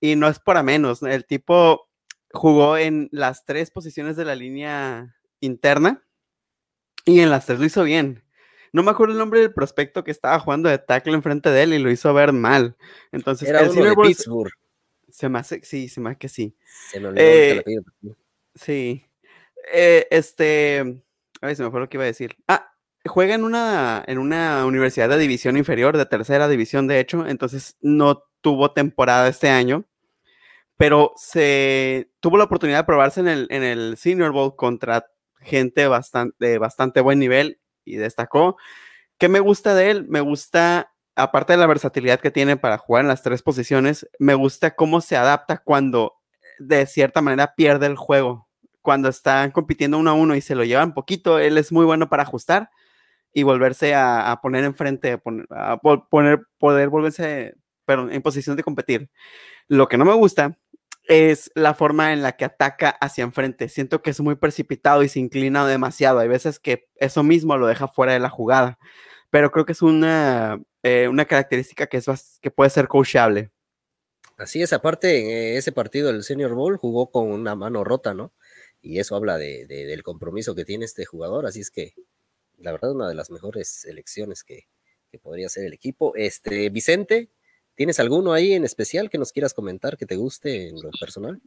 y no es para menos, el tipo jugó en las tres posiciones de la línea interna y en las tres lo hizo bien no me acuerdo el nombre del prospecto que estaba jugando de tackle enfrente de él y lo hizo ver mal. Entonces,
Era el uno de Pittsburgh.
Se me hace, sí, se me hace que sí.
Se olvidó eh,
Sí. Eh, este, a ver, se me fue lo que iba a decir. Ah, juega en una, en una universidad de división inferior, de tercera división, de hecho, entonces no tuvo temporada este año, pero se tuvo la oportunidad de probarse en el, en el Senior Bowl contra gente bastante, de bastante buen nivel y destacó. ¿Qué me gusta de él? Me gusta, aparte de la versatilidad que tiene para jugar en las tres posiciones, me gusta cómo se adapta cuando de cierta manera pierde el juego. Cuando están compitiendo uno a uno y se lo llevan poquito, él es muy bueno para ajustar y volverse a, poner enfrente, a poner, poder volverse pero en posición de competir. Lo que no me gusta es la forma en la que ataca hacia enfrente. Siento que es muy precipitado y se inclina demasiado. Hay veces que eso mismo lo deja fuera de la jugada, pero creo que es una, eh, una característica que, es, que puede ser coachable.
Así es, aparte, eh, ese partido del Senior Bowl jugó con una mano rota, ¿no? Y eso habla de, del compromiso que tiene este jugador, así es que la verdad una de las mejores elecciones que, que podría ser el equipo. Este, Vicente, ¿Tienes alguno ahí en especial que nos quieras comentar que te guste en lo personal?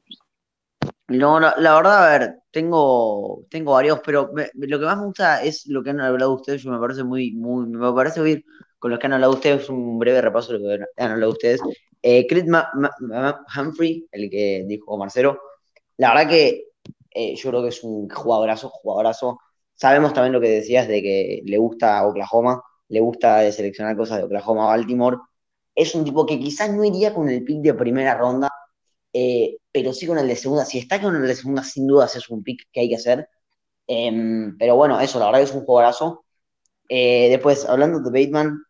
No, la, verdad, a ver, tengo, tengo varios, pero lo que más me gusta es lo que han hablado ustedes, yo me parece muy, muy, me parece muy, con los que han hablado ustedes, un breve repaso de lo que han hablado ustedes. Eh, Chris Humphrey, el que dijo Marcelo, la verdad que eh, yo creo que es un jugadorazo, jugadorazo. Sabemos también lo que decías de que le gusta Oklahoma, le gusta seleccionar cosas de Oklahoma Baltimore. Es un tipo que quizás no iría con el pick de primera ronda, eh, pero sí con el de segunda. Si está con el de segunda, sin dudas es un pick que hay que hacer. Em, pero bueno, eso, la verdad es un jugadorazo. Eh, después, hablando de Bateman,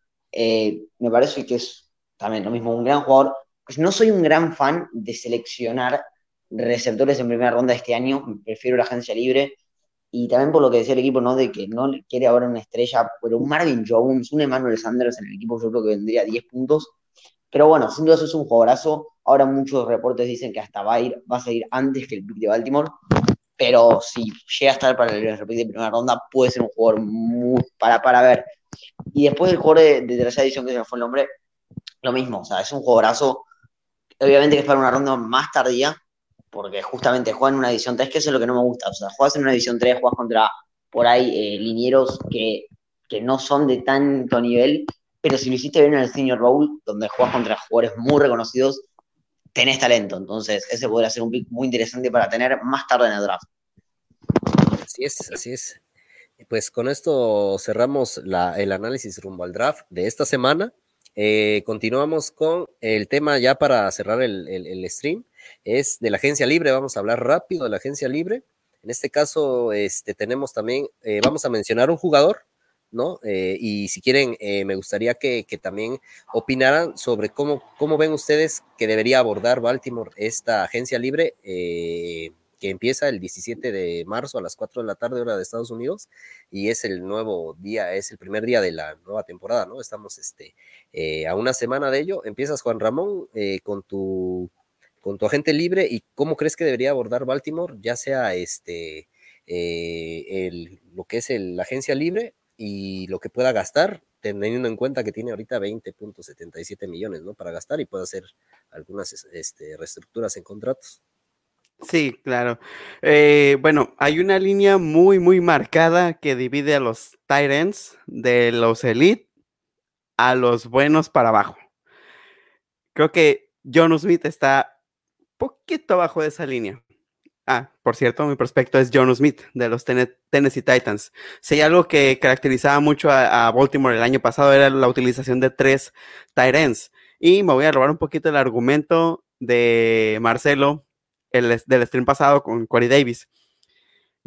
me parece que es también lo mismo, un gran jugador. Pues no soy un gran fan de seleccionar receptores en primera ronda este año, prefiero la agencia libre. Y también por lo que decía el equipo, ¿no? De que no quiere ahora una estrella, pero un Marvin Jones, un Emmanuel Sanders en el equipo, yo creo que vendría 10 puntos. Pero bueno, sin duda eso es un jugadorazo. Ahora muchos reportes dicen que hasta va a ir, va a seguir antes que el pick de Baltimore. Pero si llega a estar para el pick de primera ronda, puede ser un jugador muy para, para ver. Y después el jugador de, de tercera edición, que se fue el nombre, lo mismo. O sea, es un jugadorazo. Obviamente que es para una ronda más tardía, porque justamente juegan en una edición 3, que eso es lo que no me gusta. O sea, juegas en una edición 3, juegas contra por ahí eh, linieros que, que, no son de tanto nivel, pero si lo hiciste bien en el Senior Bowl, donde juegas contra jugadores muy reconocidos, tenés talento. Entonces, ese podría ser un pick muy interesante para tener más tarde en el draft.
Así es, así es. Pues con esto cerramos la, el análisis rumbo al draft de esta semana. Eh, continuamos con el tema ya para cerrar el, el, stream. Es de la agencia libre. Vamos a hablar rápido de la agencia libre. En este caso, este, tenemos también, eh, vamos a mencionar un jugador, ¿no? Eh, y si quieren, me gustaría que, también opinaran sobre cómo, cómo ven ustedes que debería abordar Baltimore esta agencia libre que empieza el 17 de marzo a las 4 de la tarde hora de Estados Unidos y es el nuevo día, es el primer día de la nueva temporada, ¿no? Estamos este, eh, a una semana de ello. Empiezas, Juan Ramón, eh, con, tu, con tu agente libre y cómo crees que debería abordar Baltimore, ya sea este, eh, el, lo que es el, la agencia libre y lo que pueda gastar, teniendo en cuenta que tiene ahorita 20.77 millones, ¿no? Para gastar y puede hacer algunas este, reestructuras en contratos.
Sí, claro. Eh, bueno, hay una línea muy, muy marcada que divide a los Tyrants de los Elite a los buenos para abajo. Creo que John Smith está poquito abajo de esa línea. Ah, por cierto, mi prospecto es John Smith de los Tennessee Titans. Si algo que caracterizaba mucho a, Baltimore el año pasado era la utilización de tres Tyrants. Y me voy a robar un poquito el argumento de Marcelo el, del stream pasado con Corey Davis.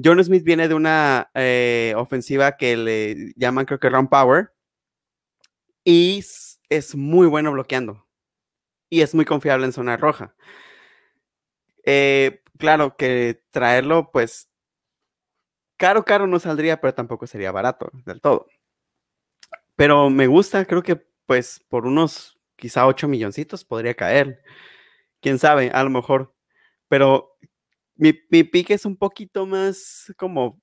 John Smith viene de una eh, ofensiva que le llaman creo que Run Power y es muy bueno bloqueando y es muy confiable en zona roja. Eh, claro que traerlo pues caro, caro no saldría, pero tampoco sería barato del todo. Pero me gusta, creo que pues por unos quizá 8 milloncitos podría caer. Quién sabe, a lo mejor pero mi, mi pique es un poquito más como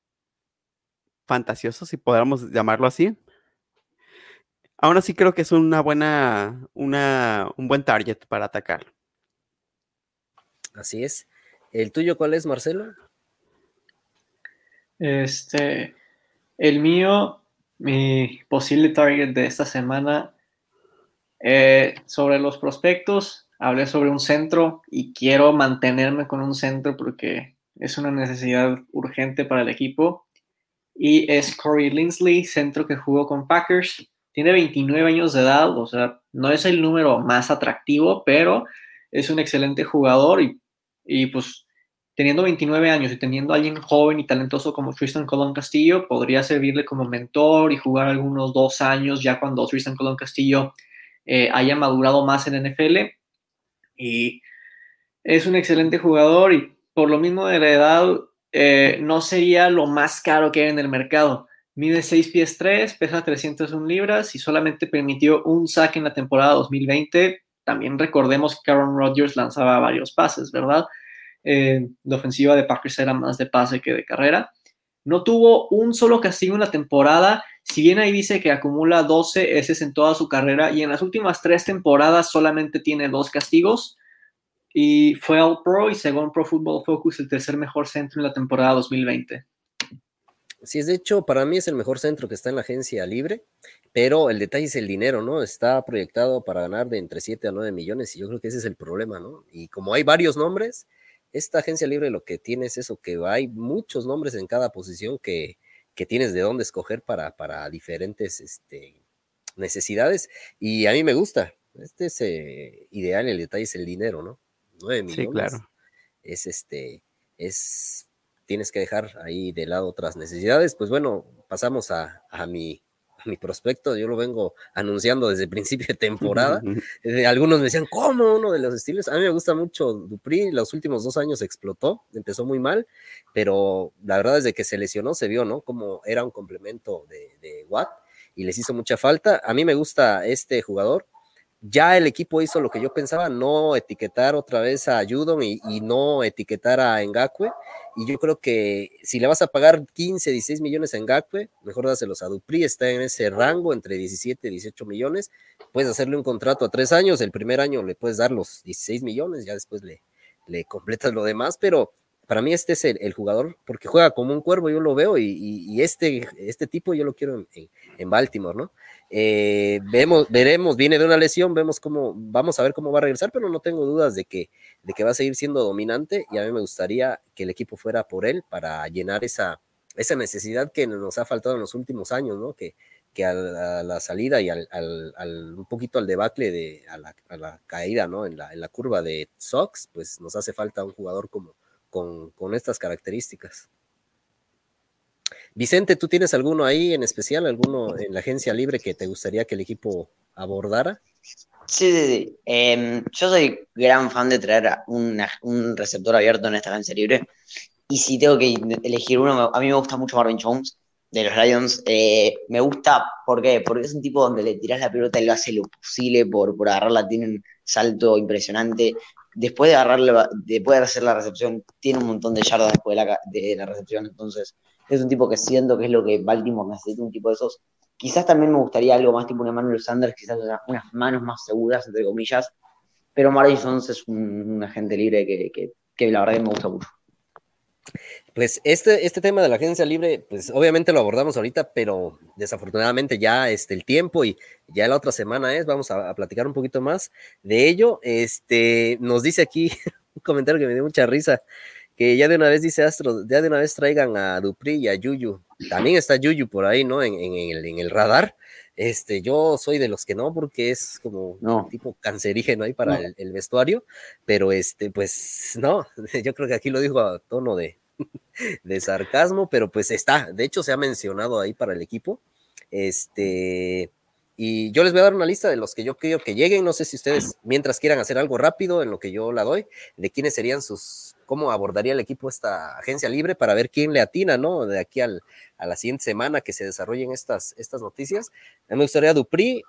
fantasioso, si podamos llamarlo así. Aún así creo que es una buena, una, un buen target para atacar.
Así es. ¿El tuyo cuál es, Marcelo?
Este, el mío, mi posible target de esta semana, eh, sobre los prospectos, hablé sobre un centro y quiero mantenerme con un centro porque es una necesidad urgente para el equipo. Y es Corey Linsley, centro que jugó con Packers. Tiene 29 años de edad, o sea, no es el número más atractivo, pero es un excelente jugador y, y pues teniendo 29 años y teniendo a alguien joven y talentoso como Tristan Colón Castillo, podría servirle como mentor y jugar algunos dos años ya cuando Tristan Colón Castillo eh, haya madurado más en NFL y es un excelente jugador y por lo mismo de la edad eh, no sería lo más caro que hay en el mercado. Mide 6 pies 3, pesa 301 libras y solamente permitió un saque en la temporada 2020. También recordemos que Aaron Rodgers lanzaba varios pases, ¿verdad? Eh, la ofensiva de Packers era más de pase que de carrera. No tuvo un solo castigo en la temporada, si bien ahí dice que acumula 12 S en toda su carrera y en las últimas tres temporadas solamente tiene dos castigos y fue al Pro y según Pro Football Focus el tercer mejor centro en la temporada 2020.
Sí, es de hecho, para mí es el mejor centro que está en la agencia libre, pero el detalle es el dinero, ¿no? Está proyectado para ganar de entre 7 a 9 millones y yo creo que ese es el problema, ¿no? Y como hay varios nombres, esta agencia libre lo que tiene es eso, que hay muchos nombres en cada posición que, que tienes de dónde escoger para, para diferentes este, necesidades y a mí me gusta. Este es eh, ideal, el detalle es el dinero, ¿no? 9 millones.
Sí, claro.
Es este, es tienes que dejar ahí de lado otras necesidades. Pues bueno, pasamos a, a, mi, mi prospecto. Yo lo vengo anunciando desde el principio de temporada. Eh, algunos me decían, ¿cómo uno de los estilos? A mí me gusta mucho Dupri. Los últimos dos años explotó, empezó muy mal, pero la verdad es que se lesionó, se vio, ¿no? Como era un complemento de, de Watt y les hizo mucha falta. A mí me gusta este jugador ya el equipo hizo lo que yo pensaba, no etiquetar otra vez a Judon y, no etiquetar a Ngakwe. Y yo creo que si le vas a pagar 15, 16 millones a Ngakwe, mejor dáselos a Dupri, está en ese rango entre 17 y 18 millones. Puedes hacerle un contrato a tres años, el primer año le puedes dar los 16 millones, ya después le, le completas lo demás, pero para mí este es el, jugador, porque juega como un cuervo, yo lo veo, y, este, este tipo yo lo quiero en, Baltimore, ¿no? Eh, vemos, veremos, viene de una lesión, vemos cómo, vamos a ver cómo va a regresar, pero no tengo dudas de que, de que va a seguir siendo dominante y a mí me gustaría que el equipo fuera por él para llenar esa, esa necesidad que nos ha faltado en los últimos años, ¿no? Que, que a la, a la salida y al, al, al, un poquito al debacle de a la, a la caída, ¿no? En la, en la, curva de Sox, pues nos hace falta un jugador como con, con estas características. Vicente, ¿tú tienes alguno ahí en especial, alguno en la agencia libre que te gustaría que el equipo abordara?
Sí, sí. Eh, yo soy gran fan de traer un receptor abierto en esta agencia libre. Y si tengo que elegir uno, a mí me gusta mucho Marvin Jones de los Lions. Eh, me gusta, ¿por qué? Porque es un tipo donde le tiras la pelota y lo hace lo posible por, por agarrarla, tiene un salto impresionante. Después de agarrarla, después de hacer la recepción, tiene un montón de yardas después de la, de la recepción. Entonces, es un tipo que siento que es lo que Baltimore necesita, un tipo de esos. Quizás también me gustaría algo más tipo un Emmanuel Sanders, quizás unas manos más seguras, entre comillas. Pero Marvin Jones es un, un agente libre que, que, que, la verdad que me gusta mucho.
Pues este, este tema de la agencia libre, pues obviamente lo abordamos ahorita, pero desafortunadamente ya este, el tiempo y ya la otra semana es, vamos a, a platicar un poquito más de ello. Este, nos dice aquí un comentario que me dio mucha risa que ya de una vez dice Astro, ya de una vez traigan a Dupri y a Yuyu. También está Yuyu por ahí, ¿no? En, en, el, en el, radar. Este, yo soy de los que no, porque es como no. tipo cancerígeno ahí para no. el, el, vestuario, pero este, pues no, yo creo que aquí lo dijo a tono de, de sarcasmo, pero pues está, de hecho se ha mencionado ahí para el equipo. Este, y yo les voy a dar una lista de los que yo quiero que lleguen. No sé si ustedes, mientras quieran hacer algo rápido en lo que yo la doy, de quiénes serían sus, cómo abordaría el equipo esta agencia libre para ver quién le atina, ¿no? De aquí al, a la siguiente semana que se desarrollen estas, estas noticias. A mí me gustaría Dupri,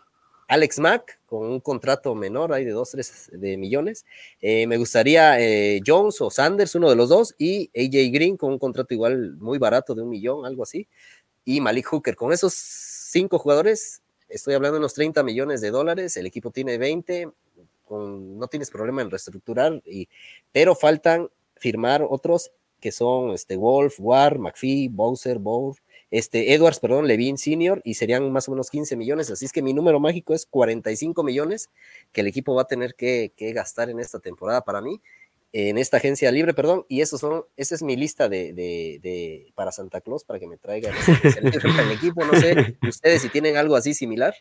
Alex Mack, con un contrato menor, ahí de 2, 3 de millones. Eh, me gustaría eh, Jones o Sanders, uno de los dos, y AJ Green con un contrato igual muy barato de un millón, algo así. Y Malik Hooker. Con esos cinco jugadores estoy hablando de unos 30 millones de dólares, el equipo tiene 20, con, no tienes problema en reestructurar, y, pero faltan firmar otros que son este, Wolf, War, McPhee, Bowser, Bow, este, Edwards, perdón, Levine Senior, y serían más o menos 15 millones, así es que mi número mágico es 45 millones que el equipo va a tener que, que gastar en esta temporada para mí, en esta agencia libre, perdón, y esos son, esa es mi lista de, de, de para Santa Claus, para que me traigan el equipo, no sé, ustedes si tienen algo así similar.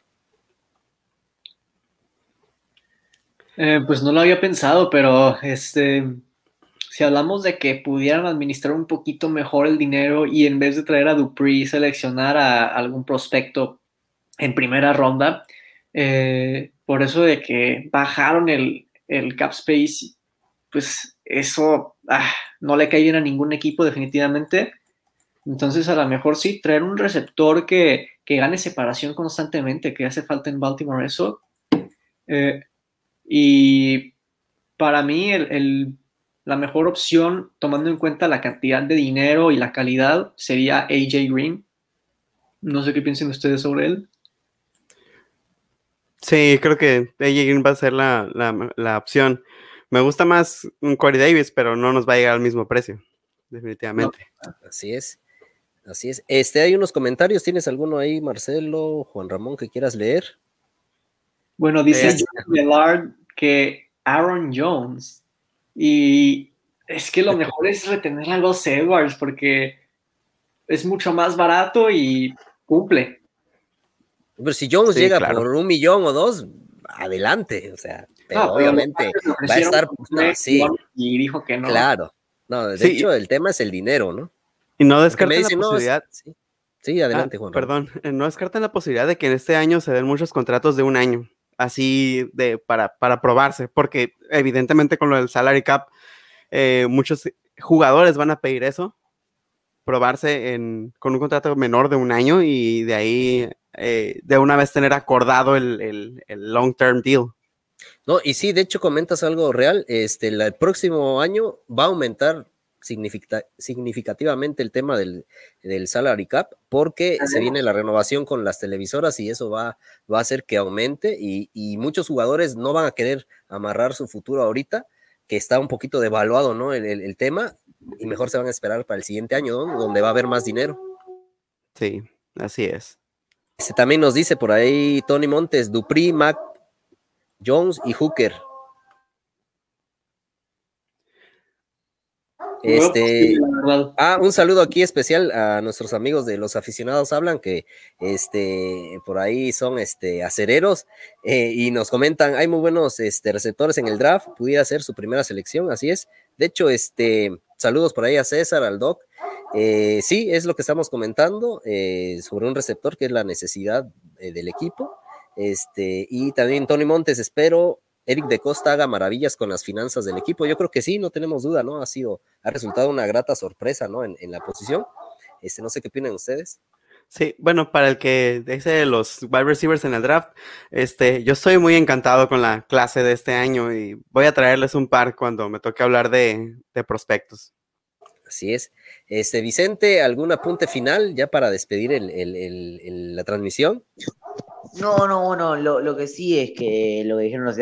Eh, pues no lo había pensado, pero este, si hablamos de que pudieran administrar un poquito mejor el dinero y en vez de traer a Dupree, seleccionar a algún prospecto en primera ronda, eh, por eso de que bajaron el, el cap space pues eso ah, no le cae bien a ningún equipo definitivamente. Entonces a lo mejor sí, traer un receptor que, que gane separación constantemente, que hace falta en Baltimore eso. Eh, y para mí el, el, la mejor opción, tomando en cuenta la cantidad de dinero y la calidad, sería AJ Green. No sé qué piensen ustedes sobre él.
Sí, creo que AJ Green va a ser la, la, la opción. Me gusta más un Corey Davis, pero no nos va a llegar al mismo precio, definitivamente.
No, así es. Así es. Este, hay unos comentarios. ¿Tienes alguno ahí, Marcelo, Juan Ramón, que quieras leer?
Bueno, dice Millard que Aaron Jones. Y es que lo mejor es retener a los Edwards porque es mucho más barato y cumple.
Pero si Jones llega por un millón o dos, adelante. O sea, pero obviamente va a estar. sí.
Y dijo que no.
Claro. No, de hecho, el tema es el dinero, ¿no?
Y no descarten la posibilidad.
sí. adelante, ah, Juan.
Perdón, eh, no descarten la posibilidad de que en este año se den muchos contratos de un año, así de para, para probarse, porque evidentemente con lo del salary cap, eh, muchos jugadores van a pedir eso, probarse en, con un contrato menor de un año y de ahí eh, de una vez tener acordado el, el, long term deal.
No, y sí, de hecho comentas algo real. Este, el próximo año va a aumentar significativamente el tema del, del, salary cap porque se viene la renovación con las televisoras y eso va, va a hacer que aumente y, y, muchos jugadores no van a querer amarrar su futuro ahorita, que está un poquito devaluado ¿no? el, el, tema y mejor se van a esperar para el siguiente año, donde va a haber más dinero.
Sí, así es.
Este, también nos dice por ahí Tony Montes, Dupri, Mac, Jones y Hooker. Este, ah, un saludo aquí especial a nuestros amigos de los aficionados hablan que este por ahí son este acereros eh, y nos comentan hay muy buenos este, receptores en el draft, pudiera ser su primera selección, así es. De hecho, este saludos por ahí a César, al Doc. Eh, sí, es lo que estamos comentando eh, sobre un receptor que es la necesidad del equipo. Este, y también Tony Montes, espero Eric de Costa haga maravillas con las finanzas del equipo. Yo creo que sí, no tenemos duda, ¿no? Ha sido, ha resultado una grata sorpresa, ¿no? En, la posición. Este, no sé qué opinan ustedes.
Sí, bueno, para el que dice los wide receivers en el draft, este, yo estoy muy encantado con la clase de este año y voy a traerles un par cuando me toque hablar de, prospectos.
Así es. Este, Vicente, ¿algún apunte final ya para despedir la transmisión?
No, no, bueno, lo, lo, que sí es que lo que dijeron los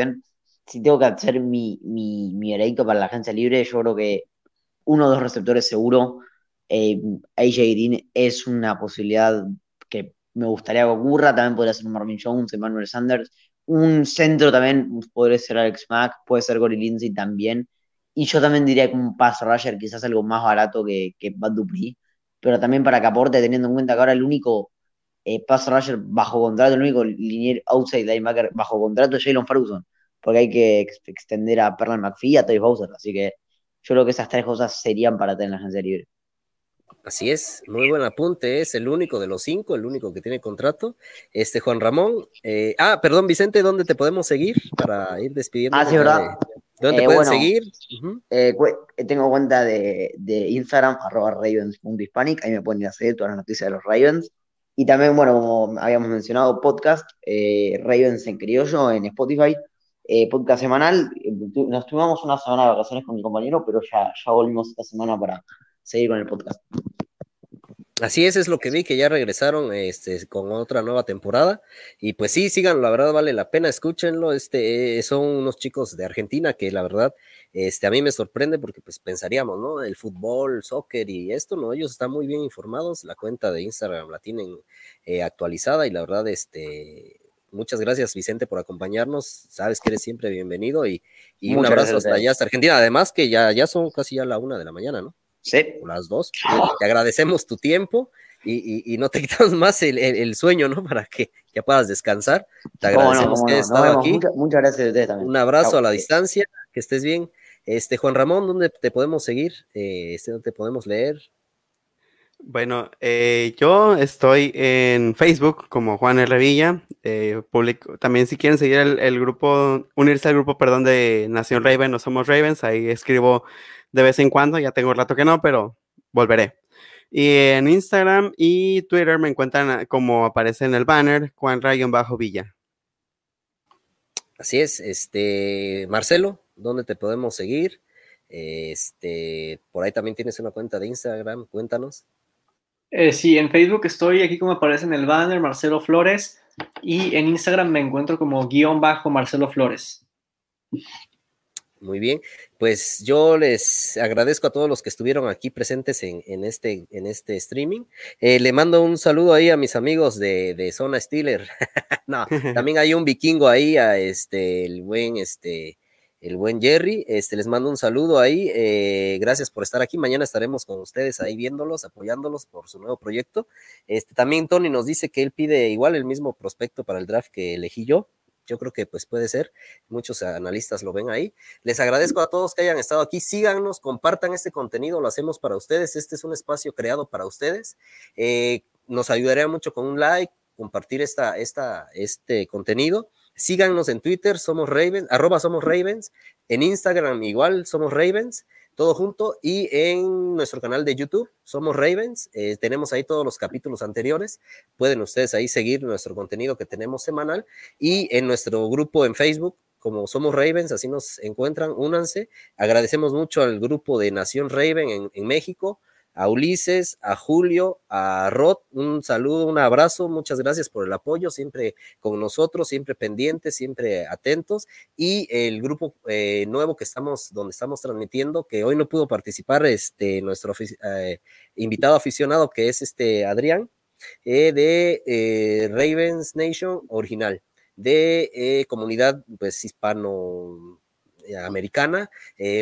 si tengo que hacer mi, mi, mi para la agencia libre, yo creo que uno o dos receptores seguro. Eh, AJ Green es una posibilidad que me gustaría que ocurra. También podría ser Marvin Jones, Emmanuel Sanders. Un centro también podría ser Alex Mack, puede ser Gory Lindsay también. Y yo también diría que un pass rusher, quizás algo más barato que, que Bad Dupri, pero también para que aporte, teniendo en cuenta que ahora el único eh, pass rusher bajo contrato, el único linear outside linebacker bajo contrato es Jalen Ferguson porque hay que extender a Perlan McPhee y a Toy Bowser. Así que yo creo que esas tres cosas serían para tener la agencia libre.
Así es, muy buen apunte, es el único de los cinco, el único que tiene contrato. Este Juan Ramón, eh, ah, perdón, Vicente, ¿dónde te podemos seguir para ir despidiendo?
Ah, sí, ¿verdad?
¿Dónde te eh, pueden seguir?
Eh, tengo cuenta de, de Instagram, arroba ravens.hispanic, ahí me pueden ir a seguir todas las noticias de los Ravens. Y también, bueno, como habíamos mencionado, podcast, Ravens en criollo en Spotify, eh, podcast semanal. Nos tuvimos una semana de vacaciones con mi compañero, pero ya, ya volvimos esta semana para seguir con el podcast.
Así es, es lo que vi, que ya regresaron este, con otra nueva temporada. Y pues sí, sigan, la verdad vale la pena, escúchenlo. Este, eh, son unos chicos de Argentina que la verdad este, a mí me sorprende porque pues pensaríamos, ¿no? El fútbol, soccer y esto, ¿no? Ellos están muy bien informados, la cuenta de Instagram la tienen eh, actualizada y la verdad, este, muchas gracias, Vicente, por acompañarnos. Sabes que eres siempre bienvenido y, un abrazo hasta allá, hasta Argentina. Además, que ya, ya son casi ya la una de la mañana, ¿no?
Sí.
las dos. Te agradecemos tu tiempo y, no te quitamos más el, sueño, ¿no? Para que ya puedas descansar. Te agradecemos que hayas estado aquí.
Muchas, gracias a ustedes también.
Un abrazo a la distancia, que estés bien. Este, Juan Ramón, ¿dónde te podemos seguir? Eh, este, ¿Dónde te podemos leer?
Bueno, eh, yo estoy en Facebook como Juan R. Villa. Eh, también si quieren seguir el, grupo, unirse al grupo, perdón, de Nación Raven, no somos Ravens, ahí escribo de vez en cuando, ya tengo un rato que no, pero volveré. Y en Instagram y Twitter me encuentran como aparece en el banner, Juan Rayon bajo Villa.
Así es, este Marcelo, ¿dónde te podemos seguir? Este, por ahí también tienes una cuenta de Instagram, cuéntanos.
Eh, sí, en Facebook estoy aquí como aparece en el banner, Marcelo Flores, y en Instagram me encuentro como guion bajo Marcelo Flores.
Muy bien. Pues yo les agradezco a todos los que estuvieron aquí presentes en, este, en este streaming. Eh, le mando un saludo ahí a mis amigos de, de Zona Steeler. no, también hay un vikingo ahí, a este, el buen, este, el buen Jerry. Este, les mando un saludo ahí. Eh, gracias por estar aquí. Mañana estaremos con ustedes ahí viéndolos, apoyándolos por su nuevo proyecto. Este, también Tony nos dice que él pide igual el mismo prospecto para el draft que elegí yo yo creo que pues puede ser, muchos analistas lo ven ahí. Les agradezco a todos que hayan estado aquí, síganos, compartan este contenido, lo hacemos para ustedes, este es un espacio creado para ustedes, eh, nos ayudaría mucho con un like, compartir esta, esta, este contenido. Síganos en Twitter, somos Ravens, arroba somos Ravens, en Instagram igual somos Ravens todo junto. Y en nuestro canal de YouTube, Somos Ravens, eh, tenemos ahí todos los capítulos anteriores. Pueden ustedes ahí seguir nuestro contenido que tenemos semanal. Y en nuestro grupo en Facebook, como Somos Ravens, así nos encuentran, únanse. Agradecemos mucho al grupo de Nación Raven en, en México a Ulises, a Julio, a Rod, un saludo, un abrazo, muchas gracias por el apoyo, siempre con nosotros, siempre pendientes, siempre atentos, y el grupo eh, nuevo que estamos, donde estamos transmitiendo, que hoy no pudo participar, este, nuestro eh, invitado aficionado, que es este Adrián, eh, de Ravens Nation original, de comunidad, pues, hispano americana,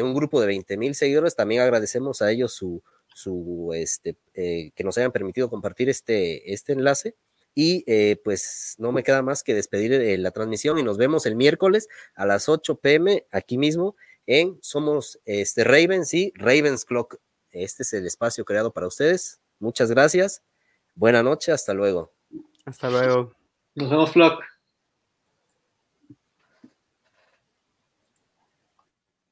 un grupo de 20 mil seguidores, también agradecemos a ellos su, su, este, eh, que nos hayan permitido compartir este, este enlace. Y eh, pues no me queda más que despedir eh, la transmisión y nos vemos el miércoles a las 8 pm aquí mismo en Somos este, Ravens y Ravens Clock. Este es el espacio creado para ustedes. Muchas gracias. Buena noche, hasta luego.
Hasta luego.
Nos vemos, Flock.